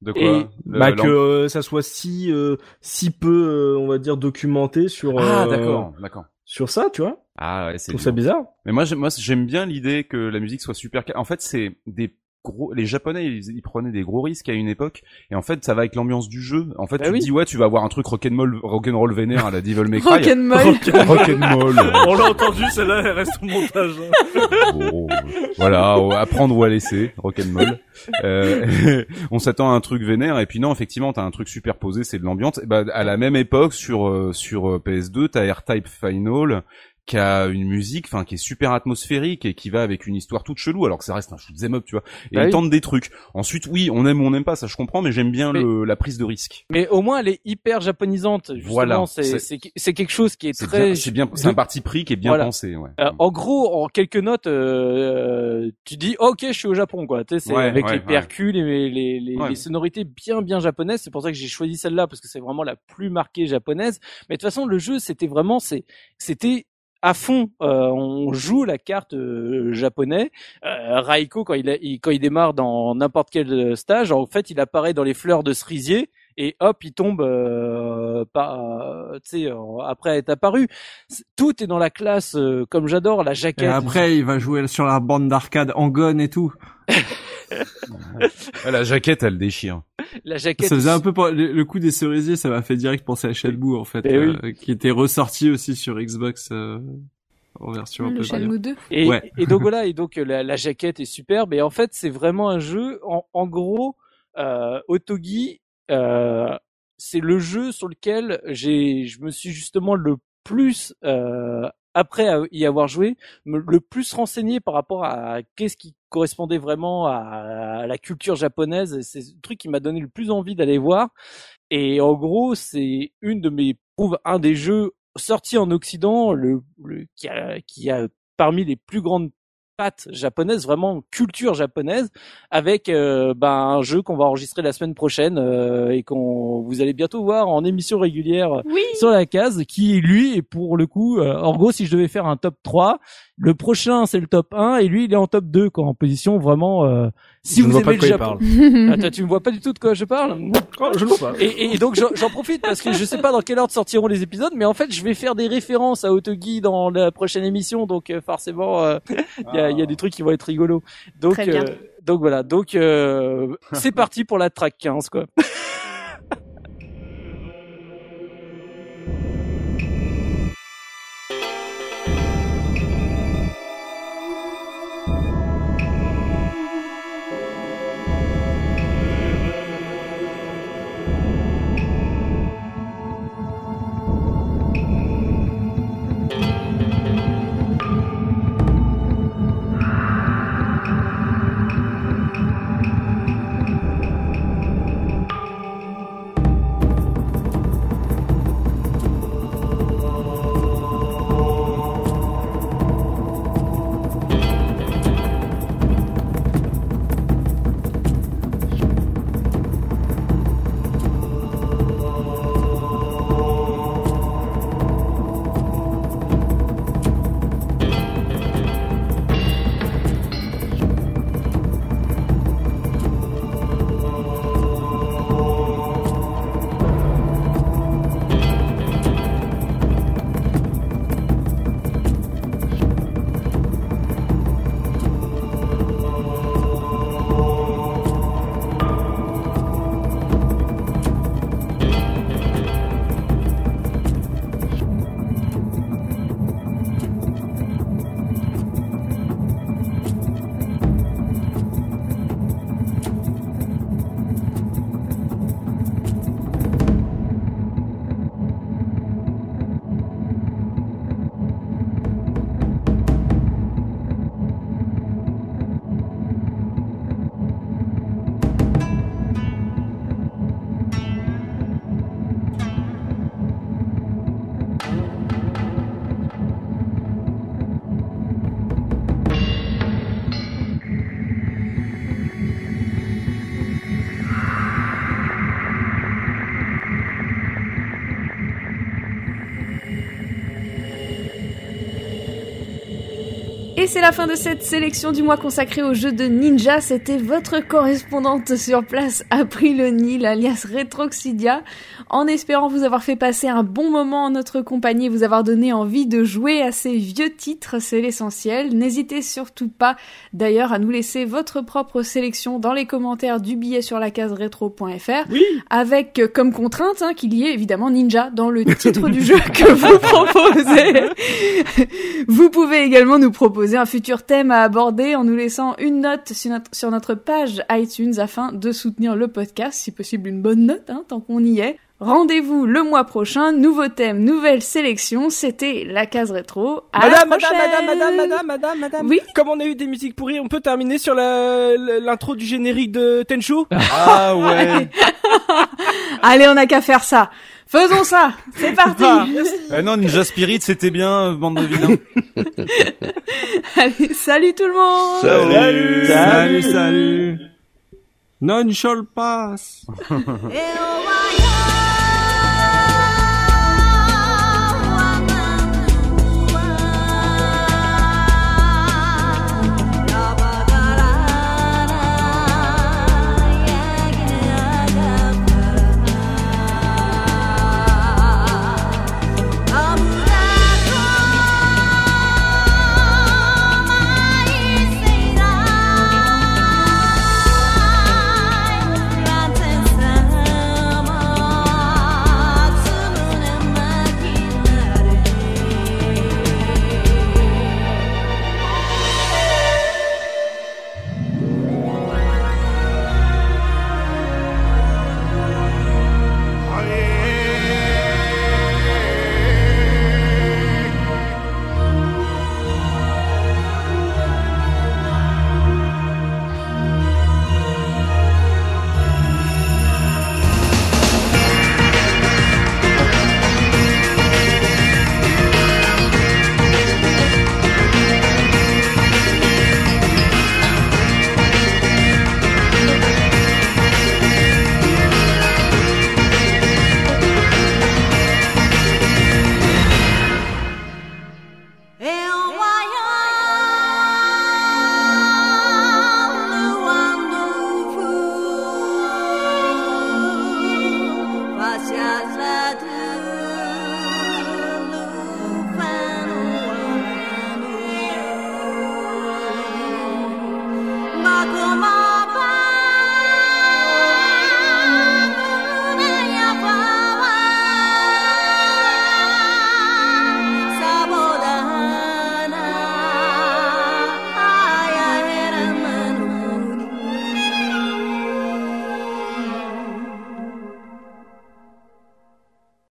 De quoi Et- bah que euh, ça soit si euh, si peu, euh, on va dire, documenté sur Ah euh, d'accord, d'accord. sur ça, tu vois. Ah ouais, Je c'est trouve ça bizarre. Mais moi, j'aime- moi, j'aime bien l'idée que la musique soit super. En fait, c'est des gros. Les Japonais, ils, ils prenaient des gros risques à une époque, et en fait, ça va avec l'ambiance du jeu. En fait, Bah tu oui. te dis ouais, tu vas avoir un truc rock'n'roll, rock'n'roll vénère à la Devil May Cry. Rock'n'roll. On l'a entendu, celle-là, elle reste au montage. hein. Bon, voilà, à prendre ou à laisser, rock'n'roll. Euh, on s'attend à un truc vénère, et puis non, effectivement, t'as un truc superposé, c'est de l'ambiance. Bah, à la même époque, sur euh, sur euh, PS2, t'as R-Type Final, qui a une musique, enfin qui est super atmosphérique et qui va avec une histoire toute chelou, alors que ça reste un shoot'em up, tu vois. Et Bah oui. tente des trucs. Ensuite, oui, on aime ou on n'aime pas, ça je comprends, mais j'aime bien Mais- le, la prise de risque. Mais au moins, elle est hyper japonisante. Justement, Voilà, c'est quelque chose qui est, très. c'est bien, c'est un parti pris qui est bien Voilà. pensé, ouais. Euh, en gros, en quelques notes, euh, tu dis ok, je suis au Japon, quoi. Tu sais, c'est Ouais, avec ouais, les percus, les, les, les, les sonorités bien bien japonaises. C'est pour ça que j'ai choisi celle-là parce que c'est vraiment la plus marquée japonaise. Mais de toute façon, le jeu, c'était vraiment, c'est, c'était à fond. Euh, on joue la carte euh, japonais. Euh, Raiko, quand il, a- il- quand il démarre dans n'importe quel euh, stage, en fait, il apparaît dans les fleurs de cerisier et hop, il tombe euh, pas, euh, tu sais, après être apparu. Tout est dans la classe, euh, comme j'adore la Et jaquette. après, il va jouer sur la bande d'arcade en et tout. La jaquette, elle déchire. la jaquette. Ça faisait un peu pour- le, le coup des cerisiers, ça m'a fait direct penser à Shenmue en fait, Eh euh, qui était ressorti aussi sur Xbox euh, en version un Le peu Shenmue 2. Et, Ouais. et donc voilà, et donc la, la jaquette est superbe. Et en fait, c'est vraiment un jeu. En, en gros, euh, Otogi, euh, c'est le jeu sur lequel j'ai, je me suis justement le plus euh, après y avoir joué, le plus renseigné par rapport à qu'est-ce qui correspondait vraiment à, la culture japonaise. C'est le truc qui m'a donné le plus envie d'aller voir. Et en gros, c'est une de mes, un des jeux sortis en Occident, qui a parmi les plus grandes pattes japonaises, vraiment culture japonaise, avec euh, ben, un jeu qu'on va enregistrer la semaine prochaine euh, et qu'on vous allez bientôt voir en émission régulière Oui. sur la case, qui lui est pour le coup, euh, en gros, si je devais faire un top 3, le prochain c'est le top 1 et lui il est en top 2 quoi, en position vraiment. euh, si je ne vous pas aimez de le Japon, parle. Attends, tu me vois pas du tout de quoi je parle? Oh, je ne vois pas. Et, et donc j'en profite parce que je sais pas dans quelle ordre sortiront les épisodes, mais en fait je vais faire des références à Autogi dans la prochaine émission, donc euh, forcément euh, il y, a, il y a des trucs qui vont être rigolos. Donc Très bien. euh, donc voilà, donc euh, c'est parti pour la track 15 quoi. C'est la fin de cette sélection du mois consacrée au jeu de Ninja. C'était votre correspondante sur place, April O'Neil, alias Retroxidia. En espérant vous avoir fait passer un bon moment en notre compagnie et vous avoir donné envie de jouer à ces vieux titres, c'est l'essentiel. N'hésitez surtout pas d'ailleurs à nous laisser votre propre sélection dans les commentaires du billet sur la case rétro.fr. Oui. Avec euh, comme contrainte hein, qu'il y ait évidemment Ninja dans le titre du jeu que vous proposez. Vous pouvez également nous proposer un futur thème à aborder en nous laissant une note sur notre, sur notre page iTunes afin de soutenir le podcast, si possible une bonne note, hein, tant qu'on y est. Rendez-vous le mois prochain, nouveau thème, nouvelle sélection, c'était la case rétro. À la Madame, madame, madame, madame, madame, madame, madame. Oui Comme on a eu des musiques pourries, on peut terminer sur l'intro du générique de Tenchu Ah ouais. Allez, on n'a qu'à faire ça. Faisons ça. C'est parti. Eh non, Ninja Spirit, c'était bien, euh, bande de vilains. Allez, salut tout le monde. Salut. Salut, salut. Non, shall pass.